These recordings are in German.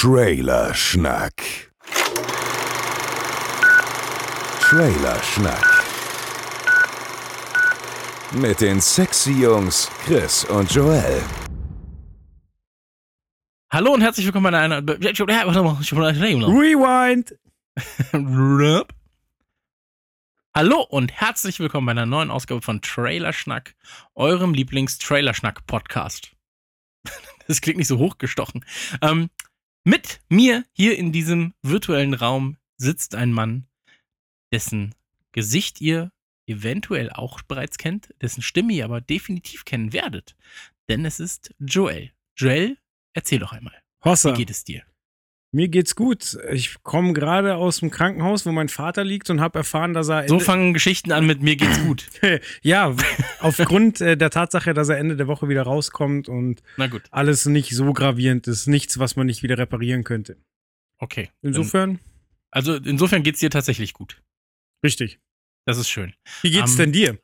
Trailer Schnack. Trailer Schnack. Mit den sexy Jungs Chris und Joel. Hallo und herzlich willkommen bei einer. Rewind! Hallo und herzlich willkommen bei einer neuen Ausgabe von Trailer Schnack, eurem Lieblings-Trailer Schnack-Podcast. Das klingt nicht so hochgestochen. Ähm, mit mir hier in diesem virtuellen Raum sitzt ein Mann, dessen Gesicht ihr eventuell auch bereits kennt, dessen Stimme ihr aber definitiv kennen werdet. Denn es ist Joel. Joel, erzähl doch einmal. Hossa, Wie geht es dir? Mir geht's gut. Ich komme gerade aus dem Krankenhaus, wo mein Vater liegt und habe erfahren, dass er So Ende, fangen Geschichten an mit mir geht's gut. ja aufgrund äh, der Tatsache, dass er Ende der Woche wieder rauskommt und Na gut, alles nicht so gravierend ist, nichts, was man nicht wieder reparieren könnte. okay. Insofern Also insofern geht's dir tatsächlich gut. richtig. Das ist schön. Wie geht's Ähm, denn dir?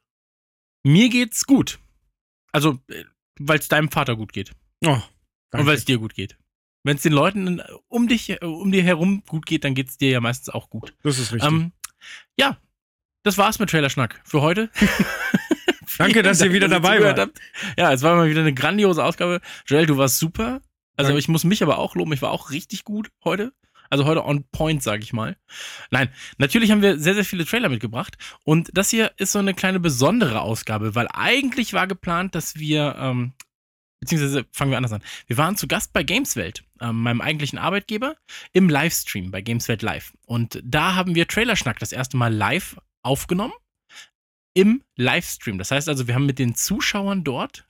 Mir geht's gut. Also, weil es deinem Vater gut geht. Oh, Und danke. weil es dir gut geht. Wenn es den Leuten um dich, äh, um dir herum gut geht, dann geht's dir ja meistens auch gut. das ist richtig. Ähm, ja, das war's mit Trailer Schnack für heute. Danke, dass ihr wieder dabei wart. habt. Ja, es war mal wieder eine grandiose Ausgabe. Joel, du warst super. Also Danke. ich muss mich aber auch loben, ich war auch richtig gut heute. Also heute on point, sag ich mal. Nein, natürlich haben wir sehr, sehr viele Trailer mitgebracht. Und das hier ist so eine kleine besondere Ausgabe, weil eigentlich war geplant, dass wir, ähm, beziehungsweise fangen wir anders an. Wir waren zu Gast bei Gameswelt, ähm, meinem eigentlichen Arbeitgeber, im Livestream bei Gameswelt Live. Und da haben wir Trailerschnack das erste Mal live aufgenommen. Im Livestream. Das heißt also, wir haben mit den Zuschauern dort,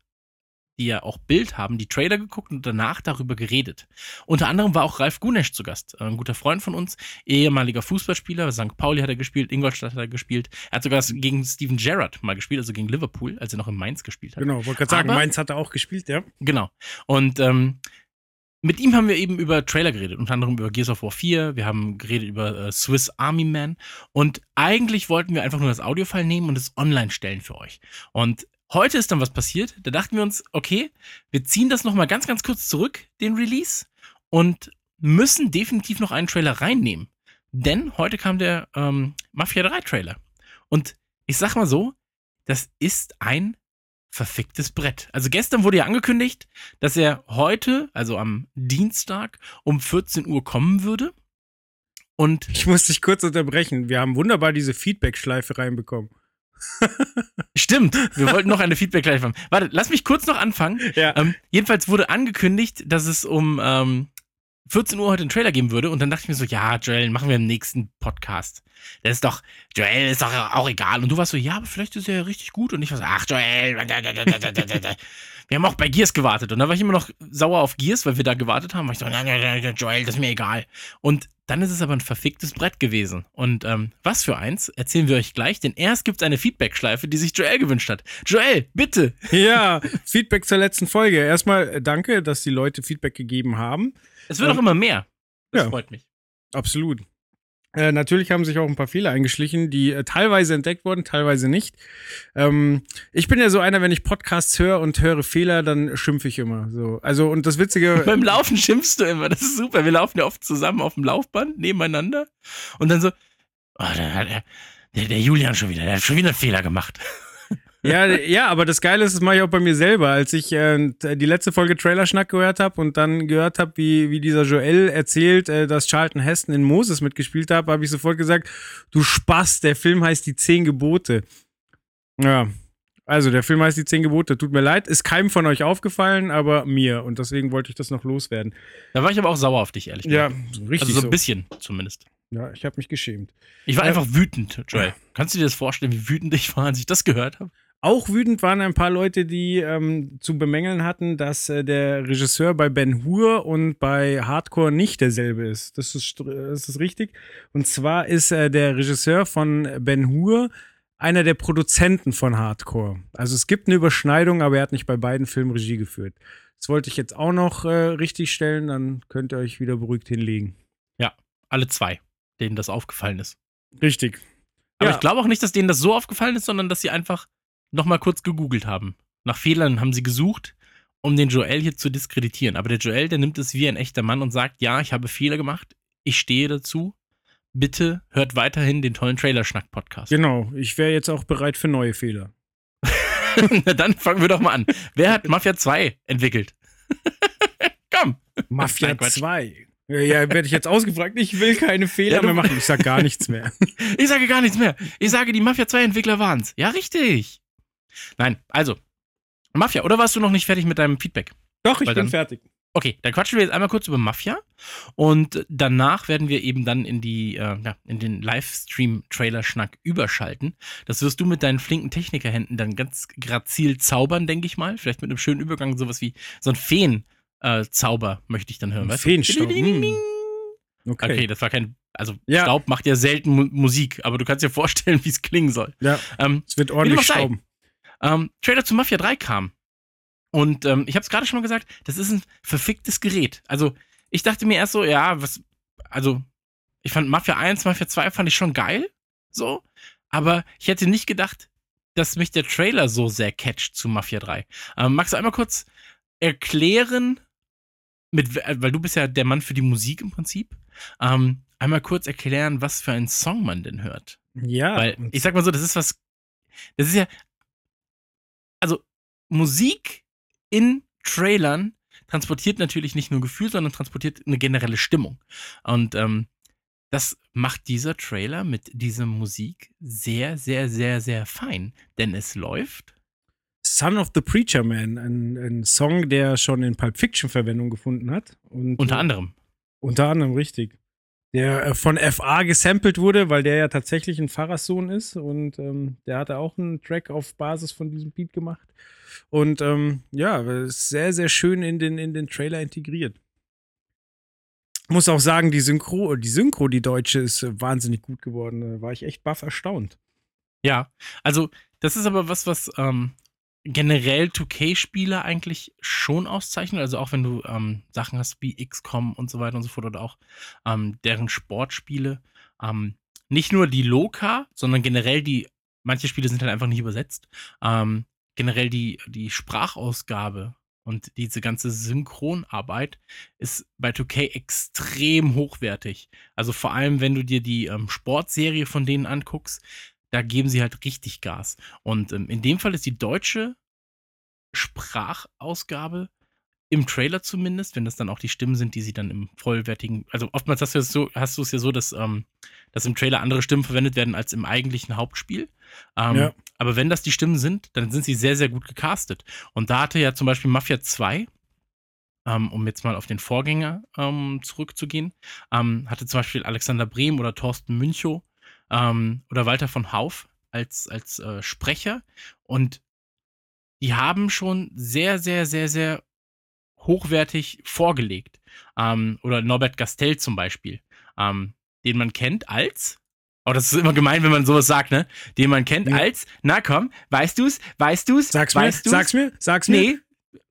die ja auch Bild haben, die Trailer geguckt und danach darüber geredet. Unter anderem war auch Ralf Gunesch zu Gast, ein guter Freund von uns, ehemaliger Fußballspieler, St. Pauli hat er gespielt, Ingolstadt hat er gespielt. Er hat sogar gegen Steven Gerrard mal gespielt, also gegen Liverpool, als er noch in Mainz gespielt hat. Genau, wollte gerade sagen, Aber- Mainz hat er auch gespielt, ja. Genau. Und ähm, mit ihm haben wir eben über Trailer geredet, unter anderem über Gears of War 4, wir haben geredet über äh, Swiss Army Man und eigentlich wollten wir einfach nur das Audiofile nehmen und es online stellen für euch. Und heute ist dann was passiert, da dachten wir uns, okay, wir ziehen das nochmal ganz, ganz kurz zurück, den Release, und müssen definitiv noch einen Trailer reinnehmen. Denn heute kam der ähm, Mafia 3 Trailer. Und ich sag mal so, das ist ein verficktes Brett. Also gestern wurde ja angekündigt, dass er heute, also am Dienstag, um 14 Uhr kommen würde. Und Ich muss dich kurz unterbrechen. Wir haben wunderbar diese Feedback-Schleife reinbekommen. stimmt, wir wollten noch eine Feedback gleich haben. Warte, lass mich kurz noch anfangen. Ja. Ähm, jedenfalls wurde angekündigt, dass es um ähm, 14 Uhr heute einen Trailer geben würde. Und dann dachte ich mir so, ja, Joel, machen wir im nächsten Podcast. Das ist doch, Joel, ist doch auch egal. Und du warst so, ja, aber vielleicht ist er ja richtig gut. Und ich war so, ach, Joel. Wir haben auch bei Gears gewartet. Und da war ich immer noch sauer auf Gears, weil wir da gewartet haben. War ich so, nein, nein, nein, Joel, das ist mir egal. Und dann ist es aber ein verficktes Brett gewesen. Und ähm, was für eins, erzählen wir euch gleich. Denn erst gibt es eine Feedback-Schleife, die sich Joel gewünscht hat. Joel, bitte. Ja, Feedback zur letzten Folge. Erstmal äh, danke, dass die Leute Feedback gegeben haben. Es wird auch Ähm, immer mehr. Das ja. freut mich. Absolut. Äh, natürlich haben sich auch ein paar Fehler eingeschlichen, die äh, teilweise entdeckt wurden, teilweise nicht. Ähm, ich bin ja so einer, wenn ich Podcasts höre und höre Fehler, dann schimpfe ich immer. So. Also, und das Witzige. Beim Laufen schimpfst du immer. Das ist super. Wir laufen ja oft zusammen auf dem Laufband nebeneinander. Und dann so, oh, der, der, der Julian schon wieder, der hat schon wieder einen Fehler gemacht. Ja, ja, aber das Geile ist, das mache ich auch bei mir selber. Als ich äh, die letzte Folge Trailerschnack gehört habe und dann gehört habe, wie, wie dieser Joel erzählt, äh, dass Charlton Heston in Moses mitgespielt hat, habe ich sofort gesagt, du Spaß, der Film heißt Die Zehn Gebote. Ja, also der Film heißt Die Zehn Gebote. Tut mir leid, ist keinem von euch aufgefallen, aber mir. Und deswegen wollte ich das noch loswerden. Da war ich aber auch sauer auf dich, ehrlich Ja, gesagt. so richtig Also so so. ein bisschen zumindest. Ja, ich habe mich geschämt. Ich war Ja. einfach wütend, Joel. Kannst du dir das vorstellen, wie wütend ich war, als ich das gehört habe? Auch wütend waren ein paar Leute, die ähm, zu bemängeln hatten, dass äh, der Regisseur bei Ben Hur und bei Hardcore nicht derselbe ist. Das ist, das ist richtig. Und zwar ist äh, der Regisseur von Ben Hur einer der Produzenten von Hardcore. Also es gibt eine Überschneidung, aber er hat nicht bei beiden Filmen Regie geführt. Das wollte ich jetzt auch noch äh, richtig stellen, dann könnt ihr euch wieder beruhigt hinlegen. Alle zwei, denen das aufgefallen ist. Richtig. Aber Ja. ich glaube auch nicht, dass denen das so aufgefallen ist, sondern dass sie einfach noch mal kurz gegoogelt haben. Nach Fehlern haben sie gesucht um den Joel hier zu diskreditieren. Aber der Joel, der nimmt es wie ein echter Mann und sagt, ja, ich habe Fehler gemacht, ich stehe dazu. Bitte hört weiterhin den tollen Trailer-Schnack-Podcast. Genau, ich wäre jetzt auch bereit für neue Fehler. Na dann fangen wir doch mal an. Wer hat Mafia 2 entwickelt? Komm. Mafia Nein, Quatsch. 2. Ja, werde ich jetzt ausgefragt. Ich will keine Fehler Ja, mehr machen. Ich sag gar nichts mehr. Ich sage gar nichts mehr. Ich sage, die Mafia 2 Entwickler waren's. Ja, richtig. Nein, also. Mafia, oder warst du noch nicht fertig mit deinem Feedback? Doch, ich Weil bin dann- fertig. Okay, dann quatschen wir jetzt einmal kurz über Mafia und danach werden wir eben dann in die äh, ja, in den Livestream-Trailer-Schnack überschalten. Das wirst du mit deinen flinken Technikerhänden dann ganz grazil zaubern, denke ich mal. Vielleicht mit einem schönen Übergang, sowas wie so ein Feen-Zauber möchte ich dann hören. Feenstaub, hm. Okay. Okay, das war kein. Also Ja. Staub macht ja selten Mu Musik, aber du kannst dir vorstellen, wie es klingen soll. Ja, Ähm, es wird ordentlich stauben. Ähm, Trailer zu Mafia 3 kam. Und ähm, ich habe es gerade schon mal gesagt, das ist ein verficktes Gerät. Also ich dachte mir erst so, ja, was, also ich fand Mafia 1, Mafia 2 fand ich schon geil, so, aber ich hätte nicht gedacht, dass mich der Trailer so sehr catcht zu Mafia 3. Ähm, magst du einmal kurz erklären, mit, we- weil du bist ja der Mann für die Musik im Prinzip, ähm, einmal kurz erklären, was für einen Song man denn hört? Ja, Weil ich sag mal so, das ist was. Das ist ja. Also, Musik in Trailern transportiert natürlich nicht nur Gefühl, sondern transportiert eine generelle Stimmung. Und ähm, das macht dieser Trailer mit dieser Musik sehr, sehr, sehr, sehr fein. Denn es läuft. Son of the Preacher Man, ein, ein Song, der schon in Pulp Fiction Verwendung gefunden hat. Und Unter anderem. Unter anderem, richtig. Der äh, von FA gesampelt wurde, weil der ja tatsächlich ein Pfarrerssohn ist und ähm, der hatte auch einen Track auf Basis von diesem Beat gemacht. Und ähm, ja, ist sehr, sehr schön in den, in den Trailer integriert. Muss auch sagen, die Synchro, die Synchro, die deutsche, ist äh, wahnsinnig gut geworden. Da war ich echt baff erstaunt. Ja, also das ist aber was, was ähm, generell 2K-Spieler eigentlich schon auszeichnet. Also auch wenn du ähm, Sachen hast wie XCOM und so weiter und so fort oder auch ähm, deren Sportspiele. Ähm, nicht nur die Loka, sondern generell die, manche Spiele sind halt einfach nicht übersetzt. Ähm, generell die, die Sprachausgabe und diese ganze Synchronarbeit ist bei 2K extrem hochwertig. Also vor allem, wenn du dir die ähm, Sportserie von denen anguckst, da geben sie halt richtig Gas. Und ähm, in dem Fall ist die deutsche Sprachausgabe im Trailer zumindest, wenn das dann auch die Stimmen sind, die sie dann im vollwertigen, also oftmals hast du es so, hast du es ja so, dass, ähm, dass im Trailer andere Stimmen verwendet werden als im eigentlichen Hauptspiel. Ähm, Ja. Aber wenn das die Stimmen sind, dann sind sie sehr, sehr gut gecastet. Und da hatte ja zum Beispiel Mafia 2, ähm, um jetzt mal auf den Vorgänger ähm, zurückzugehen, ähm, hatte zum Beispiel Alexander Brehm oder Thorsten Münchow ähm, oder Walter von Hauf als, als äh, Sprecher. Und die haben schon sehr, sehr, sehr, sehr hochwertig vorgelegt. Ähm, oder Norbert Gastel zum Beispiel, ähm, den man kennt als, oh, das ist immer gemein, wenn man sowas sagt, ne? Den man kennt Ja. als, na komm, weißt du's, weißt du's, Sag's mir, weißt du's? sag's mir, sag's mir. Nee,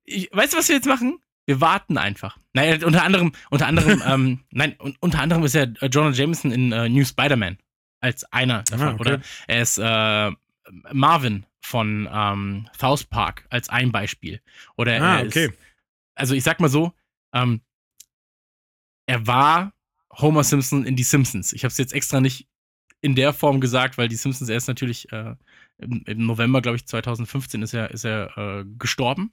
ich, weißt du, was wir jetzt machen? Wir warten einfach. Naja, unter anderem, unter anderem, ähm, nein, un, unter anderem ist ja Jonah Jameson in äh, New Spider-Man als einer davon. Ah, okay. Oder er ist äh, Marvin von ähm, South Park als ein Beispiel. Oder Ah, er okay. ist, also ich sag mal so, ähm, er war Homer Simpson in die Simpsons. Ich habe es jetzt extra nicht in der Form gesagt, weil die Simpsons erst natürlich äh, im, im November, glaube ich, 2015 ist er, ist er äh, gestorben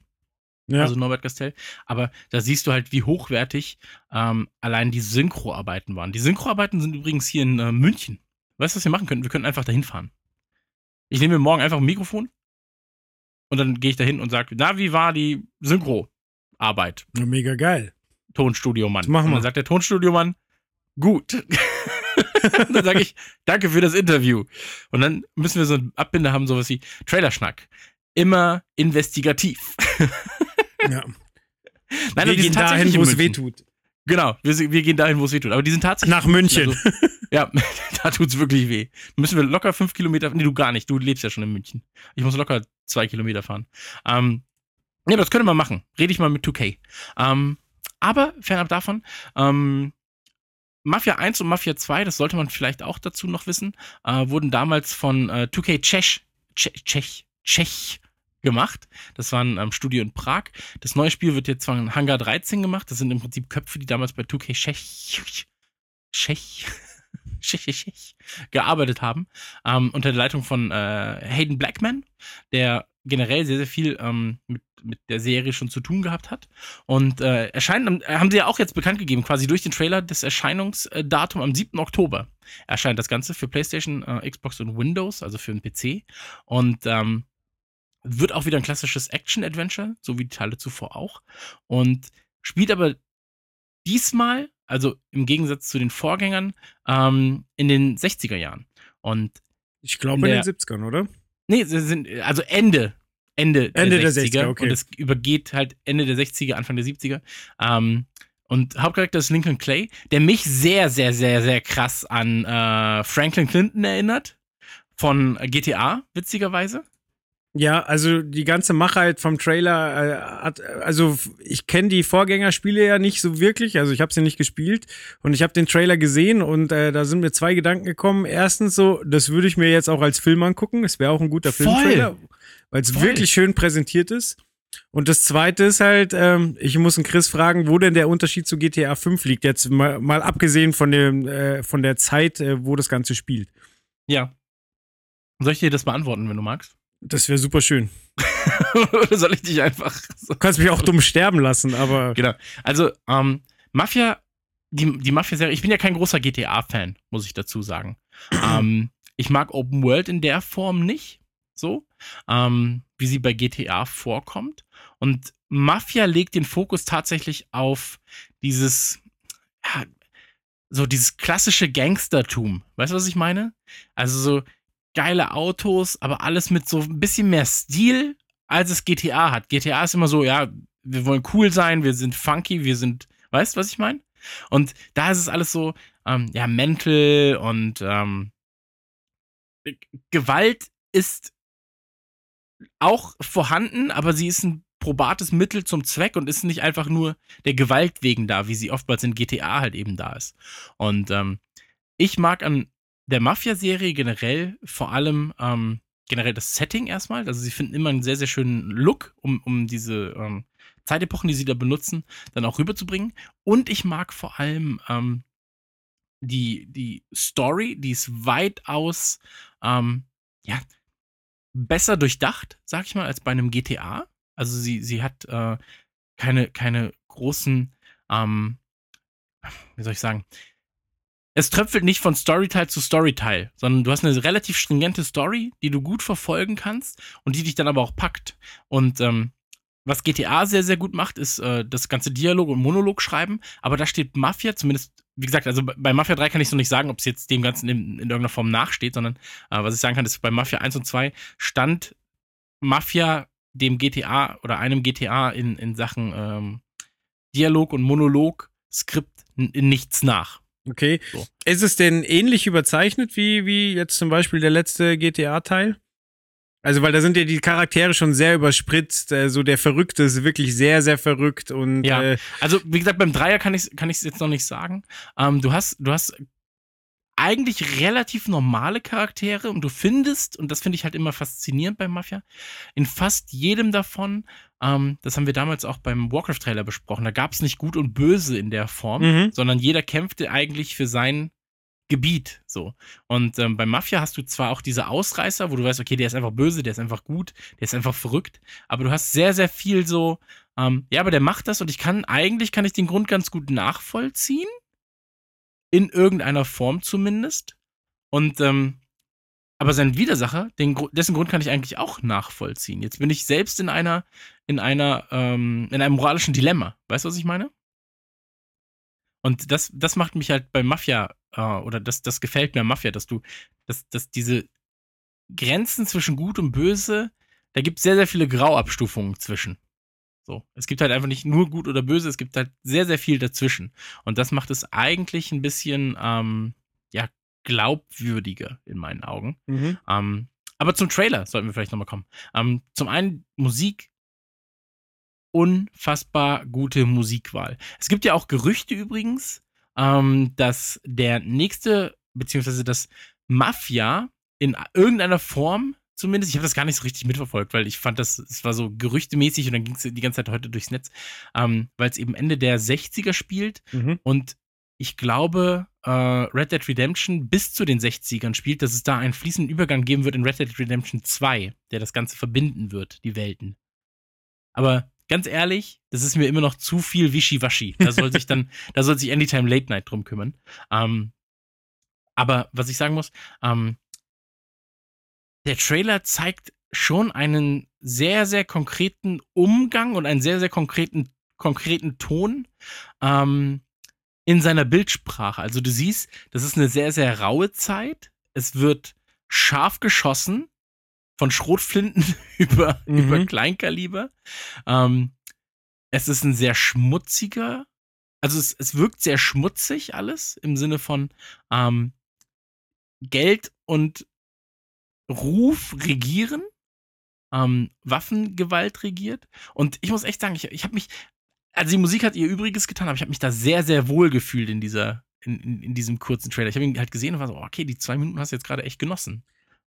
Ja. also Norbert Gastel. Aber da siehst du halt, wie hochwertig ähm, allein die Synchroarbeiten waren. Die Synchroarbeiten sind übrigens hier in äh, München. Weißt du, was wir machen könnten? Wir könnten einfach dahin fahren. Ich nehme mir morgen einfach ein Mikrofon und dann gehe ich dahin und sage, na, wie war die Synchroarbeit? Mega geil. Tonstudio-Mann. Machen und wir. dann sagt der Tonstudio-Mann, gut. dann sage ich, danke für das Interview. Und dann müssen wir so ein Abbinder haben, sowas wie Trailerschnack. Immer investigativ. Ja. Nein, wir gehen dahin, in wo es weh tut. Genau, wir, wir gehen dahin, wo es weh tut. Aber die sind tatsächlich. Nach München. Also, ja, da tut's wirklich weh. Müssen wir locker fünf Kilometer. Nee, du gar nicht. Du lebst ja schon in München. Ich muss locker zwei Kilometer fahren. Ähm, ja, das könnte man machen. Rede ich mal mit 2K. Ähm, aber fernab davon, ähm, Mafia 1 und Mafia 2, das sollte man vielleicht auch dazu noch wissen, äh, wurden damals von äh, 2K Czech, Czech, Czech, Czech gemacht. Das war ein ähm, Studio in Prag. Das neue Spiel wird jetzt von Hangar 13 gemacht. Das sind im Prinzip Köpfe, die damals bei 2K Tschech, Tschech, Tschech, gearbeitet haben. Ähm, unter der Leitung von äh, Hayden Blackman, der generell sehr, sehr viel ähm, mit, mit der Serie schon zu tun gehabt hat. Und äh, erscheint, haben sie ja auch jetzt bekannt gegeben, quasi durch den Trailer, das Erscheinungsdatum am 7. Oktober erscheint das Ganze für PlayStation, äh, Xbox und Windows, also für den PC. Und ähm, wird auch wieder ein klassisches Action-Adventure, so wie die Teile zuvor auch. Und spielt aber diesmal, also im Gegensatz zu den Vorgängern, ähm, in den 60er Jahren. Und ich glaube in, in, den 70ern, oder? Nee, sind, also Ende, Ende, Ende der 60er. Der 60er okay. Und es übergeht halt Ende der 60er, Anfang der 70er. Ähm, und Hauptcharakter ist Lincoln Clay, der mich sehr, sehr, sehr, sehr krass an äh, Franklin Clinton erinnert. Von GTA, witzigerweise. Ja, also die ganze Machheit vom Trailer äh, hat, also ich kenne die Vorgängerspiele ja nicht so wirklich, also ich habe sie nicht gespielt und ich habe den Trailer gesehen und äh, da sind mir zwei Gedanken gekommen. Erstens so, das würde ich mir jetzt auch als Film angucken, es wäre auch ein guter Filmtrailer, weil es wirklich schön präsentiert ist. Und das zweite ist halt, ähm, ich muss einen Chris fragen, wo denn der Unterschied zu GTA 5 liegt, jetzt mal, mal abgesehen von, dem, äh, von der Zeit, äh, wo das Ganze spielt. Ja. Soll ich dir das beantworten, wenn du magst? Das wäre super schön. Oder soll ich dich einfach. So? Du kannst mich auch dumm sterben lassen, aber. Genau. Also, ähm, Mafia, die, die Mafia-Serie, ich bin ja kein großer GTA-Fan, muss ich dazu sagen. ähm, ich mag Open World in der Form nicht, so, ähm, wie sie bei GTA vorkommt. Und Mafia legt den Fokus tatsächlich auf dieses, ja, so dieses klassische Gangstertum. Weißt du, was ich meine? Also so, geile Autos, aber alles mit so ein bisschen mehr Stil, als es GTA hat. GTA ist immer so, ja, wir wollen cool sein, wir sind funky, wir sind, weißt du, was ich meine? Und da ist es alles so, ähm, ja, mental und ähm, Gewalt ist auch vorhanden, aber sie ist ein probates Mittel zum Zweck und ist nicht einfach nur der Gewalt wegen da, wie sie oftmals in GTA halt eben da ist. Und ähm, ich mag an der Mafia-Serie generell vor allem ähm, generell das Setting erstmal. Also sie finden immer einen sehr, sehr schönen Look, um, um diese ähm, Zeitepochen, die sie da benutzen, dann auch rüberzubringen. Und ich mag vor allem ähm, die, die Story, die ist weitaus ähm, ja, besser durchdacht, sag ich mal, als bei einem GTA. Also sie, sie hat äh, keine, keine großen, ähm, wie soll ich sagen, es tröpfelt nicht von Storyteil zu Storyteil, sondern du hast eine relativ stringente Story, die du gut verfolgen kannst und die dich dann aber auch packt. Und ähm, was GTA sehr, sehr gut macht, ist äh, das ganze Dialog und Monolog schreiben, aber da steht Mafia, zumindest, wie gesagt, also bei Mafia 3 kann ich so nicht sagen, ob es jetzt dem Ganzen in, in, irgendeiner Form nachsteht, sondern äh, was ich sagen kann, ist bei Mafia 1 und 2 stand Mafia dem GTA oder einem GTA in, in Sachen ähm, Dialog und Monolog, Skript nichts nach. Okay. So. Ist es denn ähnlich überzeichnet wie, wie jetzt zum Beispiel der letzte GTA-Teil? Also, weil da sind ja die Charaktere schon sehr überspritzt. Äh, so der Verrückte ist wirklich sehr, sehr verrückt und. Ja. Äh, also, wie gesagt, beim Dreier kann ich es kann jetzt noch nicht sagen. Ähm, du hast, du hast eigentlich relativ normale Charaktere und du findest, und das finde ich halt immer faszinierend bei Mafia, in fast jedem davon, ähm, das haben wir damals auch beim Warcraft-Trailer besprochen, da gab es nicht gut und böse in der Form, mhm. sondern jeder kämpfte eigentlich für sein Gebiet so. Und ähm, bei Mafia hast du zwar auch diese Ausreißer, wo du weißt, okay, der ist einfach böse, der ist einfach gut, der ist einfach verrückt, aber du hast sehr, sehr viel so, ähm, ja, aber der macht das und ich kann, eigentlich kann ich den Grund ganz gut nachvollziehen in irgendeiner Form zumindest. Und ähm, aber sein Widersacher, den, dessen Grund kann ich eigentlich auch nachvollziehen. Jetzt bin ich selbst in einer, in einer, ähm, in einem moralischen Dilemma. Weißt du, was ich meine? Und das, das macht mich halt bei Mafia, äh, oder das, das gefällt mir Mafia, dass du, dass, dass diese Grenzen zwischen Gut und Böse, da gibt es sehr, sehr viele Grauabstufungen zwischen. So. Es gibt halt einfach nicht nur gut oder böse, es gibt halt sehr, sehr viel dazwischen. Und das macht es eigentlich ein bisschen, ähm, ja, glaubwürdiger in meinen Augen. Mhm. Ähm, aber zum Trailer sollten wir vielleicht nochmal kommen. Ähm, zum einen Musik. Unfassbar gute Musikwahl. Es gibt ja auch Gerüchte übrigens, ähm, dass der nächste, beziehungsweise das Mafia in irgendeiner Form zumindest. Ich habe das gar nicht so richtig mitverfolgt, weil ich fand das, es war so gerüchtemäßig und dann ging es die ganze Zeit heute durchs Netz, ähm, weil es eben Ende der 60er spielt Mhm. und ich glaube, äh, Red Dead Redemption bis zu den 60ern spielt, dass es da einen fließenden Übergang geben wird in Red Dead Redemption 2, der das Ganze verbinden wird, die Welten. Aber ganz ehrlich, das ist mir immer noch zu viel Wischiwaschi. Da soll sich dann, da soll sich Anytime Late Night drum kümmern. Ähm, aber was ich sagen muss, ähm, der Trailer zeigt schon einen sehr, sehr konkreten Umgang und einen sehr, sehr konkreten, konkreten Ton ähm, in seiner Bildsprache. Also du siehst, das ist eine sehr, sehr raue Zeit. Es wird scharf geschossen, von Schrotflinten über, Mhm. über Kleinkaliber. Ähm, es ist ein sehr schmutziger, also es, es wirkt sehr schmutzig alles im Sinne von ähm, Geld und Ruf regieren, ähm, Waffengewalt regiert. Und ich muss echt sagen, ich, ich habe mich, also die Musik hat ihr Übriges getan, aber ich habe mich da sehr, sehr wohl gefühlt in dieser, in, in, in diesem kurzen Trailer. Ich habe ihn halt gesehen und war so, oh, okay, die zwei Minuten hast du jetzt gerade echt genossen.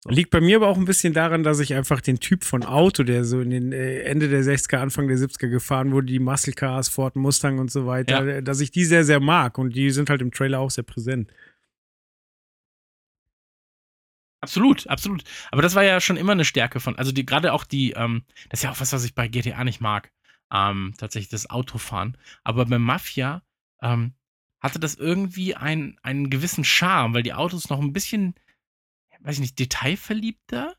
So. Liegt bei mir aber auch ein bisschen daran, dass ich einfach den Typ von Auto, der so in den äh, Ende der 60er, Anfang der 70er gefahren wurde, die Muscle Cars, Ford Mustang und so weiter, Ja. äh, dass ich die sehr, sehr mag und die sind halt im Trailer auch sehr präsent. Absolut, absolut. Aber das war ja schon immer eine Stärke von, also die, gerade auch die, ähm, das ist ja auch was, was ich bei GTA nicht mag. Ähm, tatsächlich das Autofahren. Aber bei Mafia ähm, hatte das irgendwie ein, einen gewissen Charme, weil die Autos noch ein bisschen, weiß ich nicht, detailverliebter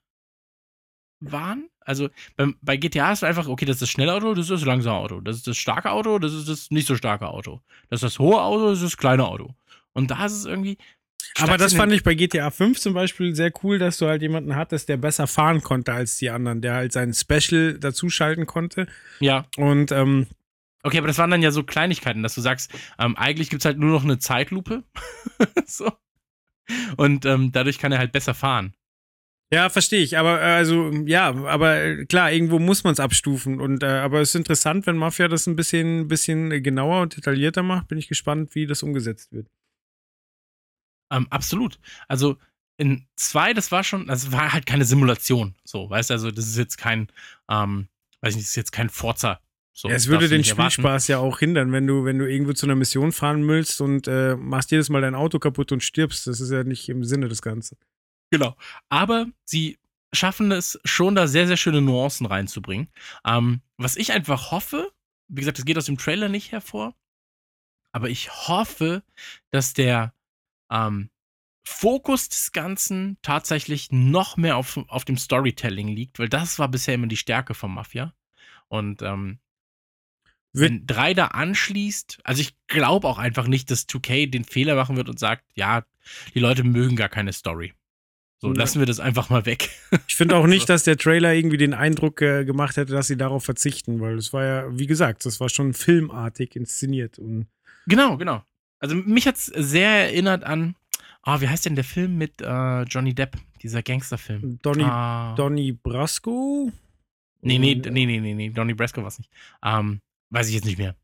waren. Also beim, bei GTA ist es einfach, okay, das ist das schnelle Auto, das ist das langsame Auto. Das ist das starke Auto, das ist das nicht so starke Auto. Das ist das hohe Auto, das ist das kleine Auto. Und da ist es irgendwie. Aber das fand ich bei GTA 5 zum Beispiel sehr cool, dass du halt jemanden hattest, der besser fahren konnte als die anderen, der halt sein Special dazuschalten konnte. Ja, Und ähm, Okay, aber das waren dann ja so Kleinigkeiten, dass du sagst, ähm, eigentlich gibt's halt nur noch eine Zeitlupe. so. Und ähm, dadurch kann er halt besser fahren. ja, verstehe ich. Aber äh, also, ja, aber äh, klar, irgendwo muss man es abstufen. Und äh, aber es ist interessant, wenn Mafia das ein bisschen, bisschen genauer und detaillierter macht. Bin ich gespannt, wie das umgesetzt wird. Ähm, absolut. Also in zwei, das war schon, das war halt keine Simulation. So, weißt du, also das ist jetzt kein, ähm, weiß ich nicht, das ist jetzt kein Forza. So, ja, es würde den nicht erwarten. Spielspaß ja auch hindern, wenn du, wenn du irgendwo zu einer Mission fahren willst und äh, machst jedes Mal dein Auto kaputt und stirbst. Das ist ja nicht im Sinne des Ganzen. Genau. Aber sie schaffen es schon, da sehr, sehr schöne Nuancen reinzubringen. Ähm, was ich einfach hoffe, wie gesagt, das geht aus dem Trailer nicht hervor, aber ich hoffe, dass der ähm, Fokus des Ganzen tatsächlich noch mehr auf, auf dem Storytelling liegt, weil das war bisher immer die Stärke von Mafia. Und ähm, wenn 3 da anschließt, also ich glaube auch einfach nicht, dass 2K den Fehler machen wird und sagt, ja, die Leute mögen gar keine Story. So, lassen wir das einfach mal weg. Ich finde auch nicht, dass der Trailer irgendwie den Eindruck äh, gemacht hätte, dass sie darauf verzichten, weil es war ja, wie gesagt, das war schon filmartig inszeniert. Und genau, genau. Also mich hat's sehr erinnert an, ah, wie heißt denn der Film mit äh, Johnny Depp, dieser Gangsterfilm? Donny, ah, Donny Brasco? nee, nee, Und, nee, nee, nee, nee, Donny Brasco war's nicht. Ähm, weiß ich jetzt nicht mehr.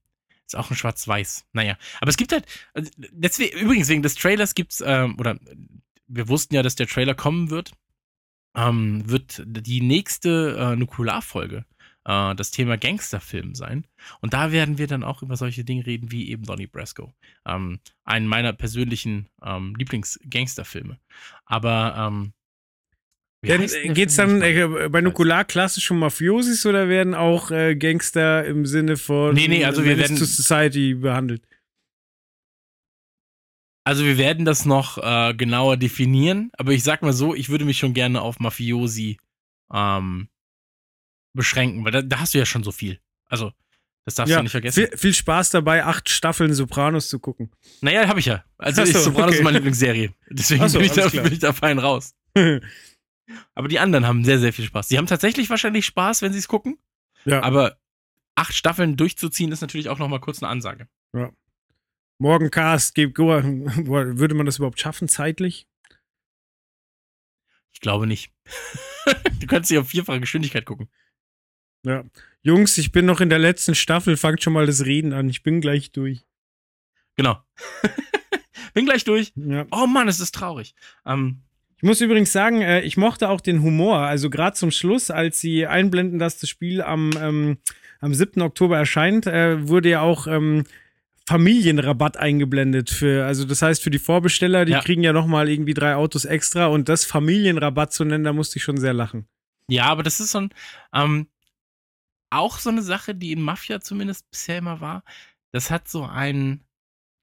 Ist auch ein Schwarz-Weiß. Naja, aber es gibt halt, also deswegen, übrigens, wegen des Trailers gibt's, ähm, oder wir wussten ja, dass der Trailer kommen wird, ähm, wird die nächste äh, Nukularfolge äh, das Thema Gangsterfilm sein. Und da werden wir dann auch über solche Dinge reden, wie eben Donnie Brasco. Ähm, einen meiner persönlichen ähm, Lieblings-Gangsterfilme. Aber, ähm, äh, der geht's dann äh, bei Nukular klassisch um Mafiosis oder werden auch äh, Gangster im Sinne von Nee, nee, also wir werden- to Society behandelt? Also wir werden das noch äh, genauer definieren, aber ich sag mal so, ich würde mich schon gerne auf Mafiosi ähm, beschränken, weil da, da hast du ja schon so viel. Also, das darfst du nicht vergessen. Viel, viel Spaß dabei, acht Staffeln Sopranos zu gucken. Naja, habe ich ja. Also so, Sopranos okay. ist meine Lieblingsserie. Deswegen so, bin, ich da, bin ich da fein raus. Aber die anderen haben sehr, sehr viel Spaß. Die haben tatsächlich wahrscheinlich Spaß, wenn sie es gucken. ja, Aber acht Staffeln durchzuziehen, ist natürlich auch nochmal kurz eine Ansage. morgen Cast, gibt, würde man das überhaupt schaffen zeitlich? Ich glaube nicht. du kannst sie auf vierfache Geschwindigkeit gucken. Ja. Jungs, ich bin noch in der letzten Staffel, fangt schon mal das Reden an. Ich bin gleich durch. Genau. bin gleich durch. Ja. Oh Mann, es ist traurig. Ähm, Ich muss übrigens sagen, äh, ich mochte auch den Humor. Also gerade zum Schluss, als sie einblenden, dass das Spiel am, ähm, am 7. Oktober erscheint, äh, wurde ja auch ähm, Familienrabatt eingeblendet für, also das heißt für die Vorbesteller, die Ja. kriegen ja noch mal irgendwie drei Autos extra und das Familienrabatt zu nennen, da musste ich schon sehr lachen. Ja, aber das ist so ein, ähm, auch so eine Sache, die in Mafia zumindest bisher immer war. Das hat so einen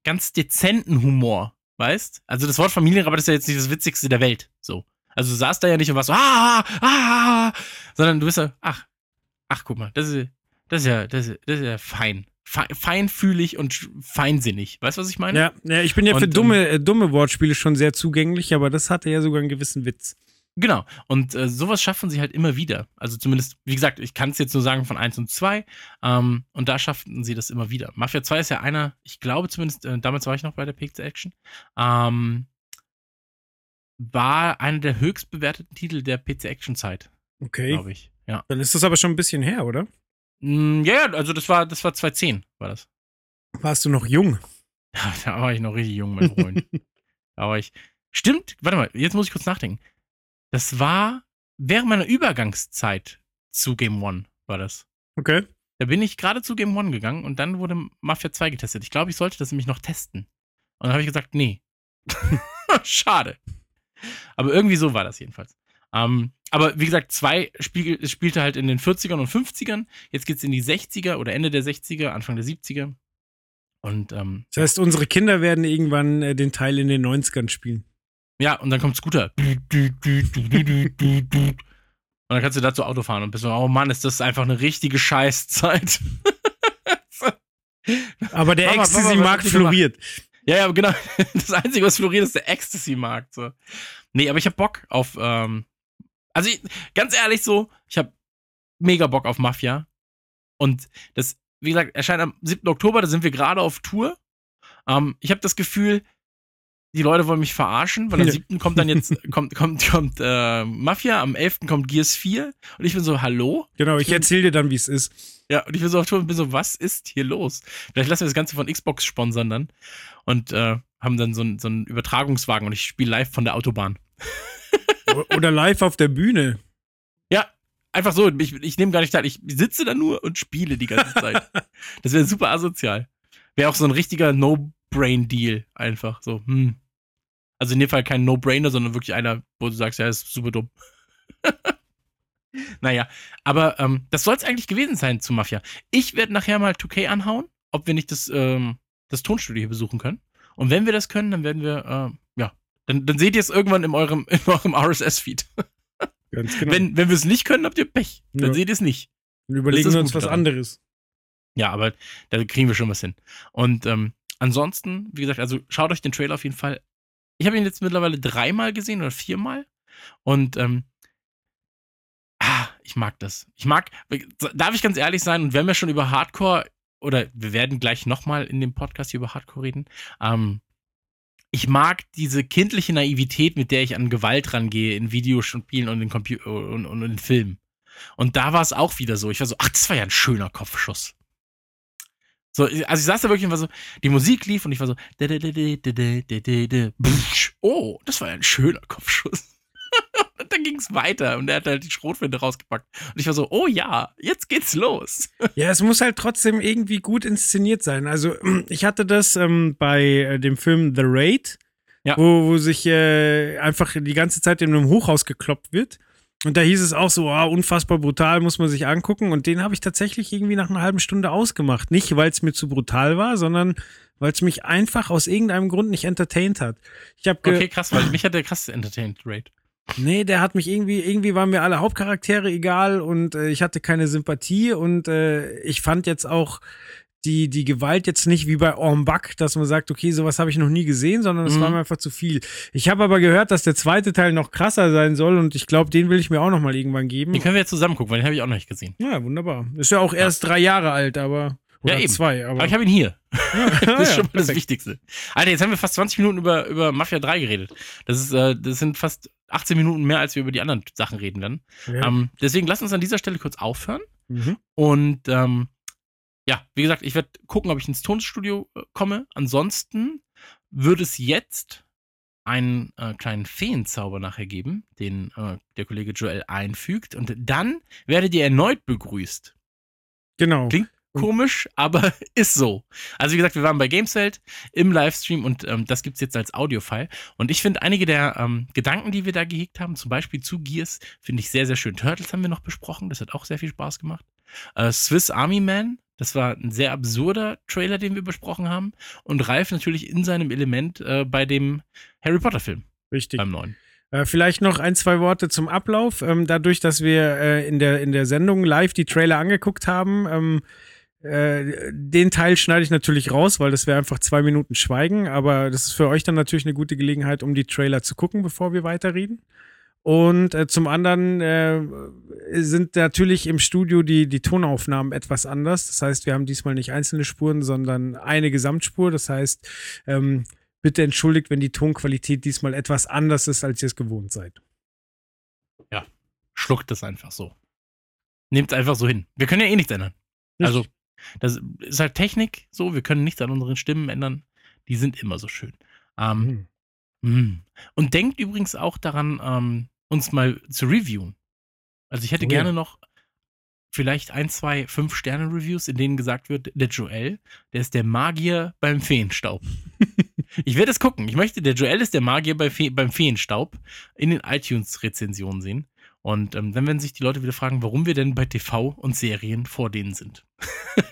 ganz dezenten Humor, weißt? Also das Wort Familienrabatt ist ja jetzt nicht das Witzigste der Welt, so. Also du saßt da ja nicht und warst so, ah, ah, ah, sondern du bist so, ach, ach, guck mal, das ist, das ist ja, das ist, das ist ja fein. Fe feinfühlig und feinsinnig. Weißt du, was ich meine? Ja, ja ich bin ja für Und, dumme, äh, dumme Wortspiele schon sehr zugänglich, aber das hatte ja sogar einen gewissen Witz. Genau. Und äh, sowas schaffen sie halt immer wieder. Also zumindest, wie gesagt, ich kann es jetzt nur sagen von 1 und 2. Ähm, und da schafften sie das immer wieder. Mafia 2 ist ja einer, ich glaube zumindest, äh, damals war ich noch bei der PX Action, ähm, war einer der höchst bewerteten Titel der PC Action Zeit, Okay. glaube ich. Ja. Dann ist das aber schon ein bisschen her, oder? Mm, ja, ja, also das war, das war 2010, war das. Warst du noch jung? Ja, da war ich noch richtig jung, mein Freund. da war ich. Stimmt, warte mal, jetzt muss ich kurz nachdenken. Das war während meiner Übergangszeit zu Game One, war das. Okay. Da bin ich gerade zu Game One gegangen und dann wurde Mafia 2 getestet. Ich glaube, ich sollte das nämlich noch testen. Und dann habe ich gesagt, nee. Schade. Aber irgendwie so war das jedenfalls. Ähm, aber wie gesagt, 2 spiel, spielte halt in den 40ern und 50ern. Jetzt geht's in die 60er oder Ende der 60er, Anfang der 70er. Und ähm, Das heißt, unsere Kinder werden irgendwann äh, den Teil in den 90ern spielen. Ja, und dann kommt Scooter. Und dann kannst du dazu Auto fahren und bist so, oh Mann, ist das einfach eine richtige Scheißzeit. Aber der Ecstasy-Markt floriert. Ja, ja, genau. Das Einzige, was floriert, ist der Ecstasy-Markt. So. Nee, aber ich hab Bock auf, ähm, also ich, ganz ehrlich so, ich hab mega Bock auf Mafia. Und das, wie gesagt, erscheint am 7. Oktober, da sind wir gerade auf Tour. Ähm, ich habe das Gefühl, die Leute wollen mich verarschen, weil am Ja. 7. kommt dann jetzt, kommt, kommt, kommt äh, Mafia, am 11. kommt Gears 4 und ich bin so, hallo? Genau, ich erzähle dir dann, wie es ist. Ja, und ich bin so auf Tour und bin so, was ist hier los? Vielleicht lassen wir das Ganze von Xbox sponsern dann und äh, haben dann so, einen- so einen Übertragungswagen und ich spiele live von der Autobahn. Oder live auf der Bühne. Ja, einfach so. Ich, ich nehme gar nicht teil. Ich sitze da nur und spiele die ganze Zeit. das wäre super asozial. Wäre auch so ein richtiger No-Brain-Deal einfach. So, hm. Also in dem Fall kein No-Brainer, sondern wirklich einer, wo du sagst, ja, ist super dumm. naja, aber ähm, das soll es eigentlich gewesen sein zu Mafia. Ich werde nachher mal 2K anhauen, ob wir nicht das, ähm, das Tonstudio hier besuchen können. Und wenn wir das können, dann werden wir, ähm, ja, dann, dann seht ihr es irgendwann in eurem, in eurem RSS-Feed. Ganz genau. Wenn, wenn wir es nicht können, habt ihr Pech. Dann Ja. seht ihr es nicht. Und überlegen wir uns was daran. anderes. Ja, aber da kriegen wir schon was hin. Und ähm, ansonsten, wie gesagt, also schaut euch den Trailer auf jeden Fall. Ich habe ihn jetzt mittlerweile dreimal gesehen oder viermal. Und ähm, ah, ich mag das. Ich mag, darf ich ganz ehrlich sein, und wir haben ja schon über Hardcore, oder wir werden gleich nochmal in dem Podcast hier über Hardcore reden. Ähm, ich mag diese kindliche Naivität, mit der ich an Gewalt rangehe in Videospielen und in, Compu und, und in Filmen. Und da war es auch wieder so. Ich war so, ach, das war ja ein schöner Kopfschuss. So, also ich saß da wirklich und war so, die Musik lief und ich war so, oh, das war ein schöner Kopfschuss. Und dann ging es weiter und er hat halt die Schrotwinde rausgepackt. Und ich war so, oh ja, jetzt geht's los. Ja, es muss halt trotzdem irgendwie gut inszeniert sein. Also, ich hatte das ähm, bei äh, dem Film The Raid, ja. wo, wo sich äh, einfach die ganze Zeit in einem Hochhaus gekloppt wird. Und da hieß es auch so, ah, unfassbar brutal, muss man sich angucken. Und den habe ich tatsächlich irgendwie nach einer halben Stunde ausgemacht. Nicht, weil es mir zu brutal war, sondern weil es mich einfach aus irgendeinem Grund nicht entertained hat. Ich habe Okay, krass, weil mich hat der krass entertained Rate. Nee, der hat mich irgendwie, irgendwie waren mir alle Hauptcharaktere egal und äh, ich hatte keine Sympathie und äh, ich fand jetzt auch die, die Gewalt jetzt nicht wie bei Ormbach, dass man sagt, okay, sowas habe ich noch nie gesehen, sondern es Mhm. war mir einfach zu viel. Ich habe aber gehört, dass der zweite Teil noch krasser sein soll und ich glaube, den will ich mir auch noch mal irgendwann geben. Den können wir jetzt zusammen gucken, weil den habe ich auch noch nicht gesehen. Ja, wunderbar. Ist ja auch erst drei Jahre alt, aber oder Ja, eben. zwei, aber, Aber ich habe ihn hier. ja, Das ist schon mal das. Wichtigste. Alter, jetzt haben wir fast 20 Minuten über, über Mafia 3 geredet. Das, ist, äh, das sind fast 18 Minuten mehr, als wir über die anderen Sachen reden werden. Ja. Ähm, deswegen lass uns an dieser Stelle kurz aufhören. Mhm. Und ähm, ja, wie gesagt, ich werde gucken, ob ich ins Tonstudio äh, komme. Ansonsten würde es jetzt einen äh, kleinen Feenzauber nachher geben, den äh, der Kollege Joel einfügt. Und dann werdet ihr erneut begrüßt. Genau. Klingt komisch, aber ist so. Also wie gesagt, wir waren bei Gamesfeld im Livestream und ähm, das gibt's jetzt als Audiofile. Und ich finde einige der ähm, Gedanken, die wir da gehegt haben, zum Beispiel zu Gears, finde ich sehr, sehr schön. Turtles haben wir noch besprochen, das hat auch sehr viel Spaß gemacht. Äh, Swiss Army Man, das war ein sehr absurder Trailer, den wir besprochen haben. Und Ralf natürlich in seinem Element äh, bei dem Harry Potter-Film, Richtig. beim neuen. Äh, vielleicht noch ein, zwei Worte zum Ablauf. Ähm, dadurch, dass wir äh, in, der, in der Sendung live die Trailer angeguckt haben, ähm, äh, den Teil schneide ich natürlich raus, weil das wäre einfach zwei Minuten Schweigen. Aber das ist für euch dann natürlich eine gute Gelegenheit, um die Trailer zu gucken, bevor wir weiterreden. Und äh, zum anderen äh, sind natürlich im Studio die, die Tonaufnahmen etwas anders. Das heißt, wir haben diesmal nicht einzelne Spuren, sondern eine Gesamtspur. Das heißt, ähm, bitte entschuldigt, wenn die Tonqualität diesmal etwas anders ist, als ihr es gewohnt seid. Schluckt es einfach so. Nehmt es einfach so hin. Wir können ja eh nichts ändern. Also, das ist halt Technik so, wir können nichts an unseren Stimmen ändern. Die sind immer so schön. Ähm, Hm. mm. Und denkt übrigens auch daran, ähm, uns mal zu reviewen. Also ich hätte Oh gerne noch vielleicht ein, zwei Fünf-Sterne-Reviews, in denen gesagt wird, der Joel, der ist der Magier beim Feenstaub. ich werde es gucken. Ich möchte, der Joel ist der Magier bei Fe beim Feenstaub in den iTunes-Rezensionen sehen. Und ähm, dann werden sich die Leute wieder fragen, warum wir denn bei TV und Serien vor denen sind.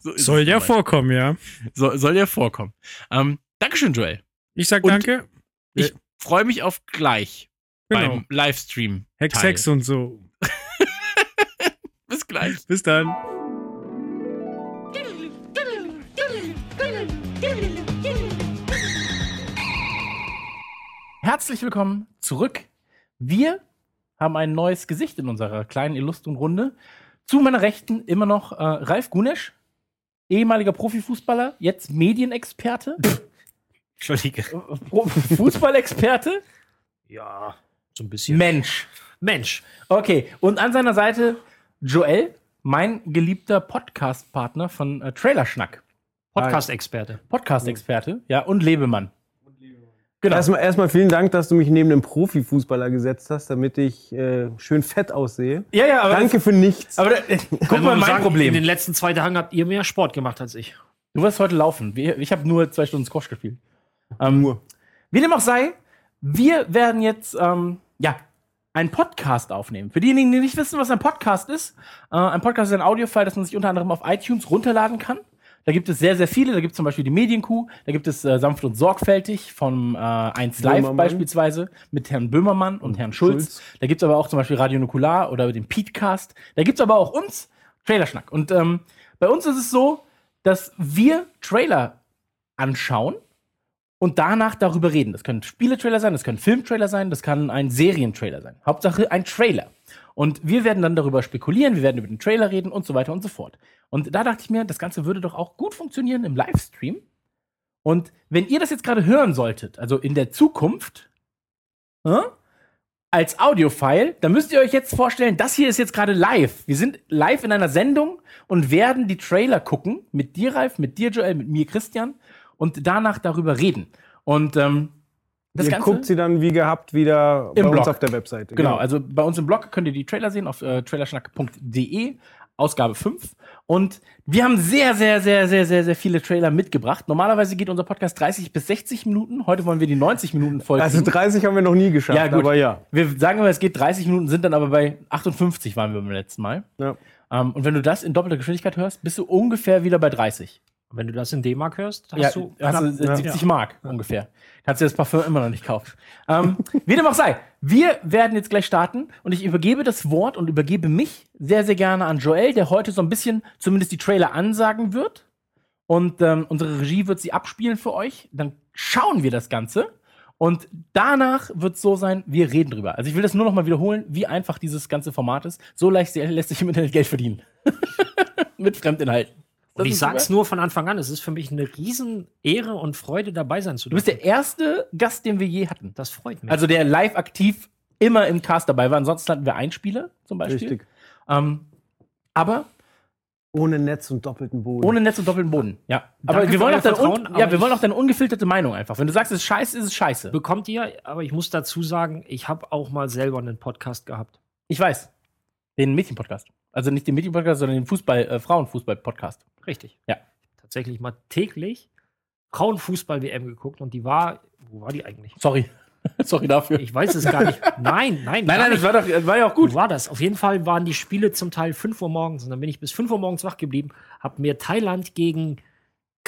So Soll ja dabei. vorkommen, ja. Soll, soll ja vorkommen. Ähm, Dankeschön, Joel. Ich sag Und- danke. Ich freue mich auf gleich Genau. beim Livestream. Hex. Hex und so. Bis gleich. Bis dann. Herzlich willkommen zurück. Wir haben ein neues Gesicht in unserer kleinen illustren Runde. Zu meiner Rechten immer noch äh, Ralf Gunesch, ehemaliger Profifußballer, jetzt Medienexperte, Entschuldige. äh, Fußballexperte, Ja, so ein bisschen. Mensch. Mensch. Okay, und an seiner Seite Joel, mein geliebter Podcast-Partner von äh, Trailerschnack. Podcast-Experte. Podcast-Experte, ja, und Lebemann. Genau. Erstmal, erstmal vielen Dank, dass du mich neben einem Profifußballer gesetzt hast, damit ich äh, schön fett aussehe. Ja, ja, aber Danke für nichts. Aber äh, guck Man mal, mein sagen, Problem. In den letzten zwei Tagen habt ihr mehr Sport gemacht als ich. Du wirst heute laufen. Ich habe nur zwei Stunden Squash gespielt. Ähm, Nur. Wie dem auch sei, wir werden jetzt ähm, ja einen Podcast aufnehmen. Für diejenigen, die nicht wissen, was ein Podcast ist, äh, ein Podcast ist ein Audiofile, das man sich unter anderem auf iTunes runterladen kann. Da gibt es sehr, sehr viele. Da gibt es zum Beispiel die Medienkuh, da gibt es äh, Sanft und Sorgfältig vom äh, 1 Live Böhmermann. beispielsweise mit Herrn Böhmermann und Herrn Schulz. Schulz. Da gibt es aber auch zum Beispiel Radio Nukular oder den Petecast. Da gibt es aber auch uns, Trailerschnack. Und ähm, bei uns ist es so, dass wir Trailer anschauen und danach darüber reden. Das können Spieletrailer sein, das können Filmtrailer sein, das kann ein Serientrailer sein. Hauptsache ein Trailer. Und wir werden dann darüber spekulieren, wir werden über den Trailer reden und so weiter und so fort. Und da dachte ich mir, das Ganze würde doch auch gut funktionieren im Livestream. Und wenn ihr das jetzt gerade hören solltet, also in der Zukunft, äh, als Audiofile, dann müsst ihr euch jetzt vorstellen, das hier ist jetzt gerade live. Wir sind live in einer Sendung und werden die Trailer gucken. Mit dir, Ralf, mit dir, Joel, mit mir, Christian. Und danach darüber reden. Und ähm, das Ihr Ganze. guckt sie dann wie gehabt wieder Im bei Blog. uns auf der Webseite. Genau, also bei uns im Blog könnt ihr die Trailer sehen auf äh, trailerschnack.de, Ausgabe 5. Und wir haben sehr, sehr, sehr, sehr, sehr, sehr viele Trailer mitgebracht. Normalerweise geht unser Podcast 30 bis 60 Minuten. Heute wollen wir die 90 Minuten voll. Also kriegen. 30 haben wir noch nie geschafft, Ja, gut. aber ja. wir sagen immer, es geht 30 Minuten, sind dann aber bei 58 waren wir beim letzten Mal. ja. Ähm, und wenn du das in doppelter Geschwindigkeit hörst, bist du ungefähr wieder bei 30. Wenn du das in D-Mark hörst, hast ja, du hast du knapp- äh, 70 Mark ungefähr. Kannst du das Parfum immer noch nicht kaufen. Ähm, wie dem auch sei, wir werden jetzt gleich starten und ich übergebe das Wort und übergebe mich sehr, sehr gerne an Joel, der heute so ein bisschen zumindest die Trailer ansagen wird. Und ähm, unsere Regie wird sie abspielen für euch. Dann schauen wir das Ganze. Und danach wird es so sein, wir reden drüber. Also ich will das nur noch mal wiederholen, wie einfach dieses ganze Format ist. So leicht lässt sich im Internet Geld verdienen. Mit Fremdinhalten. Und ich sag's super. nur von Anfang an, es ist für mich eine riesen Ehre und Freude, dabei sein zu Du bist dürfen. der erste Gast, den wir je hatten. Das freut mich. Also der live aktiv immer im Cast dabei war. Ansonsten hatten wir Einspieler zum Beispiel. Richtig. Ähm, aber Ohne Netz und doppelten Boden. Ohne Netz und doppelten Boden. Ja. Aber Danke wir für wollen, auch deine, Vertrauen, un aber ja, wir wollen auch deine ungefilterte Meinung einfach. Wenn du sagst, es ist scheiße, ist es scheiße. Bekommt ihr, aber ich muss dazu sagen, ich habe auch mal selber einen Podcast gehabt. Ich weiß. Den Mädchen-Podcast. Also nicht den Mädchen-Podcast, sondern den Fußball, äh, Frauenfußball-Podcast. Richtig. Ja. Tatsächlich mal täglich Frauenfußball-WM geguckt und die war, wo war die eigentlich? Sorry. Sorry dafür. Ich weiß es gar nicht. Nein, nein, nein, nein, das war doch das war ja auch Gut. gut. Wo war das? Auf jeden Fall waren die Spiele zum Teil 5 Uhr morgens und dann bin ich bis 5 Uhr morgens wach geblieben, habe mir Thailand gegen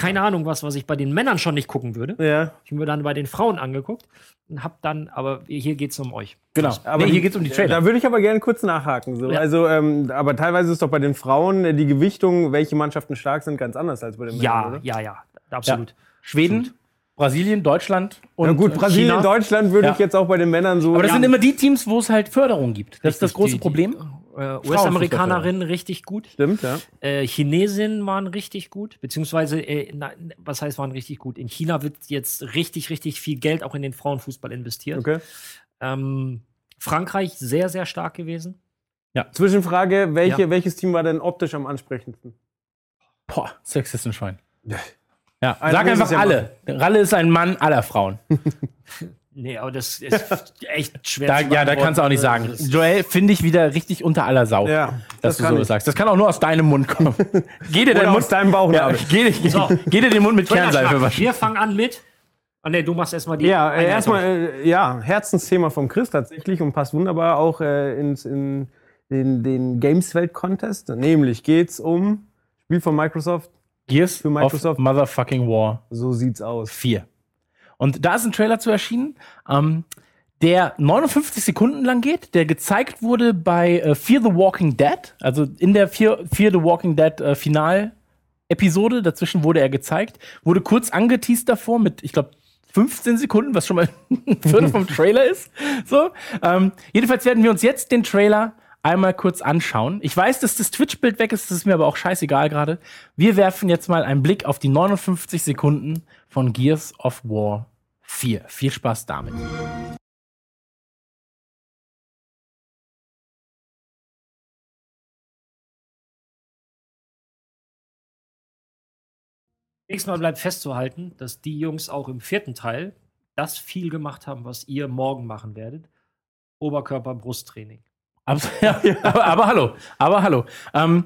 keine Ahnung was, was ich bei den Männern schon nicht gucken würde. ja. Ich habe mir dann bei den Frauen angeguckt und habe dann, aber hier geht es um euch. Genau. Aber nee, hier geht es um die Trailer. Da würde ich aber gerne kurz nachhaken. So. Ja. Also, ähm, aber teilweise ist doch bei den Frauen äh, die Gewichtung, welche Mannschaften stark sind, ganz anders als bei den Ja, Männern, oder? ja, ja, absolut. Schweden, Brasilien, Deutschland und Na gut, äh, Brasilien, China. Deutschland würde Ja. ich jetzt auch bei den Männern so. Aber das Ja. sind immer die Teams, wo es halt Förderung gibt. Das ist das Richtig, große die- Problem. Äh, US-Amerikanerinnen richtig gut. Stimmt, ja. Äh, Chinesinnen waren richtig gut, beziehungsweise, äh, na, was heißt waren richtig gut? In China wird jetzt richtig, richtig viel Geld auch in den Frauenfußball investiert. Okay. Ähm, Frankreich sehr, sehr stark gewesen. Zwischenfrage: welche, Ja. welches Team war denn optisch am ansprechendsten? Boah, Sexistenschwein. Ja, Einer sag einfach es ja alle. Ralle ist ein Mann aller Frauen. Nee, aber das ist echt schwer Da, zu ja, da kannst du auch nicht sagen. Das ist- Joel finde ich wieder richtig unter aller Sau. Ja, dass du kann so ich. sagst. Das kann auch nur aus deinem Mund kommen. geh dir Oder deinen aus Mund. deinem Ja, Bauchnabel. geh, geh, So. geh dir den Mund mit Kernseife waschen. Wir fangen an mit. Ah, nee, du machst erstmal die. Ja, äh, erstmal, äh, ja, Herzensthema vom Chris tatsächlich und passt wunderbar auch äh, ins, in den, den Games-Welt-Contest. Nämlich geht's um Spiel von Microsoft. Gears Für Microsoft. of Motherfucking War So sieht's aus. 4. Und da ist ein Trailer zu erschienen, ähm, der 59 Sekunden lang geht, der gezeigt wurde bei äh, Fear the Walking Dead, also in der Fear, Fear the Walking Dead äh, Final-Episode, dazwischen wurde er gezeigt, wurde kurz angeteased davor mit, ich glaube, 15 Sekunden, was schon mal ein Viertel vom Trailer ist. So, ähm, jedenfalls werden wir uns jetzt den Trailer einmal kurz anschauen. Ich weiß, dass das Twitch-Bild weg ist, das ist mir aber auch scheißegal gerade. Wir werfen jetzt mal einen Blick auf die 59 Sekunden von Gears of War 4. Viel Spaß damit. Nächstes Mal bleibt festzuhalten, dass die Jungs auch im vierten Teil das viel gemacht haben, was ihr morgen machen werdet. Oberkörper-Brusttraining. Aber, ja, aber, aber hallo, aber hallo. Ähm,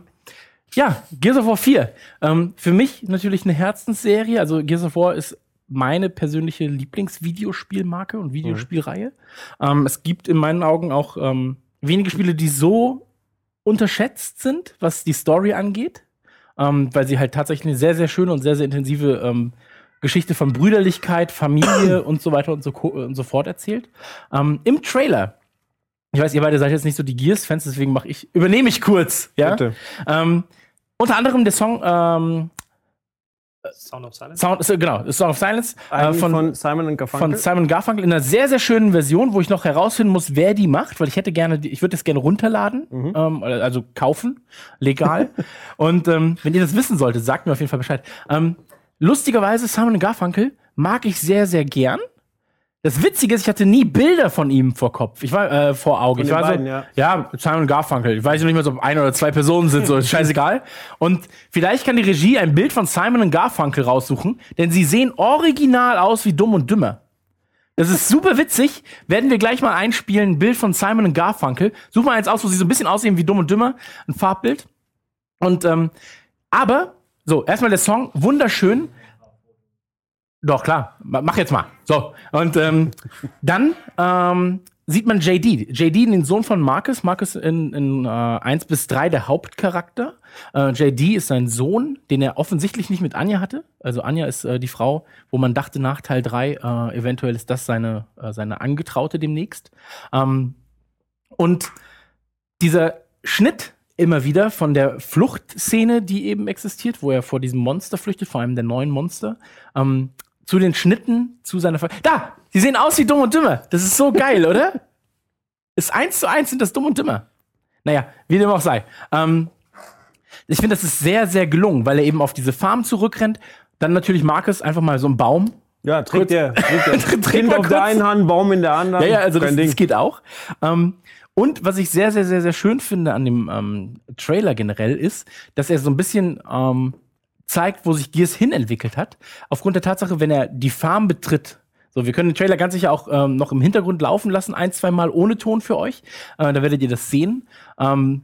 ja, Gears of War 4. Ähm, für mich natürlich eine Herzensserie. Also Gears of War ist meine persönliche Lieblingsvideospielmarke und Videospielreihe. Ähm, es gibt in meinen Augen auch ähm, wenige Spiele, die so unterschätzt sind, was die Story angeht. Ähm, weil sie halt tatsächlich eine sehr, sehr schöne und sehr, sehr intensive ähm, Geschichte von Brüderlichkeit, Familie und so weiter und so, und so fort erzählt. Im Trailer ich weiß, ihr beide seid jetzt nicht so die Gears-Fans, deswegen mache ich, übernehme ich kurz, ja. Bitte. Ähm, unter anderem der Song, ähm, Sound of Silence. Sound, genau, Song of Silence äh, von, von, Simon und von Garfunkel. Simon Garfunkel in einer sehr, sehr schönen Version, wo ich noch herausfinden muss, wer die macht, weil ich hätte gerne, die, ich würde das gerne runterladen, ähm, oder- also kaufen, legal. und ähm, wenn ihr das wissen solltet, sagt mir auf jeden Fall Bescheid. Ähm, lustigerweise, Simon Garfunkel mag ich sehr, sehr gern. Das Witzige ist, ich hatte nie Bilder von ihm vor Kopf. Ich war äh, vor Auge. Von ich war beiden, so, ja. ja, Simon Garfunkel. Ich weiß nicht mehr, so, ob ein oder zwei Personen sind, so ist scheißegal. Und vielleicht kann die Regie ein Bild von Simon und Garfunkel raussuchen, denn sie sehen original aus wie Dumm und Dümmer. Das ist super witzig. Werden wir gleich mal einspielen, ein Bild von Simon und Garfunkel. Such mal eins aus, wo sie so ein bisschen aussehen wie Dumm und Dümmer. Ein Farbbild. Und, ähm, aber, so, erstmal der Song, wunderschön. Doch, klar. Ma- Mach jetzt mal. So. Und ähm, dann ähm, sieht man JD. JD, den Sohn von Marcus. Marcus in, in äh, 1 bis 3 der Hauptcharakter. Äh, JD ist sein Sohn, den er offensichtlich nicht mit Anja hatte. Also Anja ist äh, die Frau, wo man dachte nach Teil 3, äh, eventuell ist das seine, äh, seine Angetraute demnächst. Ähm, und dieser Schnitt immer wieder von der Fluchtszene, die eben existiert, wo er vor diesem Monster flüchtet, vor allem der neuen Monster, ähm, zu den Schnitten, zu seiner Ver Da! Sie sehen aus wie dumm und dümmer. Das ist so geil, oder? Ist eins zu eins sind das dumm und dümmer. Naja, wie dem auch sei. Ähm, ich finde, das ist sehr, sehr gelungen, weil er eben auf diese Farm zurückrennt. Dann natürlich Marcus einfach mal so einen Baum Ja, trägt der, der mal auf der kurz. einen Hand, Baum in der anderen. Ja, ja, also das, das geht auch. Ähm, und was ich sehr, sehr, sehr, sehr schön finde an dem ähm, Trailer generell ist, dass er so ein bisschen ähm, zeigt, wo sich Gears hin entwickelt hat. Aufgrund der Tatsache, wenn er die Farm betritt. So, wir können den Trailer ganz sicher auch ähm, noch im Hintergrund laufen lassen, ein, zwei Mal ohne Ton für euch. Äh, da werdet ihr das sehen. Ähm,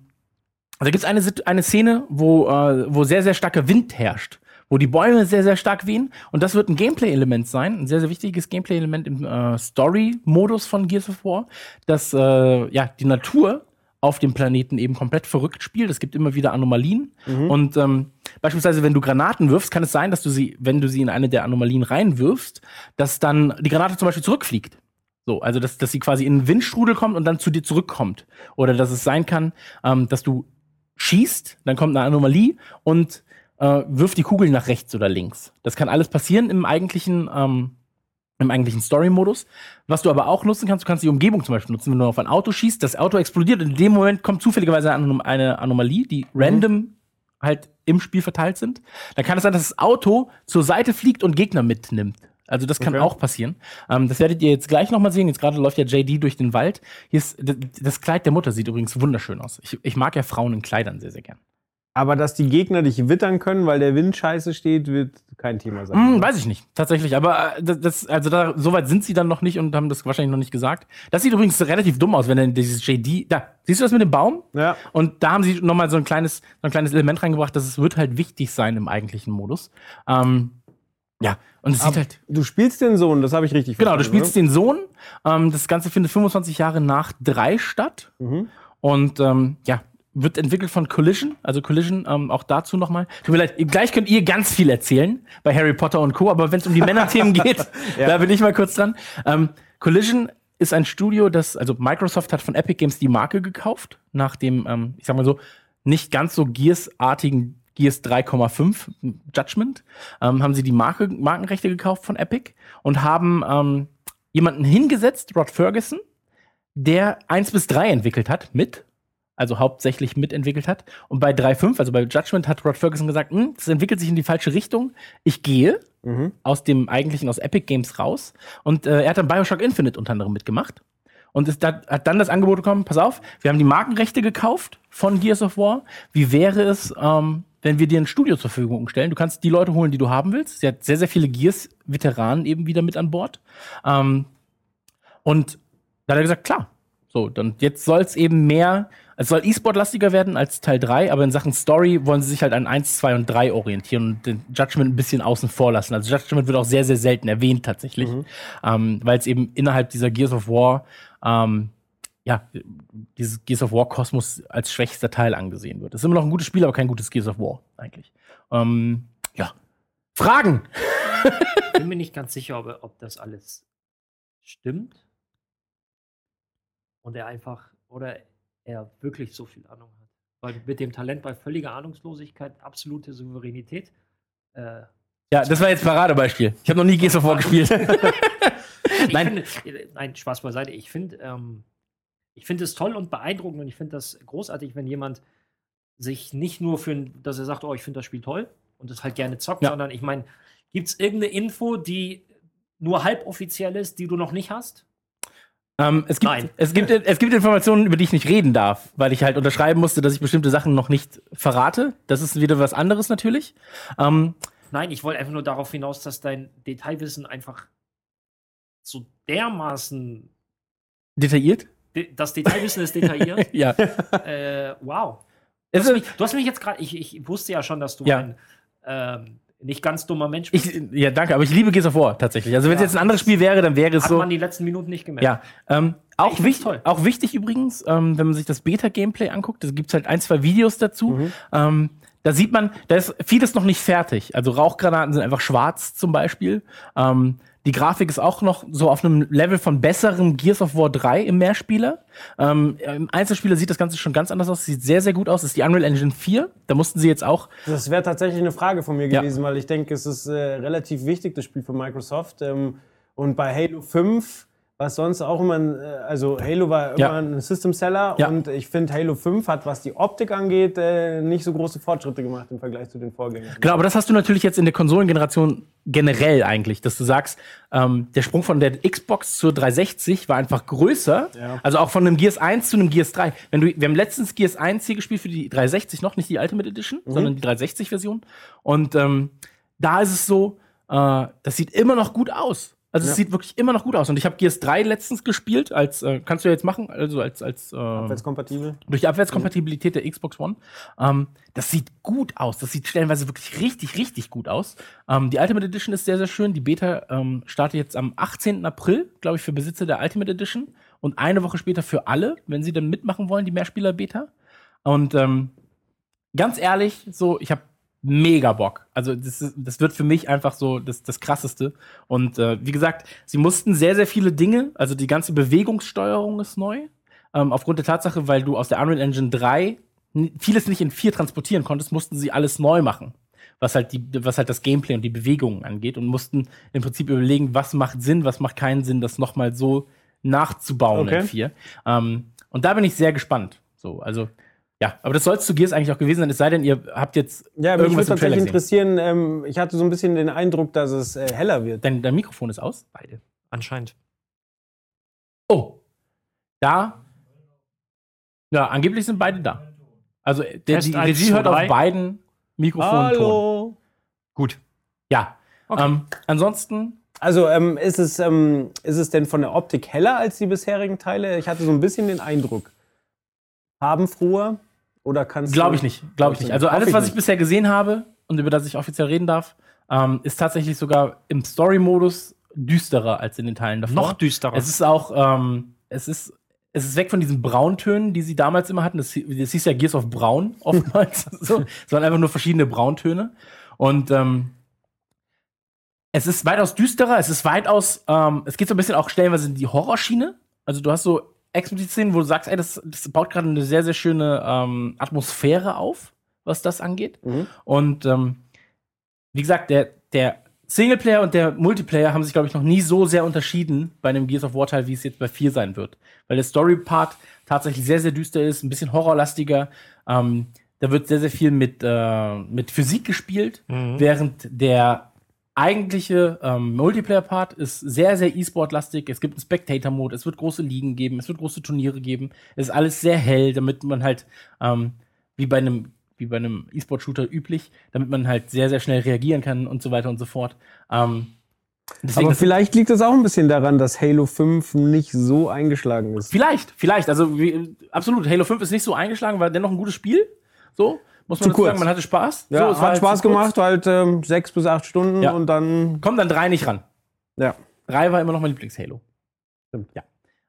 da gibt es eine, eine Szene, wo, äh, wo sehr, sehr starker Wind herrscht, wo die Bäume sehr, sehr stark wehen. Und das wird ein Gameplay-Element sein, ein sehr, sehr wichtiges Gameplay-Element im äh, Story-Modus von Gears of War, dass äh, ja, die Natur auf dem Planeten eben komplett verrückt spielt. Es gibt immer wieder Anomalien. Und ähm, beispielsweise, wenn du Granaten wirfst, kann es sein, dass du sie, wenn du sie in eine der Anomalien reinwirfst, dass dann die Granate zum Beispiel zurückfliegt. So, also dass, dass sie quasi in einen Windstrudel kommt und dann zu dir zurückkommt. Oder dass es sein kann, ähm, dass du schießt, dann kommt eine Anomalie und äh, wirft die Kugel nach rechts oder links. Das kann alles passieren im eigentlichen, ähm, im eigentlichen Story-Modus. Was du aber auch nutzen kannst, du kannst die Umgebung zum Beispiel nutzen, wenn du auf ein Auto schießt, das Auto explodiert und in dem Moment kommt zufälligerweise eine, Anom- eine Anomalie, die random halt im Spiel verteilt sind. Dann kann es sein, dass das Auto zur Seite fliegt und Gegner mitnimmt. Also das kann Okay. auch passieren. Ähm, das werdet ihr jetzt gleich noch mal sehen. Jetzt gerade läuft ja JD durch den Wald. Hier ist das Kleid der Mutter sieht übrigens wunderschön aus. Ich, ich mag ja Frauen in Kleidern sehr sehr gern. Aber dass die Gegner dich wittern können, weil der Wind scheiße steht, wird kein Thema sein. Hm, oder? weiß ich nicht, tatsächlich. Aber äh, das, also da, so weit sind sie dann noch nicht und haben das wahrscheinlich noch nicht gesagt. Das sieht übrigens relativ dumm aus, wenn dann dieses JD. Da, siehst du das mit dem Baum? Ja. Und da haben sie noch mal so ein kleines, so ein kleines Element reingebracht, dass es wird halt wichtig sein im eigentlichen Modus. Ähm, ja, und es sieht halt. Du spielst den Sohn, das habe ich richtig Genau, du verstanden, spielst den Sohn. Ähm, das Ganze findet 25 Jahre nach drei statt. Mhm. Und ähm, ja, wird entwickelt von Collision. Also Collision, ähm, auch dazu nochmal. Tut mir leid, gleich könnt ihr ganz viel erzählen bei Harry Potter und Co., aber wenn es um die Männerthemen geht, da bin ich mal kurz dran. Ähm, Collision ist ein Studio, das, also Microsoft hat von Epic Games die Marke gekauft, nach dem, ähm, ich sag mal so, nicht ganz so Gears-artigen Gears 3,5 Judgment, ähm, haben sie die Marke, Markenrechte gekauft von Epic und haben ähm, jemanden hingesetzt, Rod Ferguson, der 1 bis 3 entwickelt hat, mit, also hauptsächlich mitentwickelt hat. Und bei 3.5, also bei Judgment, hat Rod Ferguson gesagt, "Hm, das entwickelt sich in die falsche Richtung. Ich gehe Mhm. aus dem eigentlichen, aus Epic Games raus. Und äh, er hat dann Bioshock Infinite unter anderem mitgemacht. Und ist da, hat dann das Angebot bekommen, pass auf, wir haben die Markenrechte gekauft von Gears of War. Wie wäre es, ähm, wenn wir dir ein Studio zur Verfügung stellen? Du kannst die Leute holen, die du haben willst. Sie hat sehr, sehr viele Gears-Veteranen eben wieder mit an Bord. Ähm, und da hat er gesagt, klar. So, dann jetzt soll es eben mehr, es soll E-Sport-lastiger werden als Teil 3, aber in Sachen Story wollen sie sich halt an 1, 2 und 3 orientieren und den Judgment ein bisschen außen vor lassen. Also Judgment wird auch sehr, sehr selten erwähnt tatsächlich, ähm, weil es eben innerhalb dieser Gears of War, ähm, ja, dieses Gears of War Kosmos als schwächster Teil angesehen wird. Es ist immer noch ein gutes Spiel, aber kein gutes Gears of War eigentlich. Ähm, ja. Fragen? bin mir nicht ganz sicher, ob, ob das alles stimmt. Und er einfach, oder er wirklich so viel Ahnung hat. Weil mit dem Talent bei völliger Ahnungslosigkeit, absolute Souveränität. Äh, Ja, das war jetzt Paradebeispiel. Ich habe noch nie Gears of War gespielt. Nein. Finde, äh, nein, Spaß beiseite. Ich finde ähm, ich finde es toll und beeindruckend und ich finde das großartig, wenn jemand sich nicht nur für, dass er sagt, oh, ich finde das Spiel toll und das halt gerne zockt, Ja. sondern ich meine, gibt es irgendeine Info, die nur halboffiziell ist, die du noch nicht hast? Ähm, es, gibt, Nein. Es, gibt, es gibt Informationen, über die ich nicht reden darf, weil ich halt unterschreiben musste, dass ich bestimmte Sachen noch nicht verrate. Das ist wieder was anderes natürlich. Ähm, Nein, ich wollte einfach nur darauf hinaus, dass dein Detailwissen einfach so dermaßen, detailliert? de- das Detailwissen ist detailliert. Ja. äh, wow. Du hast, mich, du hast mich jetzt gerade, ich, ich wusste ja schon, dass du Ja. ein ähm, nicht ganz dummer Mensch bist. ich, ja, danke, aber ich liebe Gears of War tatsächlich. Also, wenn es Ja. jetzt ein anderes Spiel wäre, dann wäre es Hat so. man die letzten Minuten nicht gemerkt. Ja, ähm, auch, wichtig, toll. auch wichtig übrigens, ähm, wenn man sich das Beta-Gameplay anguckt, da gibt es halt ein, zwei Videos dazu. Mhm. Ähm, da sieht man, da ist vieles noch nicht fertig. Also Rauchgranaten sind einfach schwarz zum Beispiel. Ähm, die Grafik ist auch noch so auf einem Level von besserem Gears of War 3 im Mehrspieler. Ähm, Im Einzelspieler sieht das Ganze schon ganz anders aus. Sieht sehr, sehr gut aus. Das ist die Unreal Engine 4. Da mussten sie jetzt auch Das wäre tatsächlich eine Frage von mir Ja. gewesen, weil ich denke, es ist äh, relativ wichtig, das Spiel für Microsoft. Ähm, und bei Halo 5 was sonst auch immer, ein, äh, also Halo war immer Ja. ein System-Seller Ja. und ich finde Halo 5 hat, was die Optik angeht, äh, nicht so große Fortschritte gemacht im Vergleich zu den Vorgängern. Genau, aber das hast du natürlich jetzt in der Konsolengeneration generell eigentlich, dass du sagst, ähm, der Sprung von der Xbox zur 360 war einfach größer. Ja. Also auch von einem Gears 1 zu einem Gears 3. Wenn du, wir haben letztens Gears 1 hier gespielt für die 360 noch, nicht die Ultimate Edition, sondern die 360-Version. Und ähm, da ist es so, äh, das sieht immer noch gut aus. Also es Ja. sieht wirklich immer noch gut aus. Und ich habe Gears 3 letztens gespielt, als äh, kannst du ja jetzt machen, also als als äh, Abwärtskompatibel. durch die Abwärtskompatibilität der Xbox One. Ähm, das sieht gut aus. Das sieht stellenweise wirklich richtig, richtig gut aus. Ähm, die Ultimate Edition ist sehr, sehr schön. Die Beta ähm, startet jetzt am 18. April, glaube ich, für Besitzer der Ultimate Edition. Und eine Woche später für alle, wenn sie dann mitmachen wollen, die Mehrspieler-Beta. Und ähm, ganz ehrlich, so, ich habe mega Bock. Also das, ist, das wird für mich einfach so das, das Krasseste. Und äh, wie gesagt, sie mussten sehr, sehr viele Dinge, also die ganze Bewegungssteuerung ist neu. Ähm, aufgrund der Tatsache, weil du aus der Unreal Engine 3 n- vieles nicht in 4 transportieren konntest, mussten sie alles neu machen. Was halt, die, was halt das Gameplay und die Bewegungen angeht und mussten im Prinzip überlegen, was macht Sinn, was macht keinen Sinn, das nochmal so nachzubauen Okay. in 4. Ähm, und da bin ich sehr gespannt. So, also, ja, aber das soll es zu Gears eigentlich auch gewesen sein, es sei denn, ihr habt jetzt Ja, mich irgendwas würde tatsächlich interessieren, ähm, ich hatte so ein bisschen den Eindruck, dass es äh, heller wird. Dein, dein Mikrofon ist aus? Beide. Anscheinend. Oh. Da. Ja, angeblich sind beide da. Also der, Test die Regie zwei, hört auf beiden Mikrofonen Ton. Hallo. Gut. Ja. Okay. Ähm, ansonsten, Also ähm, ist, es, ähm, ist es denn von der Optik heller als die bisherigen Teile? Ich hatte so ein bisschen den Eindruck. Farbenfroher? Oder kannst glaube du- ich nicht. Glaube ich nicht. Also alles, ich was ich nicht. bisher gesehen habe und über das ich offiziell reden darf, ähm, ist tatsächlich sogar im Story-Modus düsterer als in den Teilen davor. Noch düsterer. Es ist auch, ähm, es ist, es ist weg von diesen Brauntönen, die sie damals immer hatten. Das, das hieß ja Gears of Braun oftmals. so. Es waren einfach nur verschiedene Brauntöne. Und ähm, es ist weitaus düsterer, es ist weitaus, ähm, es geht so ein bisschen auch stellenweise in die Horrorschiene. Also du hast so explizit Szenen, wo du sagst, ey, das, das baut gerade eine sehr, sehr schöne ähm, Atmosphäre auf, was das angeht. Mhm. Und ähm, wie gesagt, der, der Singleplayer und der Multiplayer haben sich, glaube ich, noch nie so sehr unterschieden bei einem Gears of War Teil, wie es jetzt bei 4 sein wird. Weil der Story-Part tatsächlich sehr, sehr düster ist, ein bisschen horrorlastiger. Ähm, da wird sehr, sehr viel mit, äh, mit Physik gespielt, Mhm. während der eigentliche ähm, Multiplayer-Part ist sehr, sehr E-Sport-lastig. Es gibt einen Spectator-Mode, es wird große Ligen geben, es wird große Turniere geben. Es ist alles sehr hell, damit man halt, ähm, wie bei einem wie bei einem E-Sport-Shooter üblich, damit man halt sehr, sehr schnell reagieren kann und so weiter und so fort. Ähm, Aber vielleicht liegt es auch ein bisschen daran, dass Halo 5 nicht so eingeschlagen ist. Vielleicht, vielleicht. Also wie, absolut. Halo 5 ist nicht so eingeschlagen, war dennoch ein gutes Spiel. So, muss man sagen, man hatte Spaß. Ja, so, es hat halt Spaß gemacht, halt ähm, sechs bis acht Stunden Ja. und dann. Kommt dann drei nicht ran. Ja. Drei war immer noch mein Lieblings-Halo. Stimmt. Ja.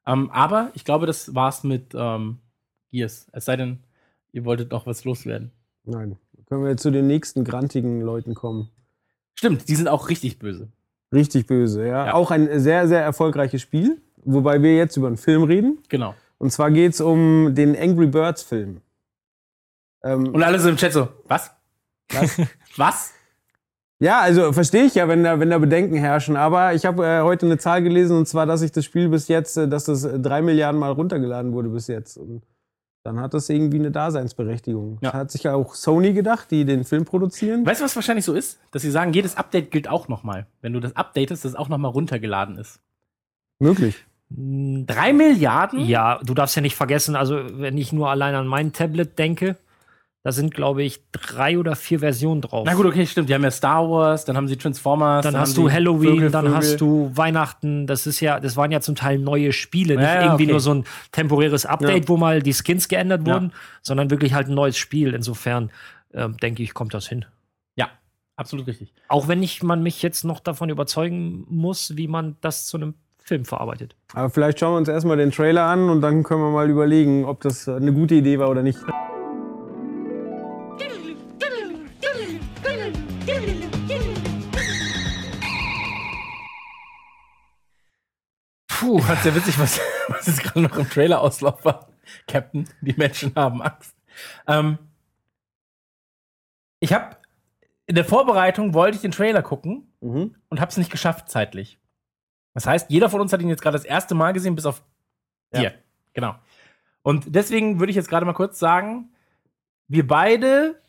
Ähm, aber ich glaube, das war's mit ähm, Gears. Es sei denn, ihr wolltet noch was loswerden. Nein. Können wir zu den nächsten grantigen Leuten kommen. Stimmt, die sind auch richtig böse. Richtig böse, ja. Ja. Auch ein sehr, sehr erfolgreiches Spiel. Wobei wir jetzt über einen Film reden. Genau. Und zwar geht es um den Angry Birds Film. Ähm, Und alle sind im Chat so, was? Was? was? ja, also verstehe ich ja, wenn da, wenn da Bedenken herrschen. Aber ich habe äh, heute eine Zahl gelesen und zwar, dass sich das Spiel bis jetzt, äh, dass das äh, drei Milliarden Mal runtergeladen wurde bis jetzt. Und dann hat das irgendwie eine Daseinsberechtigung. Ja. Das hat sich ja auch Sony gedacht, die den Film produzieren. Weißt du, was wahrscheinlich so ist? Dass sie sagen, jedes Update gilt auch nochmal. Wenn du das updatest, dass es auch nochmal runtergeladen ist. Möglich. Drei Milliarden? Ja, du darfst ja nicht vergessen, also wenn ich nur allein an mein Tablet denke, da sind, glaube ich, drei oder vier Versionen drauf. Na gut, okay, stimmt. Die haben ja Star Wars, dann haben sie Transformers. dann hast haben du Halloween, Vögel, dann Vögel. hast du Weihnachten. Das ist ja, das waren ja zum Teil neue Spiele, nicht Ja, irgendwie okay. nur so ein temporäres Update, Ja. wo mal die Skins geändert Ja. wurden, sondern wirklich halt ein neues Spiel. Insofern ähm, denke ich, kommt das hin. Ja, absolut richtig. Auch wenn ich man mich jetzt noch davon überzeugen muss, wie man das zu einem Film verarbeitet. Aber vielleicht schauen wir uns erstmal den Trailer an und dann können wir mal überlegen, ob das eine gute Idee war oder nicht. Puh. Ich fand's ja witzig, was, was jetzt gerade noch im Trailer auslauf war. Captain, die Menschen haben Angst. Ähm, ich habe in der Vorbereitung wollte ich den Trailer gucken Mhm. und habe es nicht geschafft zeitlich. Das heißt, jeder von uns hat ihn jetzt gerade das erste Mal gesehen, bis auf Ja. dir. Genau. Und deswegen würde ich jetzt gerade mal kurz sagen, wir beide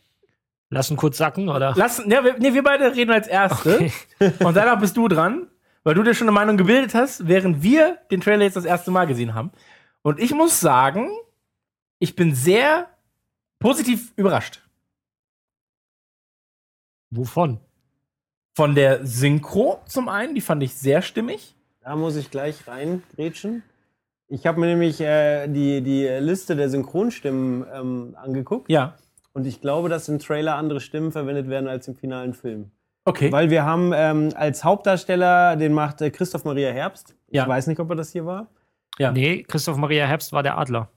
Lassen kurz sacken, oder? lassen, ja, wir, nee, wir beide reden als Erste. Okay. Und danach bist du dran, weil du dir schon eine Meinung gebildet hast, während wir den Trailer jetzt das erste Mal gesehen haben. Und ich muss sagen, ich bin sehr positiv überrascht. Wovon? Von der Synchro zum einen, die fand ich sehr stimmig. Da muss ich gleich reingrätschen. Ich habe mir nämlich äh, die, die Liste der Synchronstimmen ähm, angeguckt. Ja. Und ich glaube, dass im Trailer andere Stimmen verwendet werden als im finalen Film. Okay. Weil wir haben ähm, als Hauptdarsteller, den macht äh, Christoph Maria Herbst. Ja. Ich weiß nicht, ob er das hier war. Ja. Nee, Christoph Maria Herbst war der Adler.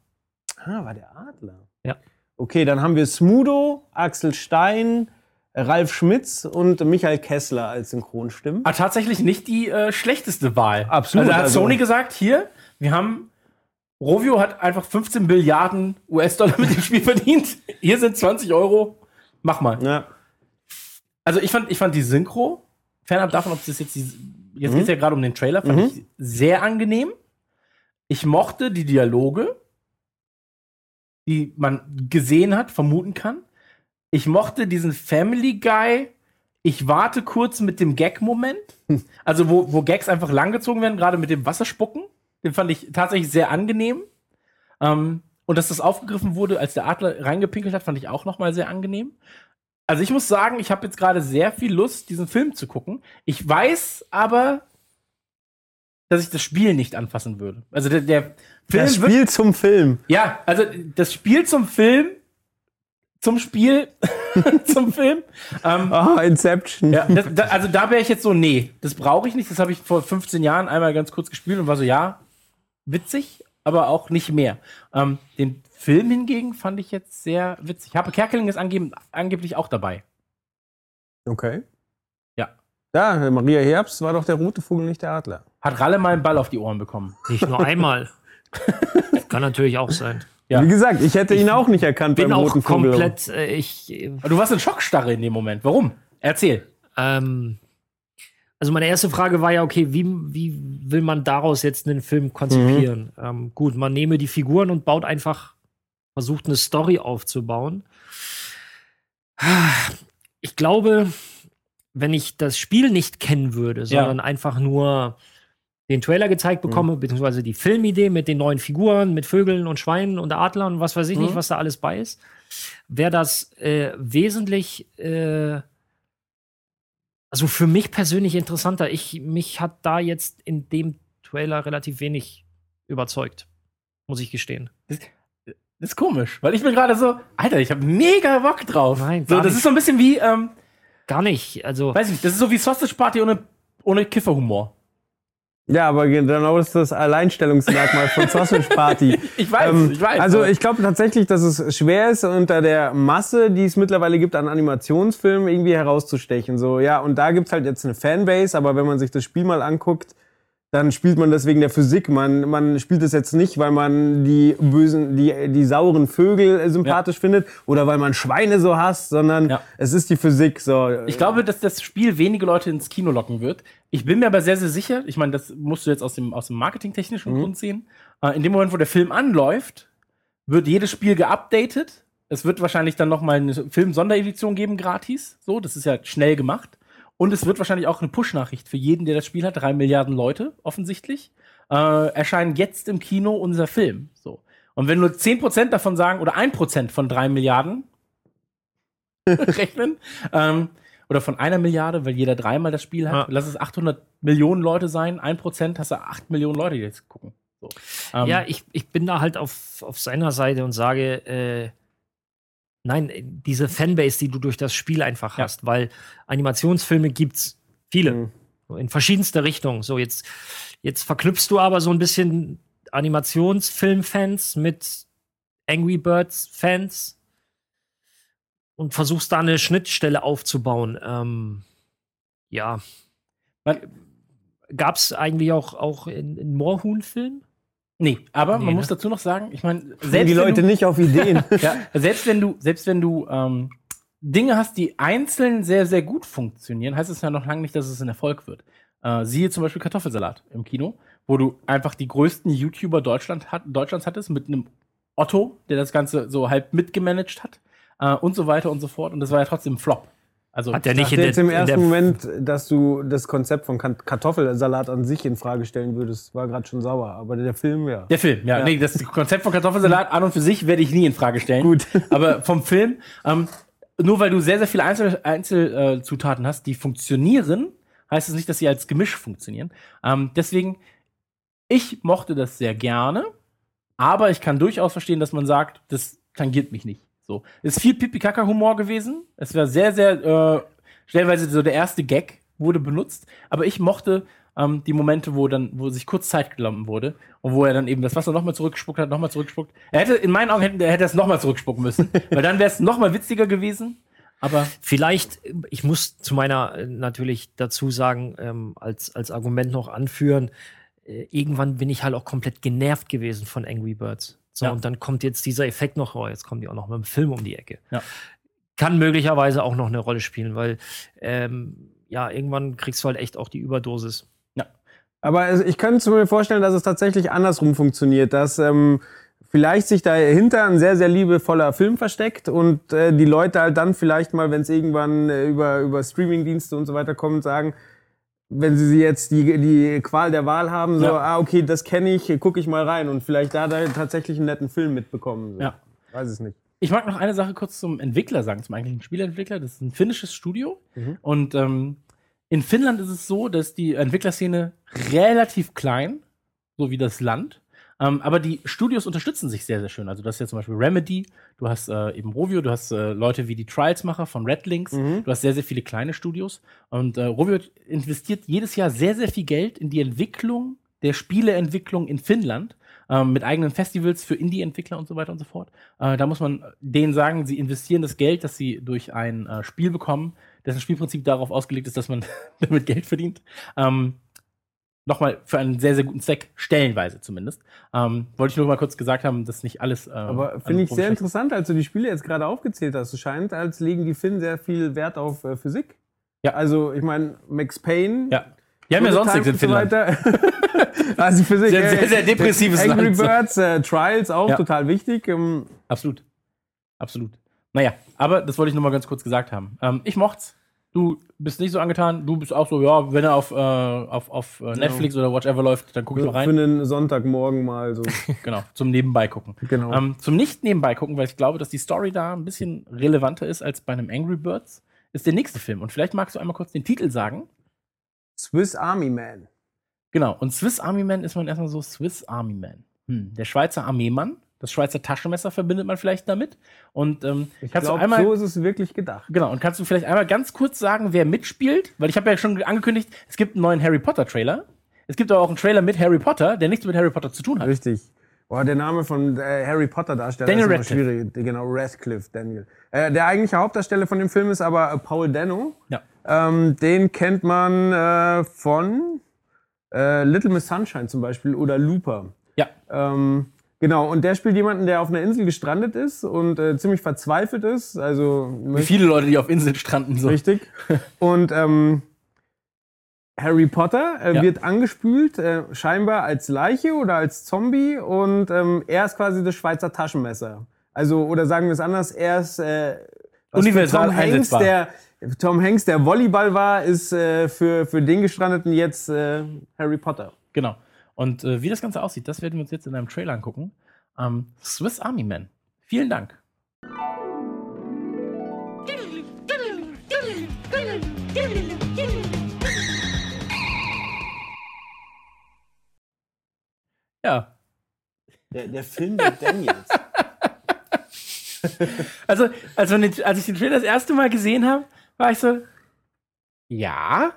Ah, war der Adler. Ja. Okay, dann haben wir Smudo, Axel Stein, Ralf Schmitz und Michael Kessler als Synchronstimmen. Ah, tatsächlich nicht die äh, schlechteste Wahl. Absolut, Also da hat also- Sony gesagt, hier, wir haben Rovio hat einfach 15 Milliarden US-Dollar mit dem Spiel verdient. Hier sind 20 Euro. Mach mal. Ja. Also ich fand, ich fand die Synchro, fernab davon, ob das jetzt die, jetzt Mhm. geht's ja gerade um den Trailer, fand Mhm. ich sehr angenehm. Ich mochte die Dialoge, die man gesehen hat, vermuten kann. Ich mochte diesen Family Guy. Ich warte kurz mit dem Gag-Moment. Also, wo, wo Gags einfach langgezogen werden, gerade mit dem Wasserspucken. Den fand ich tatsächlich sehr angenehm. Ähm, und dass das aufgegriffen wurde, als der Adler reingepinkelt hat, fand ich auch noch mal sehr angenehm. Also ich muss sagen, ich habe jetzt gerade sehr viel Lust, diesen Film zu gucken. Ich weiß aber, dass ich das Spiel nicht anfassen würde. Also der, der Film Das wird Spiel zum Film. ja, also das Spiel zum Film, zum Spiel, zum Film. Ähm, Ah, Inception. ja, das, da, also da wäre ich jetzt so, nee, das brauche ich nicht. Das habe ich vor 15 Jahren einmal ganz kurz gespielt und war so, ja, witzig, aber auch nicht mehr. Ähm, den Film hingegen fand ich jetzt sehr witzig. Habe Kerkeling ist angeb angeblich auch dabei. Okay. Ja. Da, Maria Herbst war doch der rote Vogel, nicht der Adler. Hat Ralle mal einen Ball auf die Ohren bekommen. Nicht nur einmal. Kann natürlich auch sein. Ja. Wie gesagt, ich hätte ihn auch nicht erkannt Bin beim auch roten Vogel. komplett, äh, ich, äh, du warst in Schockstarre in dem Moment. Warum? Erzähl. ähm, also meine erste Frage war ja, okay, wie, wie will man daraus jetzt einen Film konzipieren? Ähm, gut, man nehme die Figuren und baut einfach, versucht eine Story aufzubauen. Ich glaube, wenn ich das Spiel nicht kennen würde, sondern einfach nur den Trailer gezeigt bekomme, beziehungsweise die Filmidee mit den neuen Figuren, mit Vögeln und Schweinen und Adlern und was weiß ich nicht, Mhm. was da alles bei ist, wäre das äh, wesentlich, äh, also für mich persönlich interessanter. Ich, mich hat da jetzt in dem Trailer relativ wenig überzeugt, muss ich gestehen. Das ist komisch, weil ich bin gerade so, Alter, ich habe mega Bock drauf. Nein, so, das nicht. ist so ein bisschen wie, ähm, Gar nicht. Also, weiß ich nicht, das ist so wie Sausage Party ohne, ohne Kifferhumor. Ja, aber genau das ist das Alleinstellungsmerkmal von Sausage Party. Ich weiß, Ähm, ich weiß. Also ich glaube tatsächlich, dass es schwer ist, unter der Masse, die es mittlerweile gibt an Animationsfilmen, irgendwie herauszustechen. So, ja, und da gibt's halt jetzt eine Fanbase, aber wenn man sich das Spiel mal anguckt, dann spielt man das wegen der Physik. Man, man spielt es jetzt nicht, weil man die bösen, die, die sauren Vögel äh, sympathisch findet oder weil man Schweine so hasst, sondern Ja. es ist die Physik. So. Ich glaube, dass das Spiel wenige Leute ins Kino locken wird. Ich bin mir aber sehr, sehr sicher, ich meine, das musst du jetzt aus dem, aus dem marketingtechnischen Mhm. Grund sehen. Äh, in dem Moment, wo der Film anläuft, wird jedes Spiel geupdatet. Es wird wahrscheinlich dann noch mal eine Film-Sonderedition geben, gratis. So, das ist ja schnell gemacht. Und es wird wahrscheinlich auch eine Push-Nachricht für jeden, der das Spiel hat. Drei Milliarden Leute, offensichtlich. Äh, erscheinen jetzt im Kino unser Film. So. Und wenn nur 10% davon sagen, oder 1% von drei Milliarden rechnen, ähm, oder von einer Milliarde, weil jeder dreimal das Spiel hat, Ja. lass es 800 Millionen Leute sein, 1% hast du 8 Millionen Leute, die jetzt gucken. So. Ähm, ja, ich, ich bin da halt auf, auf seiner Seite und sage, äh, nein, diese Fanbase, die du durch das Spiel einfach Ja. hast, weil Animationsfilme gibt's viele. Mhm. In verschiedenster Richtung. So, jetzt, jetzt verknüpfst du aber so ein bisschen Animationsfilmfans mit Angry Birds-Fans und versuchst da eine Schnittstelle aufzubauen. Ähm, ja. Man- Gab's eigentlich auch, auch in, in Moorhuhn-Film? Nee, aber Nee, man ne? muss dazu noch sagen, ich meine, die selbst, wenn Leute du, nicht auf Ideen. ja, selbst wenn du, selbst wenn du ähm, Dinge hast, die einzeln sehr, sehr gut funktionieren, heißt es ja noch lange nicht, dass es ein Erfolg wird. Äh, siehe zum Beispiel Kartoffelsalat im Kino, wo du einfach die größten YouTuber Deutschland hat, Deutschlands hattest mit einem Otto, der das Ganze so halb mitgemanagt hat äh, und so weiter und so fort. Und das war ja trotzdem ein Flop. Also Hat der Ich nicht in der, jetzt im in ersten der Moment, dass du das Konzept von Kartoffelsalat an sich in Frage stellen würdest. War gerade schon sauer, aber der Film, ja. Der Film, ja. Ja. Nee, das Konzept von Kartoffelsalat an und für sich werde ich nie in Frage stellen. Gut. Aber vom Film, ähm, nur weil du sehr, sehr viele Einzel- Einzelzutaten äh, Zutaten hast, die funktionieren, heißt es nicht, dass sie als Gemisch funktionieren. Ähm, deswegen, ich mochte das sehr gerne, aber ich kann durchaus verstehen, dass man sagt, das tangiert mich nicht. So. Es ist viel Pipi-Kaka-Humor gewesen. Es war sehr, sehr, äh, stellenweise so der erste Gag wurde benutzt, aber ich mochte ähm, die Momente, wo dann, wo sich kurz Zeit genommen wurde und wo er dann eben das Wasser nochmal zurückgespuckt hat, nochmal zurückgespuckt. Er hätte, in meinen Augen hätte, er hätte es nochmal zurückspucken müssen, weil dann wäre es nochmal witziger gewesen. Aber Vielleicht, ich muss zu meiner äh, natürlich dazu sagen, ähm, als, als Argument noch anführen, äh, irgendwann bin ich halt auch komplett genervt gewesen von Angry Birds. So, Ja. und dann kommt jetzt dieser Effekt noch, oh, jetzt kommen die auch noch mit dem Film um die Ecke. Ja. Kann möglicherweise auch noch eine Rolle spielen, weil ähm, ja, irgendwann kriegst du halt echt auch die Überdosis. Aber es- ich könnte mir vorstellen, dass es tatsächlich andersrum funktioniert, dass ähm, vielleicht sich dahinter ein sehr, sehr liebevoller Film versteckt und äh, die Leute halt dann vielleicht mal, wenn es irgendwann äh, über, über Streamingdienste und so weiter kommt, sagen, wenn sie jetzt die, die Qual der Wahl haben, so, Ja. ah, okay, das kenne ich, gucke ich mal rein und vielleicht da, da tatsächlich einen netten Film mitbekommen. So. Ja. Weiß es nicht. Ich mag noch eine Sache kurz zum Entwickler sagen, zum eigentlichen Spieleentwickler. Das ist ein finnisches Studio. Mhm. Und ähm, in Finnland ist es so, dass die Entwicklerszene relativ klein, so wie das Land. Ähm, aber die Studios unterstützen sich sehr, sehr schön. Also, das ist ja zum Beispiel Remedy, du hast äh, eben Rovio, du hast äh, Leute wie die Trials-Macher von Red Links, Mhm. du hast sehr, sehr viele kleine Studios. Und äh, Rovio investiert jedes Jahr sehr, sehr viel Geld in die Entwicklung der Spieleentwicklung in Finnland ähm, mit eigenen Festivals für Indie-Entwickler und so weiter und so fort. Äh, da muss man denen sagen, sie investieren das Geld, das sie durch ein äh, Spiel bekommen, dessen Spielprinzip darauf ausgelegt ist, dass man damit Geld verdient. Ähm, Nochmal für einen sehr, sehr guten Zweck, stellenweise zumindest. Ähm, wollte ich nur mal kurz gesagt haben, dass nicht alles. Äh, Aber finde ich sehr interessant, als du die Spiele jetzt gerade aufgezählt hast. Es scheint, als legen die Finnen sehr viel Wert auf äh, Physik. Ja. Also, ich meine, Max Payne. Ja. Die haben ja sonst nichts in Finnland. Also Physik. Sehr, äh, sehr, sehr depressives Angry Land. Birds, äh, Trials auch Ja. total wichtig. Ähm, Absolut. Absolut. Naja, aber das wollte ich nur mal ganz kurz gesagt haben. Ähm, ich mocht's. Du bist nicht so angetan. Du bist auch so, ja, wenn er auf, äh, auf, auf äh, Netflix oder whatever läuft, dann guck ich mal für rein. einen Sonntagmorgen mal so. Genau, zum Nebenbei gucken. genau. Ähm, zum Nicht-Nebenbei gucken, weil ich glaube, dass die Story da ein bisschen relevanter ist als bei einem Angry Birds, ist der nächste Film. Und vielleicht magst du einmal kurz den Titel sagen. Swiss Army Man. Genau, und Swiss Army Man ist man erstmal so Swiss Army Man. Hm, der Schweizer Armeemann. Das Schweizer Taschenmesser verbindet man vielleicht damit. Und ähm, Ich kannst glaube, du einmal. so ist es wirklich gedacht. Genau, und kannst du vielleicht einmal ganz kurz sagen, wer mitspielt? Weil ich habe ja schon angekündigt, es gibt einen neuen Harry Potter Trailer. Es gibt aber auch einen Trailer mit Harry Potter, der nichts mit Harry Potter zu tun hat. Richtig. Boah, der Name von äh, Harry Potter Darsteller Daniel ist immer schwierig. Genau, Radcliffe, Daniel. Äh, der eigentliche Hauptdarsteller von dem Film ist aber äh, Paul Dano. Ja. Ähm, den kennt man äh, von äh, Little Miss Sunshine zum Beispiel oder Looper. Ja. Ähm, genau, und der spielt jemanden, der auf einer Insel gestrandet ist und äh, ziemlich verzweifelt ist. Also Wie viele Leute, die auf Inseln stranden, so. Richtig. Und ähm, Harry Potter äh, Ja. wird angespült, äh, scheinbar als Leiche oder als Zombie. Und ähm, er ist quasi das Schweizer Taschenmesser. Also, oder sagen wir es anders, er ist äh, Universal Tom Hanks, der Tom Hanks, der Volleyball war, ist äh, für, für den Gestrandeten jetzt äh, Harry Potter. Genau. Und äh, wie das Ganze aussieht, das werden wir uns jetzt in einem Trailer angucken. Ähm, Swiss Army Man. Vielen Dank. Ja. Der, der Film mit Daniels. Also, als, als ich den Trailer das erste Mal gesehen habe, war ich so, ja,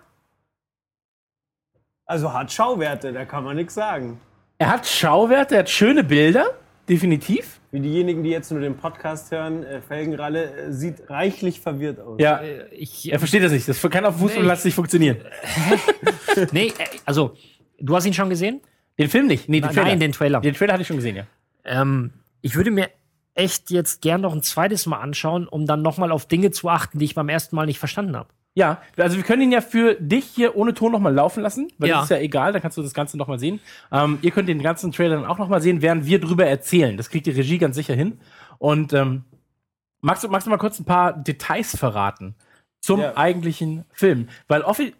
Also hat Schauwerte, da kann man nichts sagen. er hat Schauwerte, er hat schöne Bilder, definitiv. Wie diejenigen, die jetzt nur den Podcast hören, äh, Felgenralle äh, sieht reichlich verwirrt aus. Ja, Äh, Ich, er versteht das nicht. Das kann auf Fußballplatz nicht funktionieren. nee, äh, also, du hast ihn schon gesehen? Den Film nicht. Nee, den Trailer. Nein, den Trailer. den Trailer hatte ich schon gesehen, ja. Ähm, ich würde mir echt jetzt gern noch ein zweites Mal anschauen, um dann nochmal auf Dinge zu achten, die ich beim ersten Mal nicht verstanden habe. Ja, also wir können ihn ja für dich hier ohne Ton nochmal laufen lassen, weil Ja. das ist ja egal, dann kannst du das Ganze nochmal sehen. Ähm, ihr könnt den ganzen Trailer dann auch nochmal sehen, während wir drüber erzählen. Das kriegt die Regie ganz sicher hin. Und ähm, magst, du, magst du mal kurz ein paar Details verraten zum Ja. eigentlichen Film? Weil offi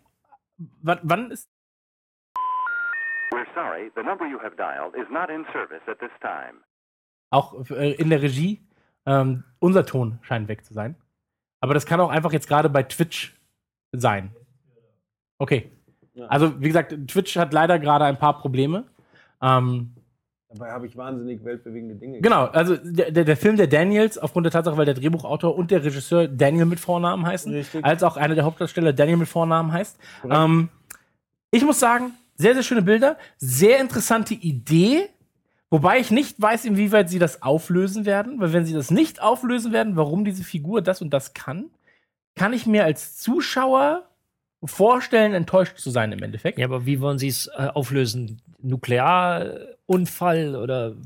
wann, wann ist We're sorry, the number you have dialed is not in service at this time. auch äh, in der Regie ähm, unser Ton scheint weg zu sein. Aber das kann auch einfach jetzt gerade bei Twitch sein. Okay. Ja. Also, wie gesagt, Twitch hat leider gerade ein paar Probleme. Ähm, Dabei habe ich wahnsinnig weltbewegende Dinge genau, also der, der, Film der Daniels, aufgrund der Tatsache, weil der Drehbuchautor und der Regisseur Daniel mit Vornamen heißen, Richtig. als auch einer der Hauptdarsteller Daniel mit Vornamen heißt. Ähm, ich muss sagen, sehr, sehr schöne Bilder, sehr interessante Idee, wobei ich nicht weiß, inwieweit sie das auflösen werden, weil wenn sie das nicht auflösen werden, warum diese Figur das und das kann, kann ich mir als Zuschauer vorstellen, enttäuscht zu sein im Endeffekt. Ja, aber wie wollen Sie es äh, auflösen? Nuklearunfall oder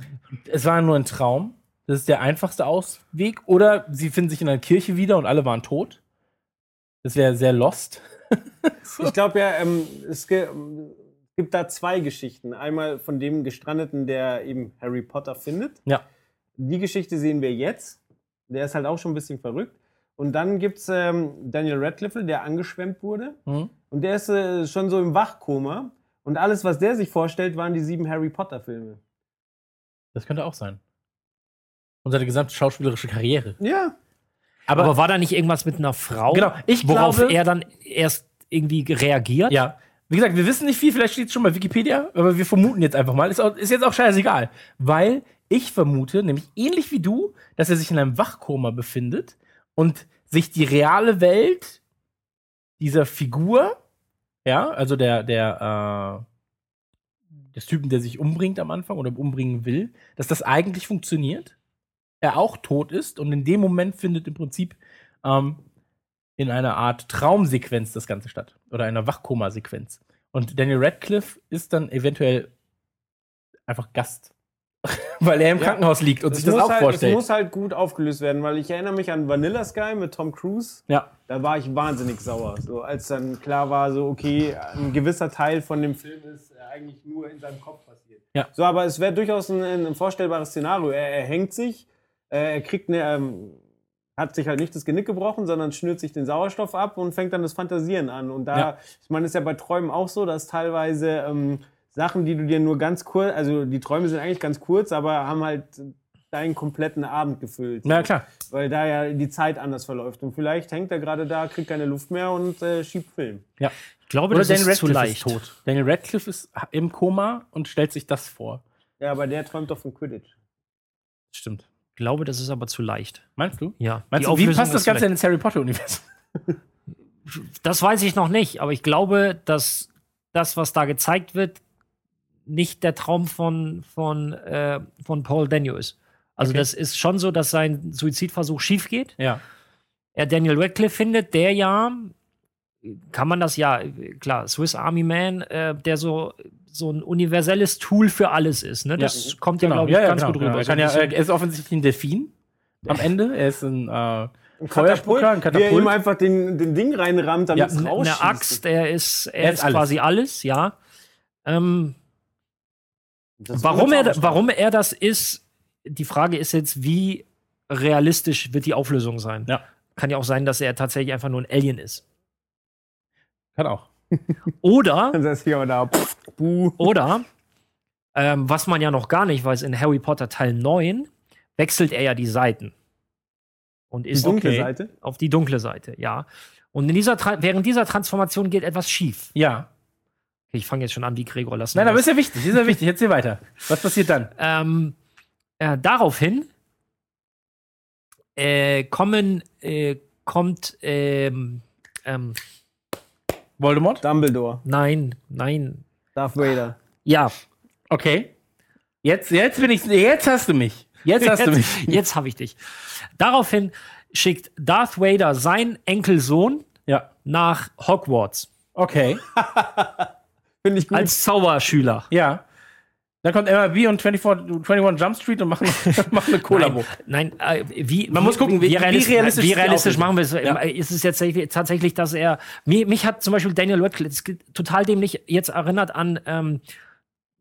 Es war nur ein Traum. Das ist der einfachste Ausweg. Oder sie finden sich in einer Kirche wieder und alle waren tot. Das wäre sehr lost. Ich glaube ja, ähm, es ge es gibt da zwei Geschichten. Einmal von dem Gestrandeten, der eben Harry Potter findet. Ja. Die Geschichte sehen wir jetzt. Der ist halt auch schon ein bisschen verrückt. Und dann gibt es ähm, Daniel Radcliffe, der angeschwemmt wurde. Mhm. Und der ist äh, schon so im Wachkoma. Und alles, was der sich vorstellt, waren die sieben Harry Potter-Filme. Das könnte auch sein. Und seine gesamte schauspielerische Karriere. Ja. Aber, Aber war da nicht irgendwas mit einer Frau? Genau, ich worauf glaube- er dann erst irgendwie reagiert? ja, wie gesagt, wir wissen nicht viel, vielleicht steht es schon bei Wikipedia, aber wir vermuten jetzt einfach mal. Ist, auch, ist jetzt auch scheißegal. Weil ich vermute, nämlich ähnlich wie du, dass er sich in einem Wachkoma befindet und sich die reale Welt dieser Figur, ja, also der, der, äh, des Typen, der sich umbringt am Anfang oder umbringen will, dass das eigentlich funktioniert. Er auch tot ist und in dem Moment findet im Prinzip ähm, in einer Art Traumsequenz das Ganze statt. Oder einer Wachkoma-Sequenz. Und Daniel Radcliffe ist dann eventuell einfach Gast. weil er im Ja. Krankenhaus liegt und sich das auch halt, vorstellt. Es muss halt gut aufgelöst werden, weil ich erinnere mich an Vanilla Sky mit Tom Cruise. ja. Da war ich wahnsinnig sauer. So, als dann klar war, so, okay, ein gewisser Teil von dem Film ist äh, eigentlich nur in seinem Kopf passiert. Ja. So, aber es wäre durchaus ein, ein vorstellbares Szenario. Er, er hängt sich, äh, er kriegt eine, ähm, hat sich halt nicht das Genick gebrochen, sondern schnürt sich den Sauerstoff ab und fängt dann das Fantasieren an. Und da, Ja. ich meine, ist ja bei Träumen auch so, dass teilweise ähm, Sachen, die du dir nur ganz kurz, also die Träume sind eigentlich ganz kurz, aber haben halt deinen kompletten Abend gefüllt. Na klar. Weil da ja die Zeit anders verläuft. Und vielleicht hängt er gerade da, kriegt keine Luft mehr und äh, schiebt Film. Ja. Ich glaube, Oder das Daniel ist zu Radcliffe leicht. ist tot. Daniel Radcliffe ist im Koma und stellt sich das vor. Ja, aber der träumt doch von Quidditch. Stimmt. Ich glaube, das ist aber zu leicht. Meinst du? Ja. Meinst du, wie passt das Ganze vielleicht- ins Harry Potter-Universum? Das weiß ich noch nicht, aber ich glaube, dass das, was da gezeigt wird, nicht der Traum von, von, äh, von Paul Daniel ist. Also, Okay. das ist schon so, dass sein Suizidversuch schief geht. Ja. Er Daniel Radcliffe findet, der ja, kann man das ja, klar, Swiss Army Man, äh, der so, so ein universelles Tool für alles ist. Ne? Das kommt ja, Genau. glaube ich, Ja, ja, ganz genau, gut genau. rüber. Er, ja, er ist offensichtlich ein Delfin am Ende. Er ist ein, äh, Ein Feuerspucker, ein er Katapult. ihm einfach den, den Ding reinrammt, damit Ja, es eine rausschießt. Axt, er ist, er Er ist ist, alles. quasi alles, ja. Ähm, warum, er, warum er das ist, die Frage ist jetzt, wie realistisch wird die Auflösung sein? Ja. Kann ja auch sein, dass er tatsächlich einfach nur ein Alien ist. kann auch. Oder, Dann setzt sich aber da. Pff, oder, ähm, was man ja noch gar nicht weiß, in Harry Potter Teil 9 wechselt er ja die Seiten. Und Die ist dunkle okay. Seite. auf die dunkle Seite, ja. Und in dieser während dieser Transformation geht etwas schief. Ja. Ich fange jetzt schon an wie Gregor lassen. Nein, aber das. ist ja wichtig. Ist ja wichtig. Erzähl weiter. Was passiert dann? Ähm, äh, daraufhin äh, kommen, äh, kommt, ähm, ähm, Voldemort? Dumbledore. nein, nein, Darth Vader. ja, Okay. Jetzt, jetzt bin ich. Jetzt hast du mich. Jetzt hast du mich. jetzt, jetzt habe ich dich. Daraufhin schickt Darth Vader seinen Enkelsohn Ja. nach Hogwarts Okay. Finde ich gut. als Zauberschüler. Ja. Dann kommt MLB und 24, 21 Jump Street und machen, machen eine Kollabo. Nein, nein äh, wie, Man muss gucken, wie- wie realistisch, realistisch wie realistisch machen wir es. Ja. Ist es jetzt tatsächlich- dass er. Mich, mich hat zum Beispiel Daniel Radcliffe total dämlich jetzt erinnert an. Ähm,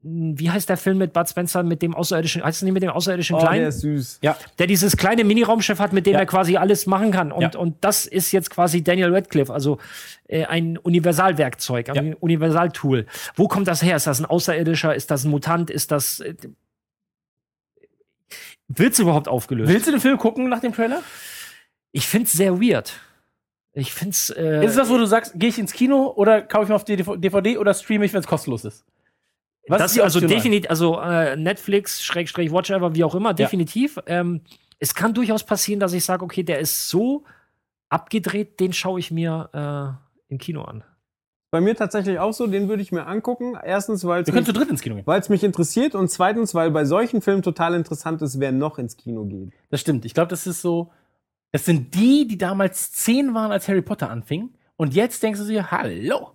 wie heißt der Film mit Bud Spencer mit dem außerirdischen, heißt es nicht mit dem außerirdischen Oh, Kleinen? der ist süß. Ja. der dieses kleine Mini-Raumschiff hat, mit dem Ja. er quasi alles machen kann. Und, Ja. und das ist jetzt quasi Daniel Radcliffe, also äh, ein Universalwerkzeug, ein Ja. Universaltool. Wo kommt das her? Ist das ein Außerirdischer? Ist das ein Mutant? Ist das. Äh, Wird es überhaupt aufgelöst? Willst du den Film gucken nach dem Trailer? Ich finde es sehr weird. Ich finde es. Äh, Ist es das, wo du sagst, gehe ich ins Kino oder kaufe ich mir auf die DVD oder streame ich, wenn es kostenlos ist? Was das ist also definitiv, also äh, Netflix, Schrägstrich, Watchever, wie auch immer, definitiv. Ähm, es kann durchaus passieren, dass ich sage, okay, der ist so abgedreht, den schaue ich mir äh, im Kino an. Bei mir tatsächlich auch so, den würde ich mir angucken. Erstens, weil es mich interessiert und zweitens, weil bei solchen Filmen total interessant ist, wer noch ins Kino geht. Das stimmt. Ich glaube, das ist so. Das sind die, die damals zehn waren, als Harry Potter anfing. Und jetzt denkst du dir, hallo.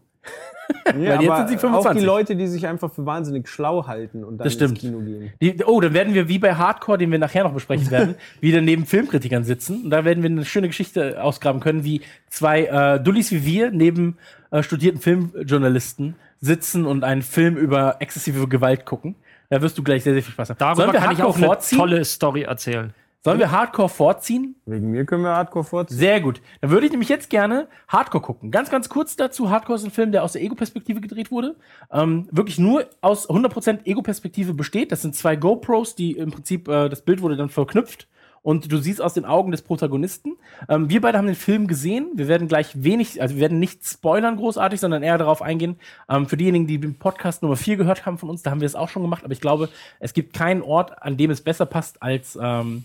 Ja, jetzt aber sind sie Auch 25. die Leute, die sich einfach für wahnsinnig schlau halten und dann Das stimmt. ins Kino gehen. Die, oh, dann werden wir wie bei Hardcore, den wir nachher noch besprechen werden, wieder neben Filmkritikern sitzen. Und da werden wir eine schöne Geschichte ausgraben können, wie zwei äh, Dullis wie wir neben äh, studierten Filmjournalisten sitzen und einen Film über exzessive Gewalt gucken. Da wirst du gleich sehr, sehr viel Spaß haben. Darüber kann ich auch eine vorziehen? tolle Story erzählen. Sollen wir Hardcore vorziehen? Wegen mir können wir Hardcore vorziehen. Sehr gut. Dann würde ich nämlich jetzt gerne Hardcore gucken. Ganz, ganz kurz dazu. Hardcore ist ein Film, der aus der Ego-Perspektive gedreht wurde. Ähm, wirklich nur aus 100% Ego-Perspektive besteht. Das sind zwei GoPros, die im Prinzip, äh, das Bild wurde dann verknüpft. Und du siehst aus den Augen des Protagonisten. Ähm, wir beide haben den Film gesehen. Wir werden gleich wenig, also wir werden nicht spoilern großartig, sondern eher darauf eingehen. Ähm, für diejenigen, die den Podcast Nummer 4 gehört haben von uns, da haben wir es auch schon gemacht. Aber ich glaube, es gibt keinen Ort, an dem es besser passt als ähm,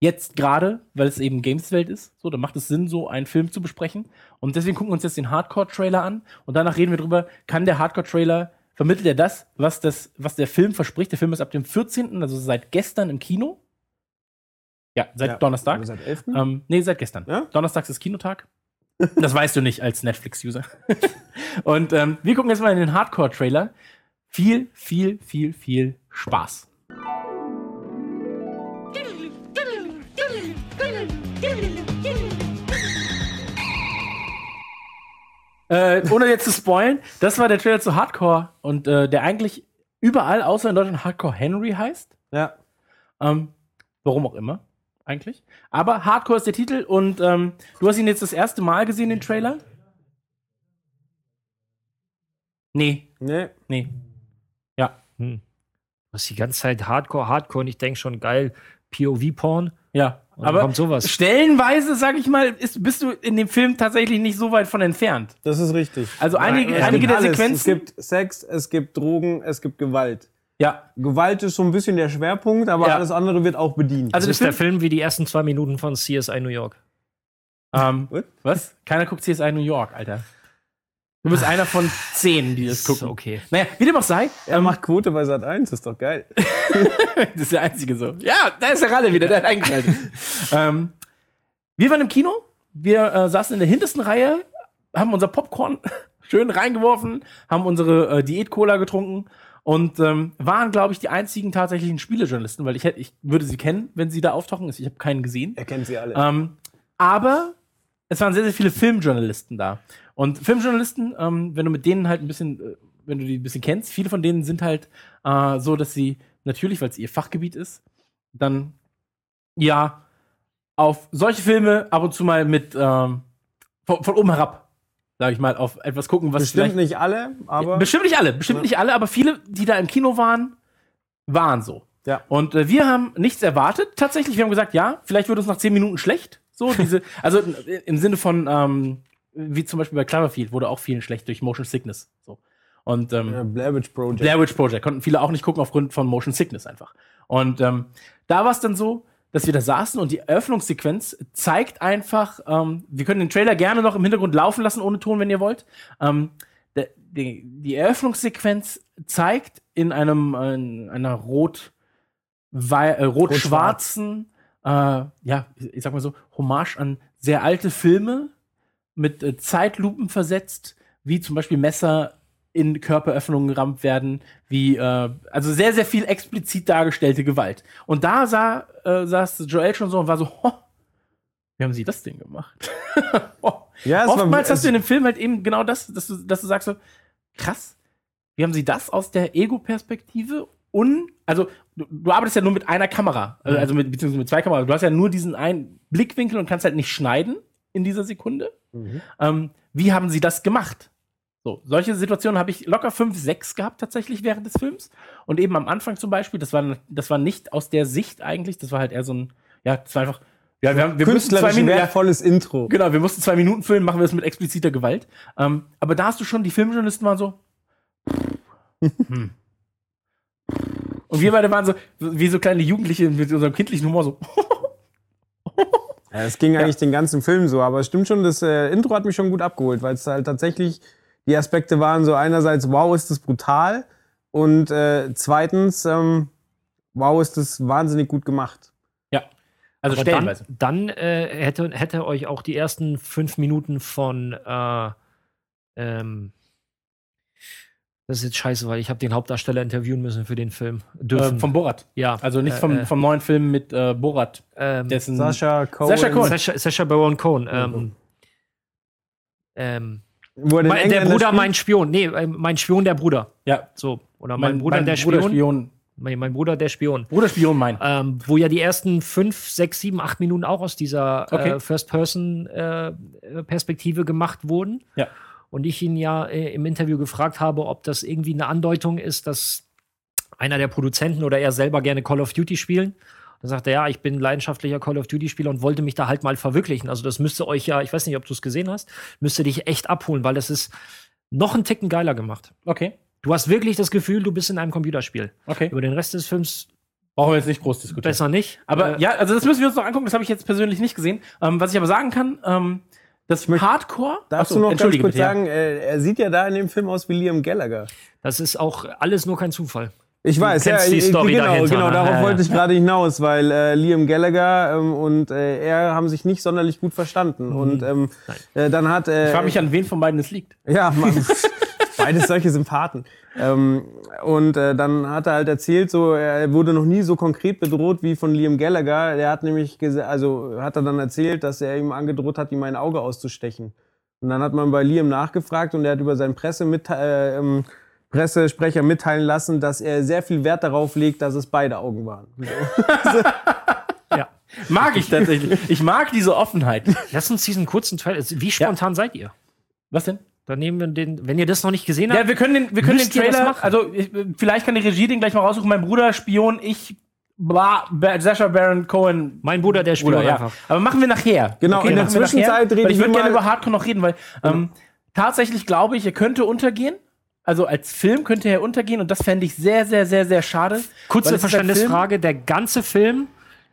jetzt gerade, weil es eben Gameswelt ist, so, da macht es Sinn, so einen Film zu besprechen. Und deswegen gucken wir uns jetzt den Hardcore-Trailer an und danach reden wir drüber, kann der Hardcore-Trailer, vermittelt er das, was das, was der Film verspricht? Der Film ist ab dem 14., also seit gestern im Kino. Ja, seit Ja. Donnerstag. Also seit 11. Ähm, nee, seit gestern. Ja? Donnerstags ist Kinotag. Das weißt du nicht als Netflix-User. und ähm, wir gucken jetzt mal in den Hardcore-Trailer. Viel, viel, viel, viel Spaß. Äh, ohne jetzt zu spoilen, das war der Trailer zu Hardcore und äh, der eigentlich überall außer in Deutschland Hardcore Henry heißt. Ja. Ähm, warum auch immer, eigentlich. Aber Hardcore ist der Titel und ähm, du hast ihn jetzt das erste Mal gesehen, den Trailer? Nee, Nee. nee. Hm. Was die ganze Zeit Hardcore, Hardcore und ich denke schon geil, POV-Porn. Ja, Und dann aber kommt sowas. stellenweise, sag ich mal, ist, bist du in dem Film tatsächlich nicht so weit von entfernt. Das ist richtig. Also einige, Es einige gibt der alles. Sequenzen. Es gibt Sex, es gibt Drogen, es gibt Gewalt. ja, Gewalt ist so ein bisschen der Schwerpunkt, aber Ja. alles andere wird auch bedient. Also Das ist der der Film wie die ersten zwei Minuten von CSI New York. ähm, was? Keiner guckt CSI New York, Alter. Du bist einer von zehn, die das gucken. okay. Naja, wie dem auch sei, er ähm, macht Quote bei Sat 1, ist doch geil. das ist der einzige so. Ja, da ist der Ralle wieder, der hat eingeschaltet. ähm, wir waren im Kino, wir äh, saßen in der hintersten Reihe, haben unser Popcorn schön reingeworfen, haben unsere äh, Diät-Cola getrunken und ähm, waren, glaube ich, die einzigen tatsächlichen Spielejournalisten, weil ich, hätte, ich würde sie kennen, wenn sie da auftauchen. Ich habe keinen gesehen. Er kennt sie alle. Ähm, aber es waren sehr, sehr viele Filmjournalisten da. Und Filmjournalisten, ähm, wenn du mit denen halt ein bisschen, äh, wenn du die ein bisschen kennst, viele von denen sind halt äh, so, dass sie natürlich, weil es ihr Fachgebiet ist, dann ja auf solche Filme ab und zu mal mit ähm, von, von oben herab, sage ich mal, auf etwas gucken, was Bestimmt nicht alle, aber bestimmt nicht alle, bestimmt Ja. nicht alle, aber viele, die da im Kino waren, waren so. Ja. Und äh, wir haben nichts erwartet. Tatsächlich, wir haben gesagt, ja, vielleicht wird uns nach zehn Minuten schlecht. So diese, also im Sinne von ähm, wie zum Beispiel bei Cloverfield wurde auch vielen schlecht durch Motion Sickness. So. Und ähm, äh, Blair Witch Project. Blair Witch Project konnten viele auch nicht gucken aufgrund von Motion Sickness einfach. Und ähm, da war es dann so, dass wir da saßen und die Eröffnungssequenz zeigt einfach, ähm, wir können den Trailer gerne noch im Hintergrund laufen lassen ohne Ton, wenn ihr wollt. Ähm, der, die, die Eröffnungssequenz zeigt in einem äh, in einer rot äh, rot-schwarzen, äh, ja, ich sag mal so, Hommage an sehr alte Filme mit äh, Zeitlupen versetzt, wie zum Beispiel Messer in Körperöffnungen gerammt werden, wie, äh, also sehr, sehr viel explizit dargestellte Gewalt. Und da sah, äh, saß Joel schon so und war so, ho, wie haben sie das denn gemacht? oh. Ja, es war- Oftmals hast du in dem Film halt eben genau das, dass du, dass du sagst so, krass, wie haben sie das aus der Ego-Perspektive und, also du, du arbeitest ja nur mit einer Kamera, also, also mit, beziehungsweise mit zwei Kameras, du hast ja nur diesen einen Blickwinkel und kannst halt nicht schneiden in dieser Sekunde. Ähm, wie haben sie das gemacht? So, solche Situationen habe ich locker fünf, sechs gehabt tatsächlich während des Films. Und eben am Anfang zum Beispiel, das war, das war nicht aus der Sicht eigentlich, das war halt eher so ein, ja, das war einfach, ja, wir, haben, wir müssen zwei Minuten, ja, wertvolles Intro. Genau, wir mussten zwei Minuten filmen, machen wir das mit expliziter Gewalt. Ähm, aber da hast du schon, die Filmjournalisten waren so. hm. Und wir beide waren so, wie so kleine Jugendliche mit unserem kindlichen Humor so. Ja, es ging eigentlich den ganzen Film so, aber es stimmt schon, das äh, Intro hat mich schon gut abgeholt, weil es halt tatsächlich die Aspekte waren so einerseits, wow, ist das brutal und äh, zweitens, ähm, wow, ist das wahnsinnig gut gemacht. ja. Also Aber dann, stellenweise. dann äh, hätte, hätte euch auch die ersten fünf Minuten von äh, ähm, das ist jetzt scheiße, weil ich habe den Hauptdarsteller interviewen müssen für den Film. Dürfen. Äh, vom Borat. ja. Also nicht vom, Äh, äh, vom neuen Film mit äh, Borat. ähm, Dessen. Sascha Cohen, Sacha Cohen. Sacha, Sacha Baron Cohen. Ähm, ähm, wo er den mein, der Bruder, spielt. mein Spion. Nee, äh, mein Spion, der Bruder. Ja. So. Oder mein, Bruder, mein der Bruder Spion. Spion. Mein, mein Bruder, der Spion. Bruder Spion mein. Ähm, wo ja die ersten fünf, sechs, sieben, acht Minuten auch aus dieser Okay. äh, First-Person-Perspektive gemacht wurden. Ja. Und ich ihn ja äh, im Interview gefragt habe, ob das irgendwie eine Andeutung ist, dass einer der Produzenten oder er selber gerne Call of Duty spielen. Dann sagte er, ja, ich bin leidenschaftlicher Call of Duty-Spieler und wollte mich da halt mal verwirklichen. Also das müsste euch ja, ich weiß nicht, ob du es gesehen hast, müsste dich echt abholen, weil das ist noch einen Ticken geiler gemacht. Okay. Du hast wirklich das Gefühl, du bist in einem Computerspiel. Okay. Über den Rest des Films Brauchen wir jetzt nicht groß diskutieren. besser nicht. Aber Äh, ja, also das müssen wir uns noch angucken, das habe ich jetzt persönlich nicht gesehen. Ähm, was ich aber sagen kann, ähm, das Hardcore. Darfst Achso, du noch ganz kurz bitte, sagen, äh, er sieht ja da in dem Film aus wie Liam Gallagher. Das ist auch alles nur kein Zufall. Ich weiß, ja, die ich- Story genau, dahinter, genau, ne? darauf Ja, ja. wollte ich gerade hinaus, weil äh, Liam Gallagher ähm, und äh, er haben sich nicht sonderlich gut verstanden. Und ähm, äh, dann hat äh, Ich frage mich, an wen von beiden es liegt. Ja, Mann. Beides solche Sympathen. Ähm, und äh, dann hat er halt erzählt, so er wurde noch nie so konkret bedroht wie von Liam Gallagher. Der hat nämlich also hat er dann erzählt, dass er ihm angedroht hat, ihm ein Auge auszustechen. Und dann hat man bei Liam nachgefragt und er hat über seinen Pressemitte äh, ähm, Pressesprecher mitteilen lassen, dass er sehr viel Wert darauf legt, dass es beide Augen waren. Ja. Mag ich tatsächlich. Ich mag diese Offenheit. Lass uns diesen kurzen Trailer. Wie spontan seid ihr? Was denn? Dann nehmen wir den, wenn ihr das noch nicht gesehen habt. Ja, wir können den, wir können den Trailer, machen? also ich, vielleicht kann die Regie den gleich mal raussuchen. Mein Bruder Spion, ich, bla, Ba- Sascha Baron Cohen. mein Bruder, der Spion Bruder, ja. Aber machen wir nachher. Genau, in der machen wir nachher, Zwischenzeit reden weil Ich würde wir gerne über Hardcore noch reden, weil ähm, tatsächlich glaube ich, er könnte untergehen. Also als Film könnte er untergehen und das fände ich sehr, sehr, sehr, sehr schade. Kurze Verständnisfrage: Der ganze Film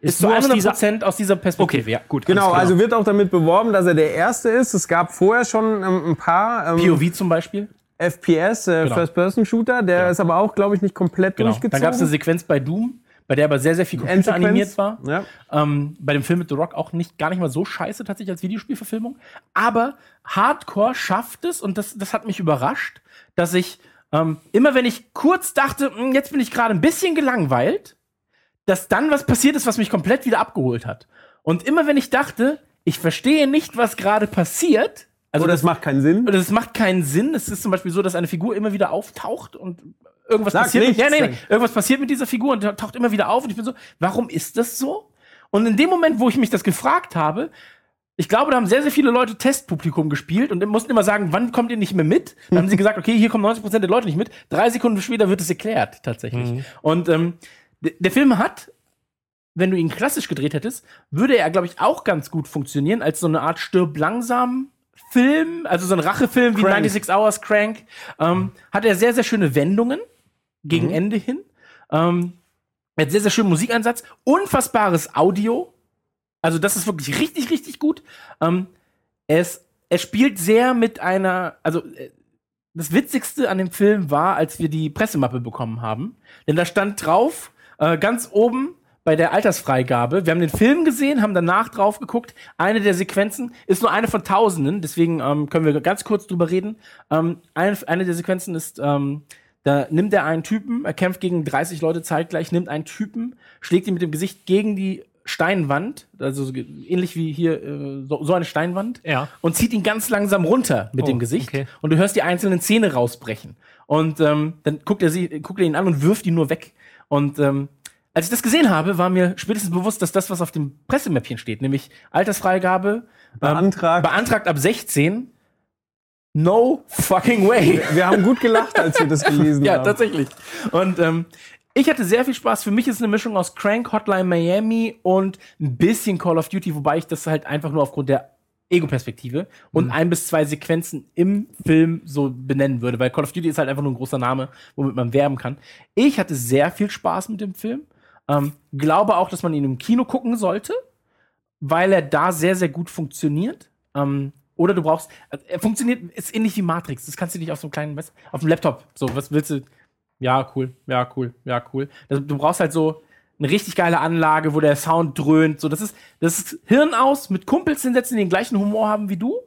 Ist ist zu nur aus 100 dieser. Prozent aus dieser Perspektive. Okay, ja, gut. Genau, also wird auch damit beworben, dass er der Erste ist. Es gab vorher schon ähm, ein paar ähm, POV zum Beispiel. FPS, äh, Genau. First-Person-Shooter. Der ist aber auch, glaube ich, nicht komplett Genau. durchgezogen. Dann gab es eine Sequenz bei Doom, bei der aber sehr, sehr viel Computer animiert war. Ja. Ähm, bei dem Film mit The Rock auch nicht, gar nicht mal so scheiße tatsächlich als Videospielverfilmung. Aber Hardcore schafft es, und das, das hat mich überrascht, dass ich ähm, immer wenn ich kurz dachte, "Hm, jetzt bin ich gerade ein bisschen gelangweilt, dass dann was passiert ist, was mich komplett wieder abgeholt hat. Und immer wenn ich dachte, ich verstehe nicht, was gerade passiert, also Oder das macht keinen Sinn. oder das macht keinen Sinn. Es ist zum Beispiel so, dass eine Figur immer wieder auftaucht und irgendwas Sag passiert. nichts, ja, nee, nee, dann. irgendwas passiert mit dieser Figur und taucht immer wieder auf und ich bin so, warum ist das so? Und in dem Moment, wo ich mich das gefragt habe, ich glaube, da haben sehr, sehr viele Leute Testpublikum gespielt und mussten immer sagen, wann kommt ihr nicht mehr mit? Dann haben sie gesagt, okay, hier kommen 90% der Leute nicht mit. Drei Sekunden später wird es erklärt, tatsächlich. Und ähm, der Film hat, wenn du ihn klassisch gedreht hättest, würde er, glaube ich, auch ganz gut funktionieren als so eine Art Stirb langsam Film, also so ein Rachefilm wie Crank. 96 Hours Crank. Ähm, hat er sehr, sehr schöne Wendungen gegen Ende hin. Ähm, er hat sehr, sehr schönen Musikeinsatz, unfassbares Audio. Also, das ist wirklich richtig, richtig gut. Ähm, es, er spielt sehr mit einer, also äh, das Witzigste an dem Film war, als wir die Pressemappe bekommen haben. Denn da stand drauf, äh, ganz oben, bei der Altersfreigabe. Wir haben den Film gesehen, haben danach drauf geguckt. Eine der Sequenzen ist nur eine von Tausenden, deswegen ähm, können wir ganz kurz drüber reden. Ähm, eine, eine der Sequenzen ist, ähm, da nimmt er einen Typen, er kämpft gegen 30 Leute zeitgleich, nimmt einen Typen, schlägt ihn mit dem Gesicht gegen die Steinwand, also ähnlich wie hier äh, so, so eine Steinwand, Ja. und zieht ihn ganz langsam runter mit Oh, dem Gesicht. okay. Und du hörst die einzelnen Zähne rausbrechen. Und ähm, dann guckt er, sie, guckt er ihn an und wirft ihn nur weg. Und ähm, als ich das gesehen habe, war mir spätestens bewusst, dass das, was auf dem Pressemäppchen steht, nämlich Altersfreigabe, Beantragt. ähm, beantragt ab 16, no fucking way. Wir haben gut gelacht, als wir das gelesen Ja, haben. tatsächlich. Und ähm, ich hatte sehr viel Spaß. Für mich ist es eine Mischung aus Crank, Hotline Miami und ein bisschen Call of Duty, wobei ich das halt einfach nur aufgrund der Ego-Perspektive und ein bis zwei Sequenzen im Film so benennen würde, weil Call of Duty ist halt einfach nur ein großer Name, womit man werben kann. Ich hatte sehr viel Spaß mit dem Film. Ähm, glaube auch, dass man ihn im Kino gucken sollte, weil er da sehr, sehr gut funktioniert. Ähm, oder du brauchst, also er funktioniert, ist ähnlich wie Matrix. Das kannst du nicht auf so einem kleinen, auf dem Laptop. So, was willst du? Ja, cool, ja, cool, ja, cool. Das, du brauchst halt so eine richtig geile Anlage, wo der Sound dröhnt. So, das ist, das ist Hirn aus, mit Kumpels hinsetzen, die den gleichen Humor haben wie du.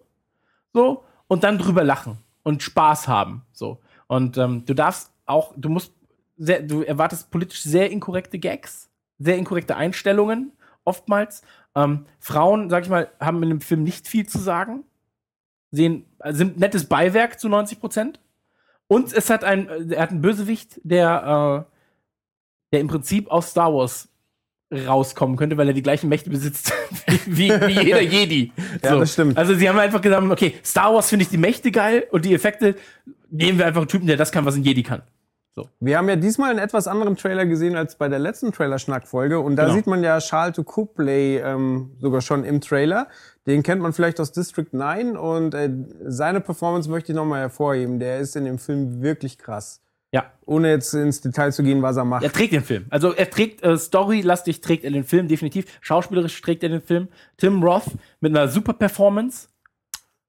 So, und dann drüber lachen und Spaß haben. So. Und ähm, du darfst auch, du musst sehr, du erwartest politisch sehr inkorrekte Gags, sehr inkorrekte Einstellungen, oftmals. Ähm, Frauen, sag ich mal, haben in dem Film nicht viel zu sagen. Sehen, sind nettes Beiwerk zu 90 Prozent. Und es hat ein, äh, er hat einen Bösewicht, der, äh, der im Prinzip aus Star Wars rauskommen könnte, weil er die gleichen Mächte besitzt wie, wie jeder Jedi. Ja, das stimmt. Also sie haben einfach gesagt, okay, Star Wars finde ich die Mächte geil und die Effekte nehmen wir einfach einen Typen, der das kann, was ein Jedi kann. Wir haben ja diesmal einen etwas anderen Trailer gesehen als bei der letzten Trailer-Schnack-Folge. Und da Genau. sieht man ja Charles de Copley ähm, sogar schon im Trailer. Den kennt man vielleicht aus District 9. Und äh, seine Performance möchte ich nochmal hervorheben. Der ist in dem Film wirklich krass. Ja, Ohne jetzt ins Detail zu gehen, was er macht. er trägt den Film. Also er trägt, äh, storylastig trägt er den Film, definitiv. Schauspielerisch trägt er den Film. Tim Roth mit einer super Performance.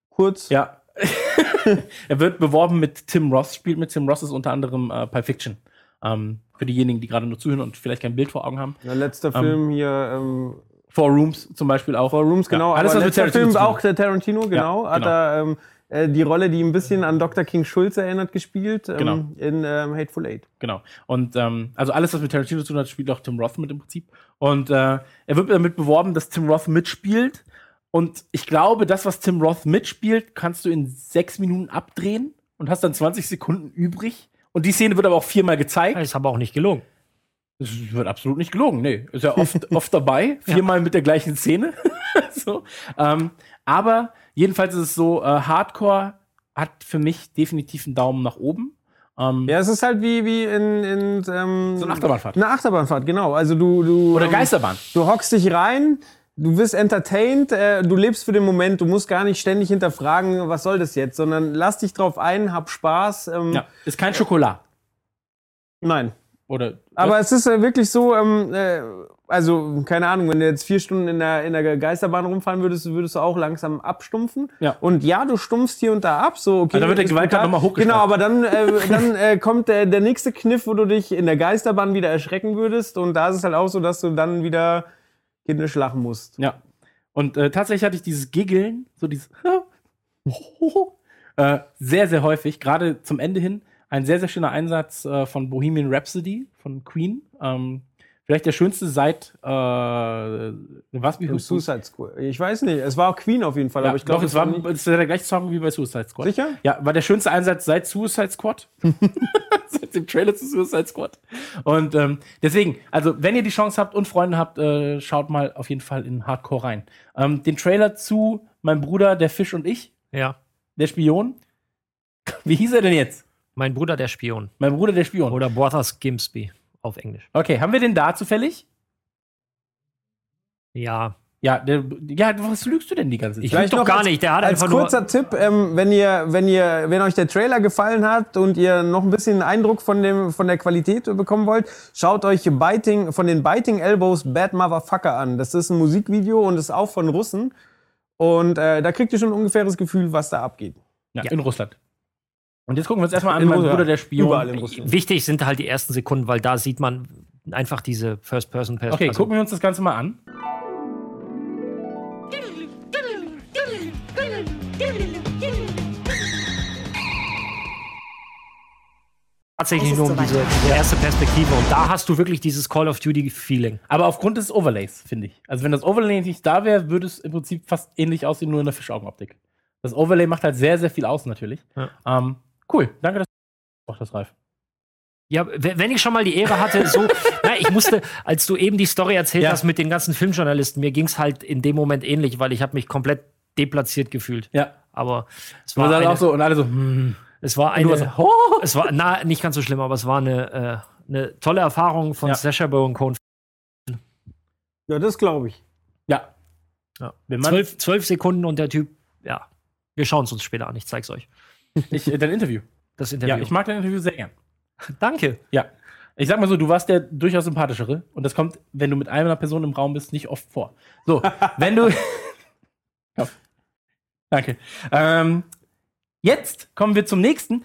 Kurz. Ja. er wird beworben mit Tim Roth, spielt mit Tim Roth, ist unter anderem äh, Pulp Fiction. Ähm, für diejenigen, die gerade nur zuhören und vielleicht kein Bild vor Augen haben. Der letzte Film hier, ähm, Four Rooms zum Beispiel auch. Four Rooms, genau. alles, aber was mit letzter Tarantino Film zu tun auch der Tarantino, genau. Ja, Hat genau. er ähm, äh, die Rolle, die ein bisschen an Dr. King Schulz erinnert, gespielt. Ähm, Genau. In ähm, Hateful Eight. Genau. Und ähm, also alles, was mit Tarantino zu tun hat, spielt auch Tim Roth mit im Prinzip. Und äh, er wird damit beworben, dass Tim Roth mitspielt. Und ich glaube, das, was Tim Roth mitspielt, kannst du in sechs Minuten abdrehen und hast dann 20 Sekunden übrig. Und die Szene wird aber auch viermal gezeigt. Ist aber auch nicht gelungen. Das wird absolut nicht gelogen. Nee, ist ja oft, oft dabei. Viermal mit der gleichen Szene. so. ähm, aber jedenfalls ist es so, äh, Hardcore hat für mich definitiv einen Daumen nach oben. Ähm, Ja, es ist halt wie, wie in, in ähm, So eine Achterbahnfahrt. Eine Achterbahnfahrt, genau. Also du, du, Oder ähm, Geisterbahn. du hockst dich rein, du wirst entertained, äh, du lebst für den Moment, du musst gar nicht ständig hinterfragen, was soll das jetzt, sondern lass dich drauf ein, hab Spaß. Ähm, Ja, ist kein Schokolad. Nein. Oder Aber es ist äh, wirklich so, ähm, äh, also keine Ahnung, wenn du jetzt vier Stunden in der, in der Geisterbahn rumfahren würdest, würdest du auch langsam abstumpfen. Ja. Und ja, du stumpfst hier und da ab, so okay. Also da wird der ist Gewaltgrad brutal. noch mal hochgeschraubt. Genau, aber dann, äh, dann äh, kommt der, der nächste Kniff, wo du dich in der Geisterbahn wieder erschrecken würdest. Und da ist es halt auch so, dass du dann wieder kindisch lachen musst. Ja. Und äh, tatsächlich hatte ich dieses Giggeln, so dieses äh, sehr, sehr häufig, gerade zum Ende hin. Ein sehr, sehr schöner Einsatz äh, von Bohemian Rhapsody von Queen. Ähm, vielleicht der schönste seit äh, was wie Suicide Squad. Ich weiß nicht, es war auch Queen auf jeden Fall, Ja, aber ich glaube, doch, es war, es war der gleiche Song wie bei Suicide Squad. Sicher? Ja, war der schönste Einsatz seit Suicide Squad. seit dem Trailer zu Suicide Squad. Und ähm, deswegen, also wenn ihr die Chance habt und Freunde habt, äh, schaut mal auf jeden Fall in Hardcore rein. Ähm, den Trailer zu Mein Bruder, der Fisch und ich, Ja. der Spion. Wie hieß er denn jetzt? Mein Bruder, der Spion. Mein Bruder, der Spion. Oder Brothers Gimsby auf Englisch. Okay, haben wir den da zufällig? Ja. Ja, der, ja, was lügst du denn die ganze Zeit? Ich lüge doch gar als- nicht. Der hat Als einfach nur. kurzer Tipp, ähm, wenn ihr, wenn ihr, wenn euch der Trailer gefallen hat und ihr noch ein bisschen Eindruck von dem, von der Qualität bekommen wollt, schaut euch Biting, von den Biting Elbows Bad Motherfucker an. Das ist ein Musikvideo und ist auch von Russen. Und äh, da kriegt ihr schon ein ungefähres Gefühl, was da abgeht. ja, Ja. in Russland. Und jetzt gucken wir uns erstmal an, In mein. Bruder, der Spion. Überall in Russland. Wichtig sind halt die ersten Sekunden, weil da sieht man einfach diese First-Person Okay, also, gucken wir uns das Ganze mal an. tatsächlich nur um diese, diese erste Perspektive. Und da hast du wirklich dieses Call of Duty-Feeling. Aber aufgrund des Overlays, finde ich. Also, wenn das Overlay nicht da wäre, würde es im Prinzip fast ähnlich aussehen, nur in der Fischaugenoptik. Das Overlay macht halt sehr, sehr viel aus, natürlich. Ja. Ähm, cool, danke, dass du das, Ralf. Ja, wenn ich schon mal die Ehre hatte, so, na, ich musste, als du eben die Story erzählt Ja. hast mit den ganzen Filmjournalisten, mir ging es halt in dem Moment ähnlich, weil ich habe mich komplett deplatziert gefühlt. Ja. Aber es War eine, auch so und alle so, hm. es war eine, so, oh. es war na, nicht ganz so schlimm, aber es war eine, äh, eine tolle Erfahrung von Ja. Sasha Baron Cohen. Ja, das glaube ich. Ja. Ja. Wenn man, Zwölf, zwölf Sekunden und der Typ, ja, wir schauen es uns später an, ich zeig's euch. Ich, äh, dein Interview. Das Interview. Ja, ich mag dein Interview sehr gern. Danke. Ja. Ich sag mal so, du warst der durchaus sympathischere und das kommt, wenn du mit einer Person im Raum bist, nicht oft vor. So, wenn du. ja. Danke. Ähm, jetzt kommen wir zum nächsten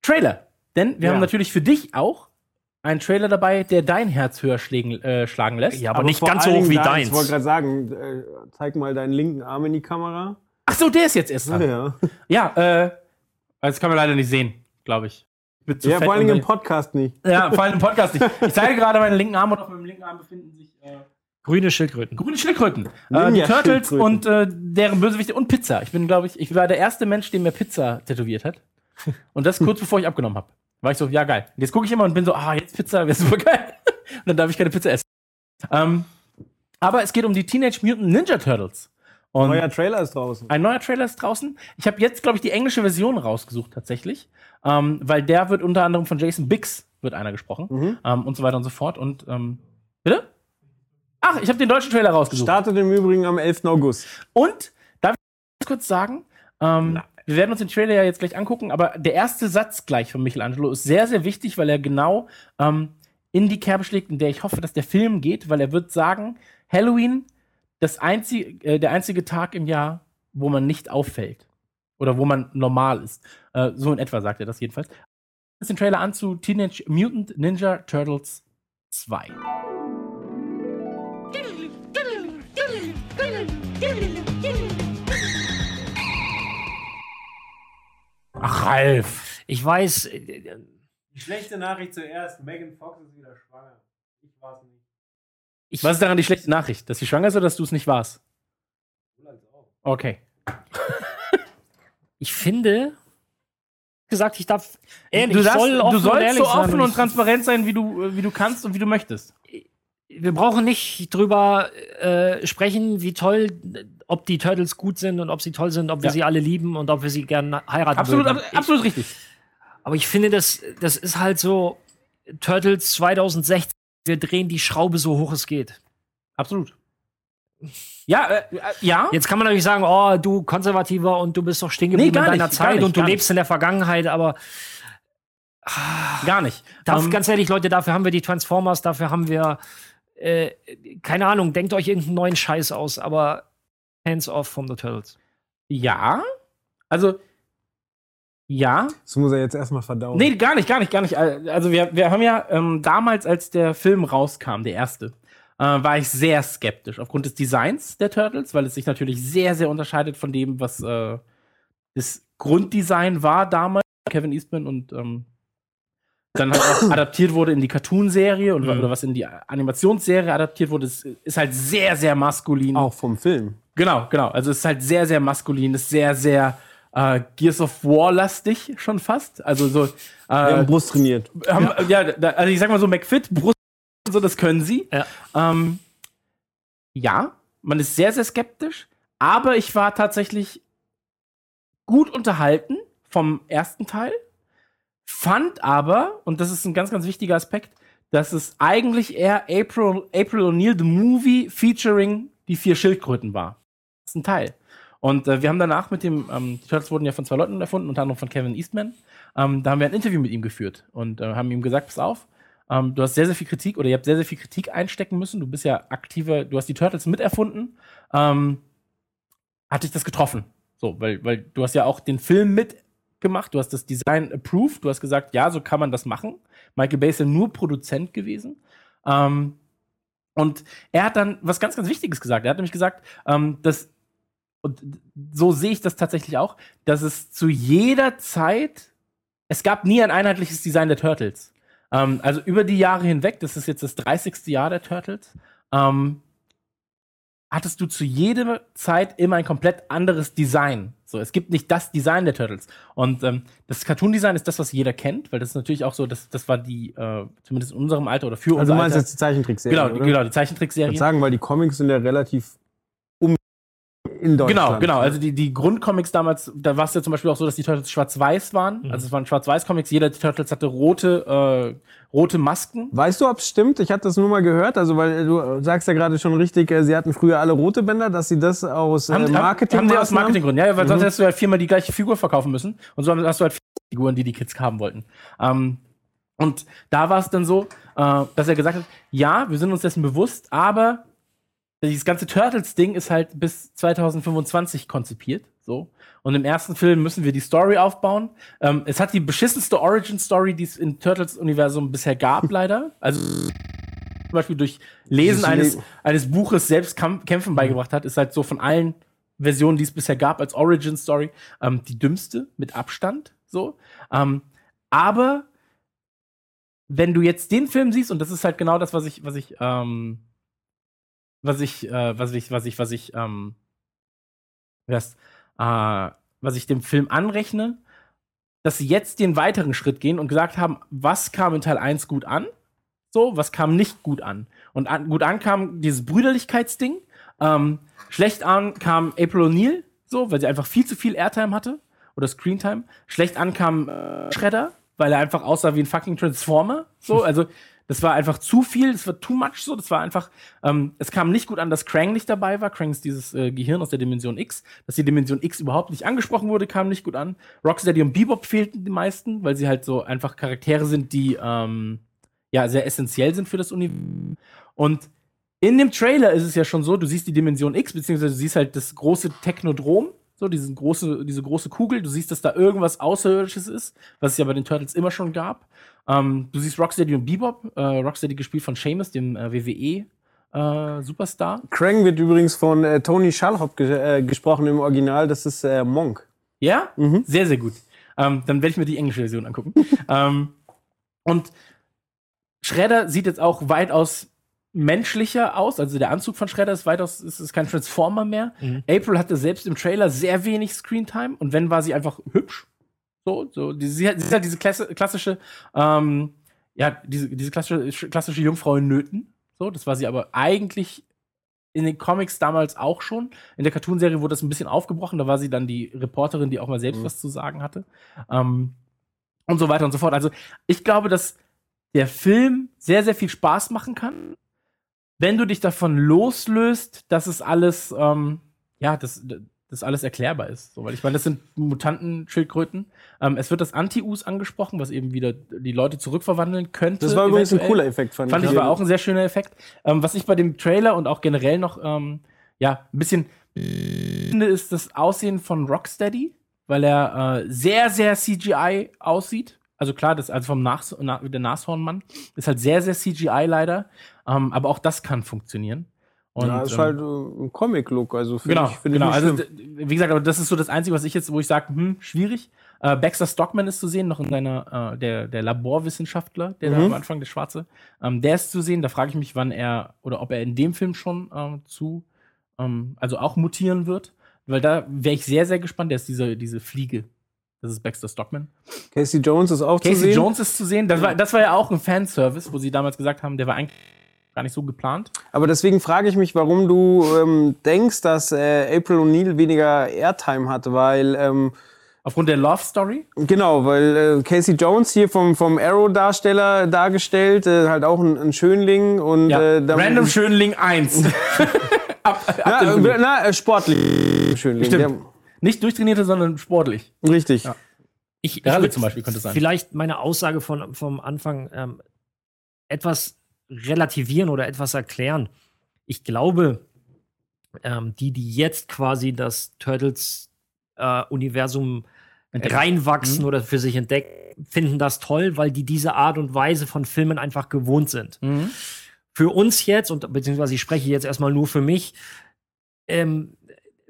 Trailer. Denn wir Ja. haben natürlich für dich auch einen Trailer dabei, der dein Herz höher schlägen, äh, schlagen lässt. Ja, aber, nicht vor ganz so hoch wie deins. Ich wollte gerade sagen, äh, zeig mal deinen linken Arm in die Kamera. Ach so, der ist jetzt erst dran. Ja, Ja, äh, das kann man leider nicht sehen, glaube ich. Ich ja fett, vor allen Dingen im Podcast nicht. Ja, vor allem im Podcast nicht. Ich zeige gerade meinen linken Arm und auf meinem linken Arm befinden sich äh, Grüne Schildkröten. grüne Schildkröten. Äh, die Turtles Schildkröten. und äh, deren Bösewichte und Pizza. Ich bin, glaube ich, ich war der erste Mensch, dem mir Pizza tätowiert hat. Und das kurz bevor ich abgenommen habe. War ich so, ja geil. Und jetzt gucke ich immer und bin so, ah, jetzt Pizza, wäre super geil. und dann darf ich keine Pizza essen. Ähm, aber es geht um die Teenage Mutant Ninja Turtles. Und Neuer Trailer ist draußen. ein neuer Trailer ist draußen. Ich habe jetzt, glaube ich, die englische Version rausgesucht tatsächlich, ähm, weil der wird unter anderem von Jason Biggs wird einer gesprochen Mhm. ähm, und so weiter und so fort. Und ähm, bitte? Ach, ich habe den deutschen Trailer rausgesucht. Startet im Übrigen am 11. August. Und darf ich ganz kurz sagen, ähm, wir werden uns den Trailer ja jetzt gleich angucken, aber der erste Satz gleich von Michelangelo ist sehr, sehr wichtig, weil er genau ähm, in die Kerbe schlägt, in der ich hoffe, dass der Film geht, weil er wird sagen, Halloween, das einzige, äh, der einzige Tag im Jahr, wo man nicht auffällt. Oder wo man normal ist. Äh, so in etwa sagt er das jedenfalls. Jetzt den Trailer an zu Teenage Mutant Ninja Turtles 2. Ach, Ralf. Ich weiß, äh, Die schlechte Nachricht zuerst. Megan Fox ist wieder schwanger. Ich war's nicht. Ich, Was ist daran die schlechte Nachricht? Dass sie schwanger ist oder dass du es nicht warst? Okay. ich finde, gesagt, ich darf ehrlich, du, darfst, soll du offen und sollst so sein offen und und ich- transparent sein, wie du, äh, wie du kannst und wie du möchtest. wir brauchen nicht drüber äh, sprechen, wie toll, ob die Turtles gut sind und ob sie toll sind, ob wir Ja. sie alle lieben und ob wir sie gerne heiraten Absolut, ab, absolut richtig. Aber ich finde, das, das ist halt so Turtles 2016. Wir drehen die Schraube so hoch es geht. Absolut. Ja, äh, äh, ja. Jetzt kann man natürlich sagen, oh, du Konservativer und du bist doch stehen geblieben Nee, in deiner nicht, Zeit nicht, und du lebst in der Vergangenheit, aber Gar nicht. darf, Ähm, ganz ehrlich, Leute, dafür haben wir die Transformers, dafür haben wir, äh, keine Ahnung, denkt euch irgendeinen neuen Scheiß aus, aber hands off from the Turtles. ja. Also, ja. Das muss er jetzt erstmal verdauen. Nee, gar nicht, gar nicht, gar nicht. Also wir, wir haben ja ähm, damals, als der Film rauskam, der erste, äh, war ich sehr skeptisch aufgrund des Designs der Turtles, weil es sich natürlich sehr, sehr unterscheidet von dem, was äh, das Grunddesign war damals, Kevin Eastman und ähm, dann halt auch adaptiert wurde in die Cartoon-Serie und, Mhm. oder was in die Animationsserie adaptiert wurde, ist, ist halt sehr, sehr maskulin. Auch vom Film. Genau, genau. Also es ist halt sehr, sehr maskulin, ist sehr, sehr äh, Gears of War-lastig schon fast. Also so. Wir haben Äh, Brust trainiert. haben, ja. da, also ich sag mal so, McFit, Brust, so, das können sie. Ja. Ähm, ja, man ist sehr, sehr skeptisch, aber ich war tatsächlich gut unterhalten vom ersten Teil, fand aber, und das ist ein ganz, ganz wichtiger Aspekt, dass es eigentlich eher April, April O'Neil, the Movie, featuring die vier Schildkröten war. Das ist ein Teil. Und äh, wir haben danach mit dem, ähm, die Turtles wurden ja von zwei Leuten erfunden, unter anderem von Kevin Eastman. Ähm, da haben wir ein Interview mit ihm geführt und äh, haben ihm gesagt, pass auf, ähm, du hast sehr, sehr viel Kritik oder ihr habt sehr, sehr viel Kritik einstecken müssen. Du bist ja aktiver, du hast die Turtles miterfunden. Ähm, hat dich das getroffen? So, weil, weil du hast ja auch den Film mitgemacht, du hast das Design approved, du hast gesagt, ja, so kann man das machen. Michael Bay ist ja nur Produzent gewesen. Ähm, und er hat dann was ganz, ganz Wichtiges gesagt. Er hat nämlich gesagt, ähm, dass, und so sehe ich das tatsächlich auch, dass es zu jeder Zeit, es gab nie ein einheitliches Design der Turtles. Ähm, also über die Jahre hinweg, das ist jetzt das 30. Jahr der Turtles, ähm, hattest du zu jeder Zeit immer ein komplett anderes Design. So, es gibt nicht das Design der Turtles. Und ähm, das Cartoon-Design ist das, was jeder kennt, weil das ist natürlich auch so, das, das war die, äh, zumindest in unserem Alter oder für Also unser du meinst Alter. jetzt die Zeichentrickserie, genau, oder? genau, die Ich Zeichentrickserie. würde sagen, weil die Comics sind ja relativ in Deutschland. Genau, genau. Also die, die Grundcomics damals, da war es ja zum Beispiel auch so, dass die Turtles schwarz-weiß waren. Also es waren schwarz-weiß-Comics. Jeder der Turtles hatte rote, äh, rote Masken. Weißt du, ob es stimmt? Ich hatte das nur mal gehört, also weil du sagst ja gerade schon richtig, äh, sie hatten früher alle rote Bänder, dass sie das aus äh, Haben, Marketing haben die aus Marketinggründen. Ja, weil sonst hättest du halt viermal die gleiche Figur verkaufen müssen. Und so hast du halt vier Figuren, die die Kids haben wollten. Ähm, und da war es dann so, äh, dass er gesagt hat, ja, wir sind uns dessen bewusst, aber dieses ganze Turtles-Ding ist halt bis 2025 konzipiert. So. Und im ersten Film müssen wir die Story aufbauen. Ähm, es hat die beschissenste Origin-Story, die es im Turtles-Universum bisher gab, leider. Also zum Beispiel durch Lesen eines, eines Buches selbst Kämpfen beigebracht hat, ist halt so von allen Versionen, die es bisher gab als Origin-Story, ähm, die dümmste mit Abstand. So. Ähm, aber wenn du jetzt den Film siehst, und das ist halt genau das, was ich, was ich, ähm, was ich, äh, was ich, was ich, was ich, ähm, das, äh, was ich dem Film anrechne, dass sie jetzt den weiteren Schritt gehen und gesagt haben, was kam in Teil 1 gut an, so, was kam nicht gut an. Und an, gut ankam dieses Brüderlichkeitsding, ähm, schlecht an kam April O'Neil, so, weil sie einfach viel zu viel Airtime hatte oder Screentime. Schlecht ankam äh, Shredder, weil er einfach aussah wie ein fucking Transformer, so, also das war einfach zu viel, das war too much so, das war einfach, ähm, es kam nicht gut an, dass Krang nicht dabei war. Krang ist dieses äh, Gehirn aus der Dimension X. Dass die Dimension X überhaupt nicht angesprochen wurde, kam nicht gut an. Rocksteady und Bebop fehlten die meisten, weil sie halt so einfach Charaktere sind, die ähm, ja sehr essentiell sind für das Universum. Und in dem Trailer ist es ja schon so, du siehst die Dimension X, beziehungsweise du siehst halt das große Technodrom, so diesen große, diese große Kugel. Du siehst, dass da irgendwas Außerirdisches ist, was es ja bei den Turtles immer schon gab. Ähm, du siehst Rocksteady und Bebop, äh, Rocksteady gespielt von Seamus, dem äh, WWE äh, Superstar. Krang wird übrigens von äh, Tony Schallhop ge äh, gesprochen im Original, das ist äh, Monk. Ja? Mhm. Sehr, sehr gut. Ähm, dann werde ich mir die englische Version angucken. ähm, und Shredder sieht jetzt auch weitaus menschlicher aus. Also der Anzug von Shredder ist weitaus, ist, ist kein Transformer mehr. Mhm. April hatte selbst im Trailer sehr wenig Screentime und wenn war sie einfach hübsch. So, so, die, sie, ist halt diese klasse, klassische, ähm, ja, diese, diese klassische, klassische Jungfrau in Nöten. So, das war sie aber eigentlich in den Comics damals auch schon. In der Cartoonserie wurde das ein bisschen aufgebrochen. Da war sie dann die Reporterin, die auch mal selbst Mhm. was zu sagen hatte. Ähm, und so weiter und so fort. Also, ich glaube, dass der Film sehr, sehr viel Spaß machen kann, wenn du dich davon loslöst, dass es alles, ähm, ja, dass, dass alles erklärbar ist. So, weil ich meine, das sind Mutanten-Schildkröten. Ähm, es wird das Anti-Us angesprochen, was eben wieder die Leute zurückverwandeln könnte. Das war übrigens ein eventuell. cooler Effekt, fand, Fand ich ich. war auch ein sehr schöner Effekt. Ähm, was ich bei dem Trailer und auch generell noch, ähm, ja, ein bisschen finde, ist das Aussehen von Rocksteady, weil er äh, sehr, sehr CGI aussieht. Also klar, das, also vom Nas, na, der Nashornmann ist halt sehr, sehr CGI leider. Ähm, aber auch das kann funktionieren. Und, ja, ist ähm, halt äh, ein Comic-Look, also finde Genau, ich, find genau. ich Also, wie gesagt, aber das ist so das Einzige, was ich jetzt, wo ich sage, hm, schwierig. Äh, Baxter Stockman ist zu sehen, noch in seiner, äh, der, der Laborwissenschaftler, der da Mhm. am Anfang, der Schwarze. Ähm, der ist zu sehen. Da frage ich mich, wann er oder ob er in dem Film schon ähm, zu, ähm, also auch mutieren wird. Weil da wäre ich sehr, sehr gespannt. Der ist diese, diese Fliege. Das ist Baxter Stockman. Casey Jones ist auch zu Casey sehen. Jones ist zu sehen. Das war, das war ja auch ein Fanservice, wo sie damals gesagt haben, der war eigentlich gar nicht so geplant. Aber deswegen frage ich mich, warum du ähm, denkst, dass äh, April O'Neil weniger Airtime hatte, weil ähm, Aufgrund der Love Story. genau, weil äh, Casey Jones hier vom, vom Arrow-Darsteller dargestellt, äh, halt auch ein, ein Schönling und Ja. äh, da- Random Schönling 1. ab, ab Na, äh, na, äh, sportlich Schönling. Stimmt. Nicht durchtrainierte, sondern sportlich. Richtig. Ja. Ich, ich würd zum Beispiel könnte es sein. Vielleicht meine Aussage von, vom Anfang ähm, etwas relativieren oder etwas erklären. Ich glaube, ähm, die, die jetzt quasi das Turtles-Universum Entdecken. reinwachsen Mhm. oder für sich entdecken, finden das toll, weil die diese Art und Weise von Filmen einfach gewohnt sind. Mhm. für uns jetzt, und beziehungsweise ich spreche jetzt erstmal nur für mich, ähm,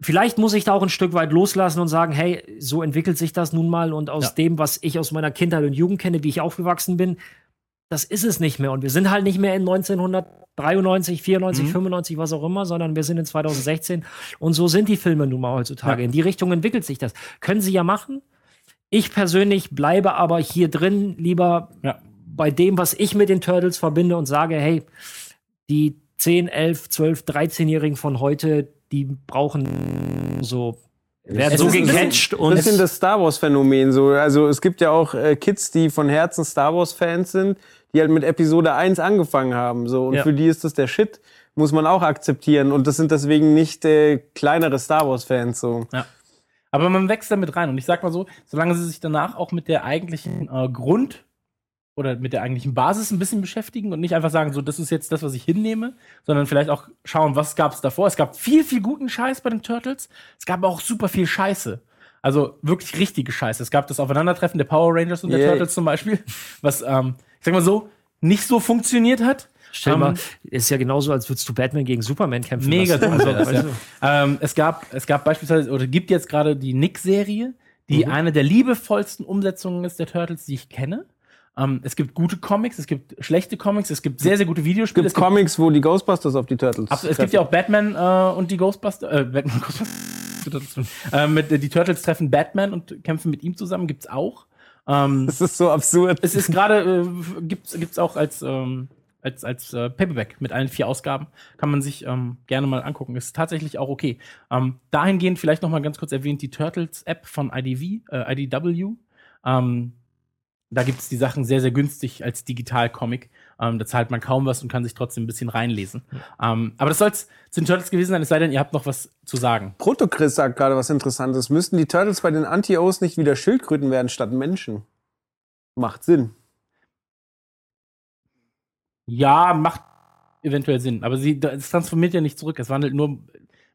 vielleicht muss ich da auch ein Stück weit loslassen und sagen, hey, so entwickelt sich das nun mal und aus Ja. dem, was ich aus meiner Kindheit und Jugend kenne, wie ich aufgewachsen bin, das ist es nicht mehr. Und wir sind halt nicht mehr in 1993, 94, Mhm. 95, was auch immer, sondern wir sind in 2016. Und so sind die Filme nun mal heutzutage. Ja. In die Richtung entwickelt sich das. Können sie ja machen. Ich persönlich bleibe aber hier drin lieber Ja. bei dem, was ich mit den Turtles verbinde und sage, hey, die 10, 11, 12, 13-Jährigen von heute, die brauchen so, werden so ist ein gecatcht Ein und bisschen das Star Wars-Phänomen. So. Also es gibt ja auch äh, Kids, die von Herzen Star Wars-Fans sind, die halt mit Episode 1 angefangen haben. So. Und Ja. für die ist das der Shit. Muss man auch akzeptieren. Und das sind deswegen nicht äh, kleinere Star Wars-Fans. So. Aber man wächst damit rein. Und ich sag mal so, solange sie sich danach auch mit der eigentlichen äh, Grund oder mit der eigentlichen Basis ein bisschen beschäftigen und nicht einfach sagen, so, das ist jetzt das, was ich hinnehme, sondern vielleicht auch schauen, was gab es davor. Es gab viel, viel guten Scheiß bei den Turtles. Es gab aber auch super viel Scheiße. Also wirklich richtige Scheiße. Es gab das Aufeinandertreffen der Power Rangers und der Yeah. Turtles zum Beispiel, was, ähm, ich sag mal so, nicht so funktioniert hat. Stell mal, Ähm, ist ja genauso, als würdest du Batman gegen Superman kämpfen Mega lassen. das, weißt ja. ähm, es, gab, es gab beispielsweise, oder gibt jetzt gerade die Nick-Serie, die Mhm. eine der liebevollsten Umsetzungen ist der Turtles, die ich kenne. Ähm, es gibt gute Comics, es gibt schlechte Comics, es gibt sehr, sehr gute Es Videospiele. gibt Comics, wo die Ghostbusters auf die Turtles. Absolut, es gibt ja auch Batman äh, und die Ghostbusters. Äh, Batman, Ghostbusters. äh, mit, die Turtles treffen Batman und kämpfen mit ihm zusammen, gibt's auch. Ähm, Das ist so absurd. es ist gerade, äh, gibt's, gibt's auch als, ähm, als, als äh, Paperback mit allen vier Ausgaben. Kann man sich ähm, gerne mal angucken. Ist tatsächlich auch okay. Ähm, dahingehend vielleicht noch mal ganz kurz erwähnt, die Turtles-App von IDV, äh, IDW. Ähm, da gibt's die Sachen sehr, sehr günstig als Digital-Comic. Ähm, da zahlt man kaum was und kann sich trotzdem ein bisschen reinlesen. Ähm, aber das soll's zu den Turtles gewesen sein, es sei denn, ihr habt noch was zu sagen. Proto-Chris sagt gerade was Interessantes. Müssten die Turtles bei den Anti-O's nicht wieder Schildkröten werden statt Menschen? Macht Sinn. Ja, macht eventuell Sinn. Aber sie, es transformiert ja nicht zurück. Es wandelt nur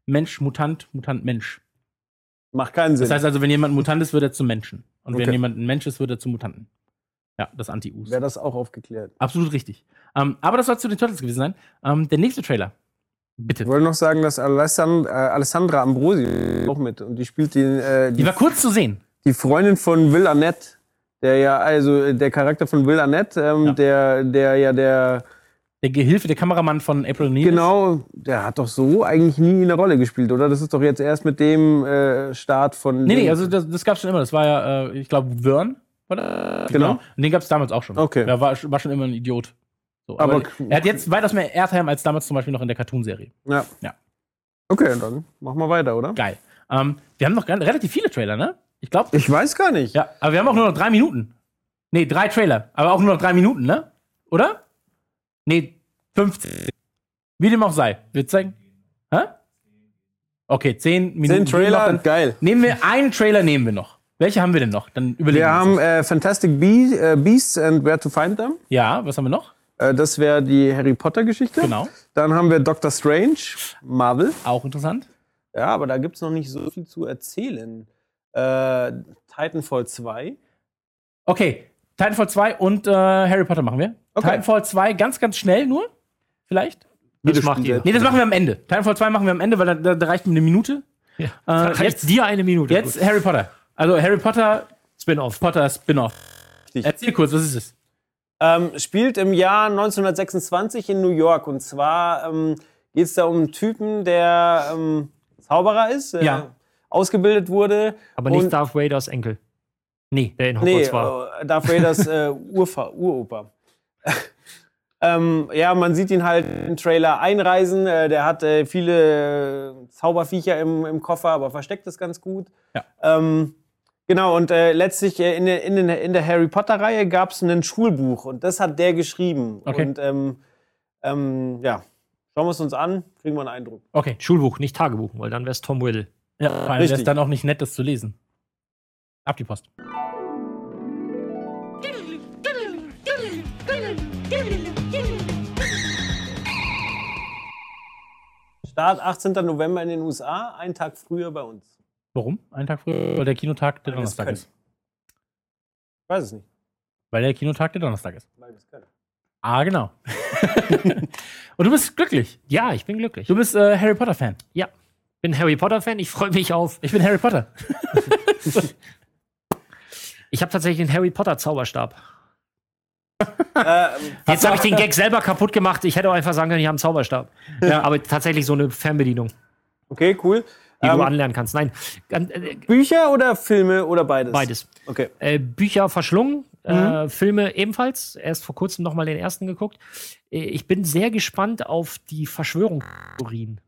Mensch, Mutant, Mutant, Mensch. Macht keinen Sinn. Das heißt also, wenn jemand ein Mutant ist, wird er zum Menschen. Und wenn Okay. jemand ein Mensch ist, wird er zum Mutanten. Ja, das Anti-Us. Wäre das auch aufgeklärt. Absolut richtig. Ähm, aber das soll zu den Turtles gewesen sein. Ähm, der nächste Trailer. Bitte. Ich wollte noch sagen, dass Alessand äh, Alessandra Ambrosi auch mit und die spielt den, äh, Die die, war kurz zu sehen. die Freundin von Will Arnett. Der ja, also äh, der Charakter von Will Arnett, ähm, Ja. der, der ja der, Der Gehilfe, der Kameramann von April O'Neil. genau, der hat doch so eigentlich nie eine Rolle gespielt, oder? Das ist doch jetzt erst mit dem äh, Start von. Nee, nee, also das, das gab's schon immer. Das war ja, äh, ich glaube, Vern. Oder? Genau. Und den gab's damals auch schon. Okay. Der war, war schon immer ein Idiot. So, aber, Aber- er hat jetzt weitaus mehr Airtime als damals zum Beispiel noch in der Cartoon-Serie. Ja. Ja. Okay, dann machen wir weiter, oder? Geil. Ähm, wir haben noch relativ viele Trailer, ne? Ich glaube. Ich weiß gar nicht. Ja, aber wir haben auch nur noch drei Minuten. Nee, drei Trailer. Aber auch nur noch drei Minuten, ne? Oder? Nee, 15. Wie dem auch sei. Wir zeigen. Hä? Okay, zehn Minuten. Zehn Trailer, geil. nehmen wir einen Trailer, nehmen wir noch. Welche haben wir denn noch? Dann überlegen Wir wir haben äh, Fantastic Be äh, Beasts and Where to Find Them. Ja, was haben wir noch? Äh, das wäre die Harry Potter Geschichte. Genau. Dann haben wir Doctor Strange, Marvel. Auch interessant. Ja, aber da gibt es noch nicht so viel zu erzählen. Äh, Titanfall 2. Okay, Titanfall 2 und äh, Harry Potter machen wir. Okay. Titanfall 2 ganz, ganz schnell nur. Vielleicht? Das macht ihr. Nee, das machen wir am Ende. Titanfall 2 machen wir am Ende, weil da, da, reicht mir eine Minute. Ja. Äh, Reicht jetzt, dir eine Minute. jetzt Harry Potter. Also Harry Potter, Spin-off. Potter Spin-off. Erzähl kurz, was ist es? Ähm, spielt im Jahr 1926 in New York. Und zwar ähm, geht es da um einen Typen, der ähm, Zauberer ist, äh, Ja. ausgebildet wurde. Aber nicht Darth Vaders Enkel, Nee. der in Nee, Hogwarts war. äh, Darth Vaders äh, Urfa Uropa. ähm, ja, man sieht ihn halt im Trailer einreisen. Äh, der hat äh, viele äh, Zauberviecher im, im Koffer, aber versteckt es ganz gut. Ja. Ähm, genau, und äh, letztlich äh, in, der- in, den- in der Harry Potter-Reihe gab es ein Schulbuch und das hat der geschrieben. Okay. Und ähm, ähm, ja, schauen wir es uns an, kriegen wir einen Eindruck. Okay. Schulbuch, nicht Tagebuch, weil dann wäre es Tom Riddle. Ja, wäre Richtig. es dann auch nicht nett, das zu lesen. Ab die Post. Start 18. November in den USA, einen Tag früher bei uns. Warum? Einen Tag früher? Weil der Kinotag der Donnerstag ist. Ich weiß es nicht. Weil der Kinotag der Donnerstag ist. Weil wir es können. Ah, genau. und du bist glücklich. Ja, ich bin glücklich. Du bist äh, Harry Potter-Fan. Ja. Bin Harry Potter-Fan. Ich freue mich auf. Ich bin Harry Potter. Ich habe tatsächlich einen Harry Potter-Zauberstab. Äh, Jetzt habe ich den Gag selber kaputt gemacht. Ich hätte auch einfach sagen können, ich habe einen Zauberstab. Ja. Aber tatsächlich so eine Fernbedienung, okay, cool. Die du Ähm, anlernen kannst. Nein, äh, Bücher oder Filme oder beides? beides. Okay. Äh, Bücher verschlungen, äh, Filme ebenfalls. Erst vor kurzem noch mal den ersten geguckt. Äh, ich bin sehr gespannt auf die Verschwörungstheorien.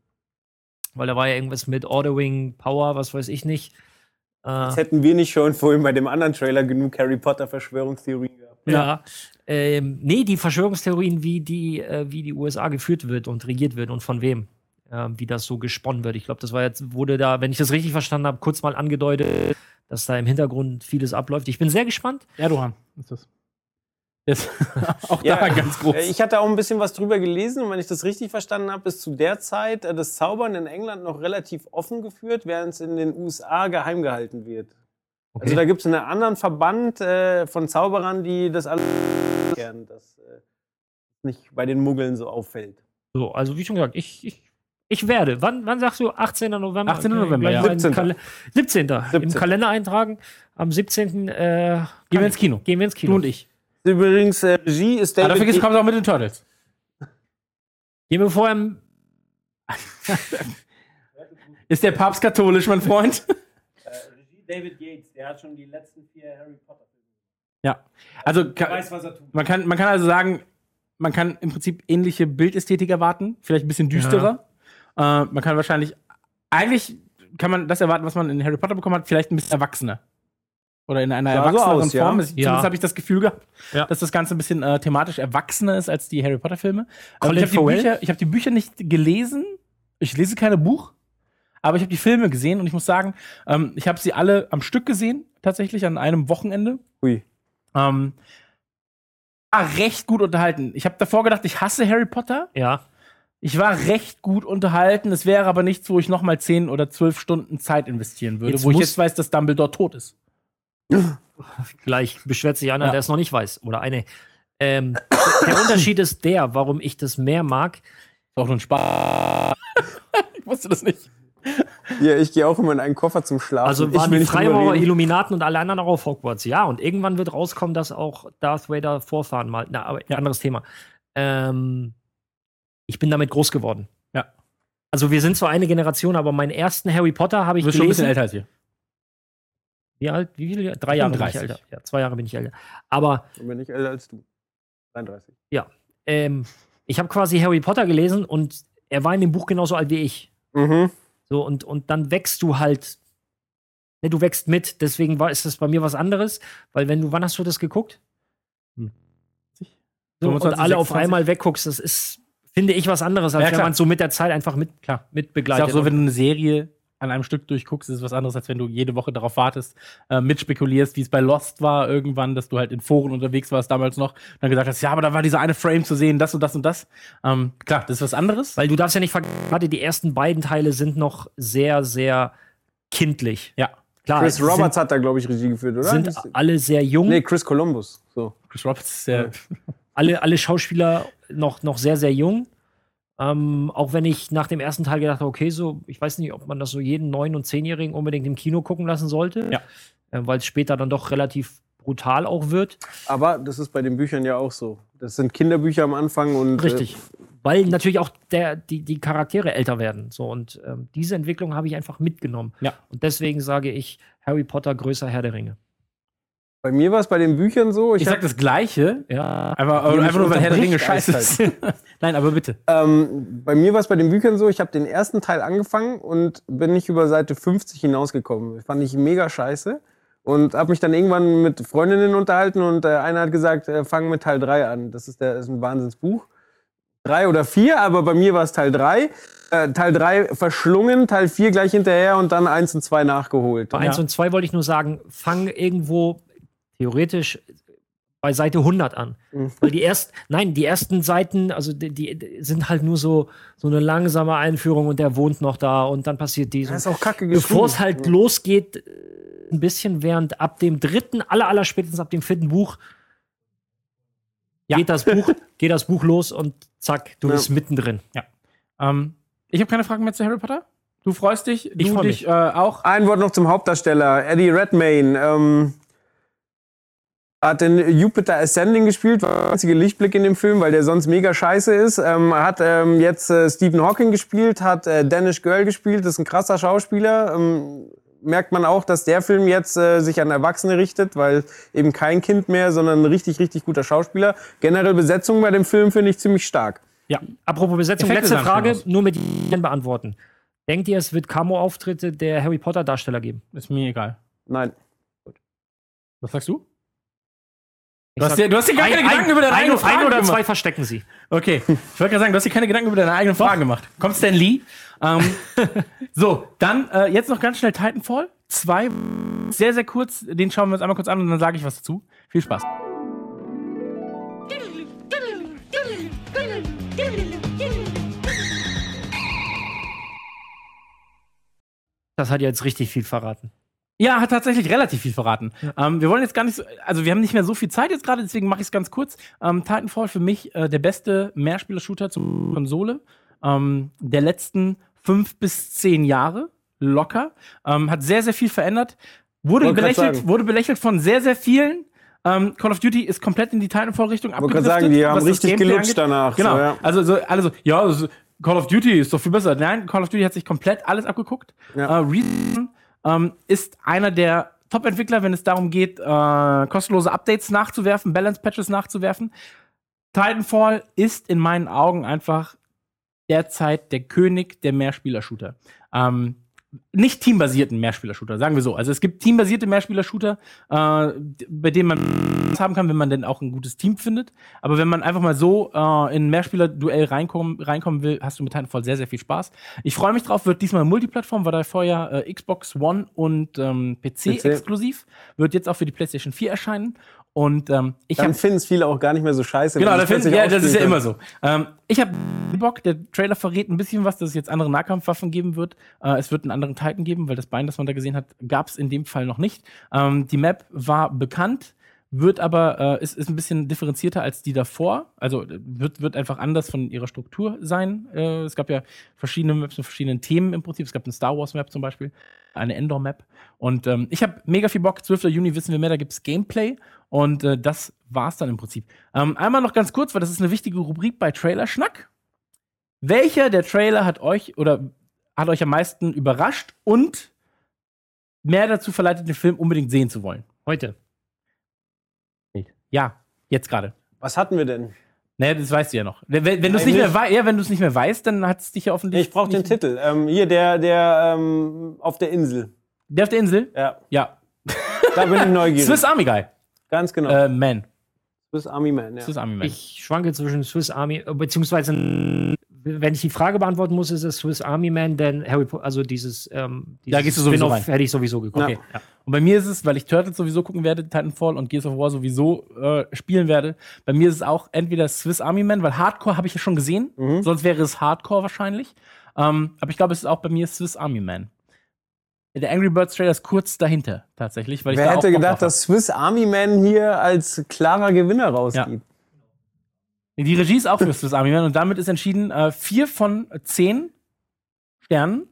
Weil da war ja irgendwas mit Ordering, Power, was weiß ich nicht. Äh, Das hätten wir nicht schon vorhin bei dem anderen Trailer genug Harry Potter Verschwörungstheorien gehabt. Ja. Ähm, nee, die Verschwörungstheorien, wie die, äh, wie die USA geführt wird und regiert wird und von wem. Ähm, wie das so gesponnen wird. Ich glaube, das war jetzt, wurde da, wenn ich das richtig verstanden habe, kurz mal angedeutet, dass da im Hintergrund vieles abläuft. Ich bin sehr gespannt. Erdogan ist das. Ist auch Ja, da ganz groß. äh, Ich hatte auch ein bisschen was drüber gelesen und wenn ich das richtig verstanden habe, ist zu der Zeit äh, das Zaubern in England noch relativ offen geführt, während es in den USA geheim gehalten wird. Also da gibt es einen anderen Verband äh, von Zauberern, die das alles gern, dass äh, nicht bei den Muggeln so auffällt. So, also wie schon gesagt, ich, ich, ich werde. Wann, wann sagst du? 18. November? 18. November, ja. mal in den 17.. Kal 17. Im 17.. Kalender eintragen. Am 17. Äh, Gehen wir ins Kino. Gehen wir ins Kino. Du und ich. Übrigens, äh, Regie ist Aber David. dafür kommt auch mit den Turtles. Gehen wir vorher im Ist der Papst katholisch, mein Freund? Regie David Yates, der hat schon die letzten vier Harry Potter Filme. ja. Also ka- was er tut. man kann, man kann also sagen, man kann im Prinzip ähnliche Bildästhetik erwarten, vielleicht ein bisschen düsterer. Äh, man kann wahrscheinlich, eigentlich kann man das erwarten, was man in Harry Potter bekommen hat, vielleicht ein bisschen erwachsener. Oder in einer so erwachseneren ja. Form. Also Ja. Zumindest habe ich das Gefühl gehabt, Ja. dass das Ganze ein bisschen äh, thematisch erwachsener ist als die Harry Potter-Filme. Ähm, Colin ich habe die, hab die Bücher nicht gelesen. Ich lese keine Buch. Aber ich habe die Filme gesehen und ich muss sagen, ähm, ich habe sie alle am Stück gesehen, tatsächlich an einem Wochenende. Ui. Ähm, war recht gut unterhalten. Ich habe davor gedacht, ich hasse Harry Potter. Ja. Ich war recht gut unterhalten. Es wäre aber nichts, wo ich noch mal 10 oder 12 Stunden Zeit investieren würde, Jetzt wo ich jetzt weiß, dass Dumbledore tot ist. Gleich beschwert sich einer, Ja. der es noch nicht weiß. Oder eine. Ähm, der Unterschied ist der, warum ich das mehr mag. Ist auch nur ein Spaß. ich wusste das nicht. Ja, ich gehe auch immer in einen Koffer zum Schlafen. Also Ich waren die Freimaurer. Illuminaten und alle anderen auch auf Hogwarts. Ja, und irgendwann wird rauskommen, dass auch Darth Vader Vorfahren mal. Na, aber Ja. anderes Thema. Ähm, ich bin damit groß geworden. Ja. Also wir sind zwar eine Generation, aber meinen ersten Harry Potter habe Du ich bist schon ein bisschen gelesen. älter als wir. Wie alt? Wie viele? Drei Jahre bin ich 35. älter. Ja, zwei Jahre bin ich älter. Aber Ich bin nicht älter als du. 33. ähm, ich habe quasi Harry Potter gelesen und er war in dem Buch genauso alt wie ich. Mhm. So, und, und dann wächst du halt. Ne, du wächst mit, deswegen war, ist das bei mir was anderes, weil wenn du, wann hast du das geguckt? Hm. So, und 25, alle auf 26. einmal wegguckst, das ist, finde ich, was anderes, als Ja, wenn man so mit der Zeit einfach mit, Klar. mit Ist begleitet. auch so, wenn du eine Serie an einem Stück durchguckst, ist es was anderes, als wenn du jede Woche darauf wartest, äh, mitspekulierst, wie es bei Lost war irgendwann, dass du halt in Foren unterwegs warst damals noch, und dann gesagt hast, ja, aber da war dieser eine Frame zu sehen, das und das und das. Ähm, klar, das ist was anderes. weil du darfst ja nicht vergessen, die ersten beiden Teile sind noch sehr, sehr kindlich. ja, Klar, Chris sind, Roberts hat da, glaube ich, Regie geführt, oder? sind alle sehr jung. nee, Chris Columbus. So. Chris Roberts ist der, alle, alle Schauspieler noch, noch sehr, sehr jung. Ähm, auch wenn ich nach dem ersten Teil gedacht habe, okay, so, ich weiß nicht, ob man das so jeden neun- und zehnjährigen unbedingt im Kino gucken lassen sollte. Ja. Äh, Weil es später dann doch relativ brutal auch wird. Aber das ist bei den Büchern ja auch so. Das sind Kinderbücher am Anfang und. Richtig. Weil natürlich auch der, die, die Charaktere älter werden. So, und ähm, diese Entwicklung habe ich einfach mitgenommen. Ja. Und deswegen sage ich Harry Potter größer Herr der Ringe. Bei mir war es bei den Büchern so. Ich, ich sag das Gleiche, Ja. einfach, einfach nur, weil Herr der Ringe scheiße ist. Nein, aber bitte. ähm, bei mir war es bei den Büchern so, ich habe den ersten Teil angefangen und bin nicht über Seite 50 hinausgekommen. Das fand ich mega scheiße. Und habe mich dann irgendwann mit Freundinnen unterhalten und äh, einer hat gesagt, äh, fang mit Teil 3 an. Das ist, der, ist ein Wahnsinnsbuch. Drei oder vier, aber bei mir war es Teil 3. Äh, Teil 3 verschlungen, Teil 4 gleich hinterher und dann 1 und 2 nachgeholt. Bei 1 und 2 wollte ich nur sagen, fang irgendwo theoretisch bei Seite 100 an. Mhm. Weil die ersten, nein, die ersten Seiten, also die, die sind halt nur so, so eine langsame Einführung und der wohnt noch da und dann passiert dies. Das ist auch kacke Bevor es halt losgeht, äh, ein bisschen während ab dem dritten, aller, aller spätestens ab dem vierten Buch Ja. geht, das Buch, geht das Buch los und zack, du Ja. bist mittendrin. Ähm, ich habe keine Fragen mehr zu Harry Potter. Du freust dich, Ich du freu dich mich. äh, auch. Ein Wort noch zum Hauptdarsteller, Eddie Redmayne. Ähm, hat in Jupiter Ascending gespielt, war der einzige Lichtblick in dem Film, weil der sonst mega scheiße ist. Ähm, hat ähm, jetzt äh, Stephen Hawking gespielt, hat äh, Danish Girl gespielt, das ist ein krasser Schauspieler. Ähm, merkt man auch, dass der Film jetzt äh, sich an Erwachsene richtet, weil eben kein Kind mehr, sondern ein richtig, richtig guter Schauspieler. Generell Besetzung bei dem Film finde ich ziemlich stark. Ja. Apropos Besetzung, Effekte letzte Frage, nur mit Ihnen beantworten. Denkt ihr, es wird Camo-Auftritte der Harry Potter-Darsteller geben? Ist mir egal. Nein. Was sagst du? Du hast dir- du hast dir gar keine Gedanken über deine ein, eigenen ein Fragen oder gemacht. zwei verstecken sie. Okay, ich wollte gerade sagen, du hast dir keine Gedanken über deine eigenen Fragen gemacht. Kommt Stan Lee? Ähm, so, dann äh, jetzt noch ganz schnell Titanfall. Zwei, sehr, sehr kurz. Den schauen wir uns einmal kurz an und dann sage ich was dazu. Viel Spaß. Das hat jetzt richtig viel verraten. Ja, hat tatsächlich relativ viel verraten. Ähm, wir wollen jetzt gar nicht so, also wir haben nicht mehr so viel Zeit jetzt gerade, deswegen mache ich es ganz kurz. Ähm, Titanfall für mich äh, der beste Mehrspieler-Shooter zur Konsole ähm, der letzten fünf bis zehn Jahre. Locker. Ähm, hat sehr, sehr viel verändert. Wurde belächelt, wurde belächelt von sehr, sehr vielen. Ähm, Call of Duty ist komplett in die Titanfall-Richtung Ich abgedriftet. gerade sagen, die haben richtig gelutscht danach. Genau. So, ja. Also so, alle so, ja, also Call of Duty ist doch viel besser. Nein, Call of Duty hat sich komplett alles abgeguckt. Ja. Äh, Respawn ähm, ist einer der Top-Entwickler, wenn es darum geht, äh, kostenlose Updates nachzuwerfen, Balance-Patches nachzuwerfen. Titanfall ist in meinen Augen einfach derzeit der König der Mehrspieler-Shooter. Ähm, nicht teambasierten Mehrspieler-Shooter, sagen wir so. Also es gibt teambasierte Mehrspieler-Shooter, äh, bei denen man haben kann, wenn man denn auch ein gutes Team findet. Aber wenn man einfach mal so äh, in ein Mehrspieler-Duell reinkommen, reinkommen will, hast du mit Titanfall sehr, sehr viel Spaß. Ich freue mich drauf, wird diesmal Multiplattform, war da vorher äh, Xbox One und ähm, PC, PC. exklusiv. Wird jetzt auch für die PlayStation 4 erscheinen. Und ähm, ich Dann habe finden es viele auch gar nicht mehr so scheiße. Genau, da finden, ja, das ist ja immer so. Ähm, ich habe Bock, der Trailer verrät ein bisschen was, dass es jetzt andere Nahkampfwaffen geben wird. Äh, es wird einen anderen Titan geben, weil das Bein, das man da gesehen hat, gab es in dem Fall noch nicht. Ähm, die Map war bekannt, wird aber, äh, ist, ist ein bisschen differenzierter als die davor. Also äh, wird, wird einfach anders von ihrer Struktur sein. Äh, es gab ja verschiedene Maps mit verschiedenen Themen im Prinzip. Es gab eine Star Wars Map zum Beispiel, eine Endor-Map. Und ähm, ich habe mega viel Bock. 12. Juni wissen wir mehr, da gibt es Gameplay. Und äh, das war's dann im Prinzip. Ähm, einmal noch ganz kurz, weil das ist eine wichtige Rubrik bei Trailer Schnack. Welcher der Trailer hat euch oder hat euch am meisten überrascht und mehr dazu verleitet, den Film unbedingt sehen zu wollen? Heute. Ja, jetzt gerade. Was hatten wir denn? Naja, das weißt du ja noch. Wenn, wenn du es nicht mehr ja, wenn nicht mehr weißt, dann hat es dich ja offensichtlich. Ich brauche den Titel. Ähm, hier, der, der ähm, auf der Insel. Der auf der Insel? Ja, Ja. da bin ich neugierig. Swiss Army Guy. Ganz genau. Äh, Man. Swiss Army Man, ja. Swiss Army Man. Ich schwanke zwischen Swiss Army, äh, beziehungsweise, wenn ich die Frage beantworten muss, ist es Swiss Army Man, denn Harry Potter, also dieses, ähm, dieses Da gehst du sowieso rein. hätte ich sowieso geguckt. Okay. Und bei mir ist es, weil ich Turtles sowieso gucken werde, Titanfall und Gears of War sowieso äh, spielen werde, bei mir ist es auch entweder Swiss Army Man, weil Hardcore habe ich ja schon gesehen, Mhm. sonst wäre es Hardcore wahrscheinlich. Ähm, aber ich glaube, es ist auch bei mir Swiss Army Man. Der Angry Birds Trailer ist kurz dahinter, tatsächlich. Weil ich Wer da hätte gedacht, dass Swiss Army Man hier als klarer Gewinner rausgeht? hab. Die Regie ist auch für Swiss Army Man und damit ist entschieden, äh, vier von zehn Sternen.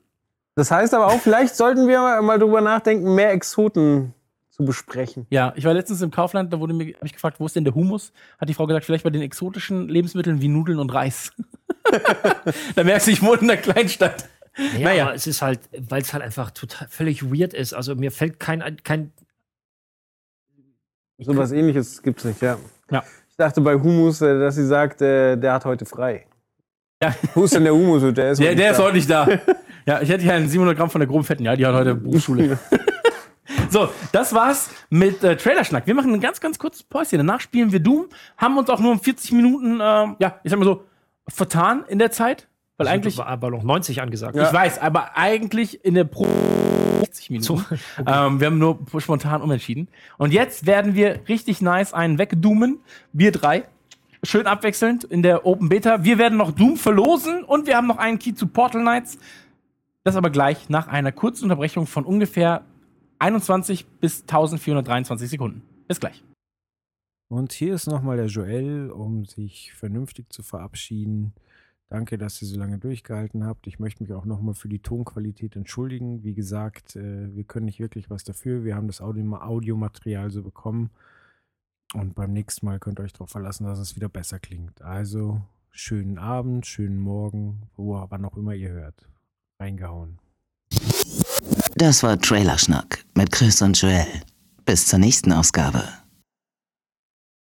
Das heißt aber auch, vielleicht sollten wir mal drüber nachdenken, mehr Exoten zu besprechen. Ja, ich war letztens im Kaufland, da wurde mir hab ich gefragt, wo ist denn der Humus? Hat die Frau gesagt, vielleicht bei den exotischen Lebensmitteln wie Nudeln und Reis. da merkst du, ich wohne in einer Kleinstadt. Ja, Naja. aber es ist halt, weil es halt einfach total völlig weird ist. Also mir fällt kein, kein So was ähnliches gibt's nicht, ja. Ja. Ich dachte bei Humus, äh, dass sie sagt, äh, der hat heute frei. Ja. Wo ist denn der Humus? Der ist Der, heute der nicht ist da. heute nicht da. Ja, ich hätte hier einen 700 Gramm von der groben Fetten. Ja, die hat heute Berufsschule. so, das war's mit äh, Trailerschnack. Wir machen ein ganz, ganz kurzes Päuschen. Danach spielen wir Doom. Haben uns auch nur um 40 Minuten, ähm, ja, ich sag mal so, vertan in der Zeit. Weil eigentlich, war aber noch 90 angesagt. ich weiß, aber eigentlich in der Pro 60 Minuten. ähm, wir haben nur spontan umentschieden. Und jetzt werden wir richtig nice einen wegdoomen. Wir drei. Schön abwechselnd in der Open Beta. Wir werden noch Doom verlosen und wir haben noch einen Key zu Portal Knights. Das aber gleich nach einer kurzen Unterbrechung von ungefähr 21 bis 1423 Sekunden. Bis gleich. Und hier ist nochmal der Joel, um sich vernünftig zu verabschieden. Danke, dass ihr so lange durchgehalten habt. Ich möchte mich auch nochmal für die Tonqualität entschuldigen. Wie gesagt, äh, wir können nicht wirklich was dafür. Wir haben das Audio Audiomaterial so bekommen. Und beim nächsten Mal könnt ihr euch darauf verlassen, dass es wieder besser klingt. Also, schönen Abend, schönen Morgen, wo wann auch immer ihr hört. Reingehauen. Das war Trailerschnack mit Chris und Joel. Bis zur nächsten Ausgabe.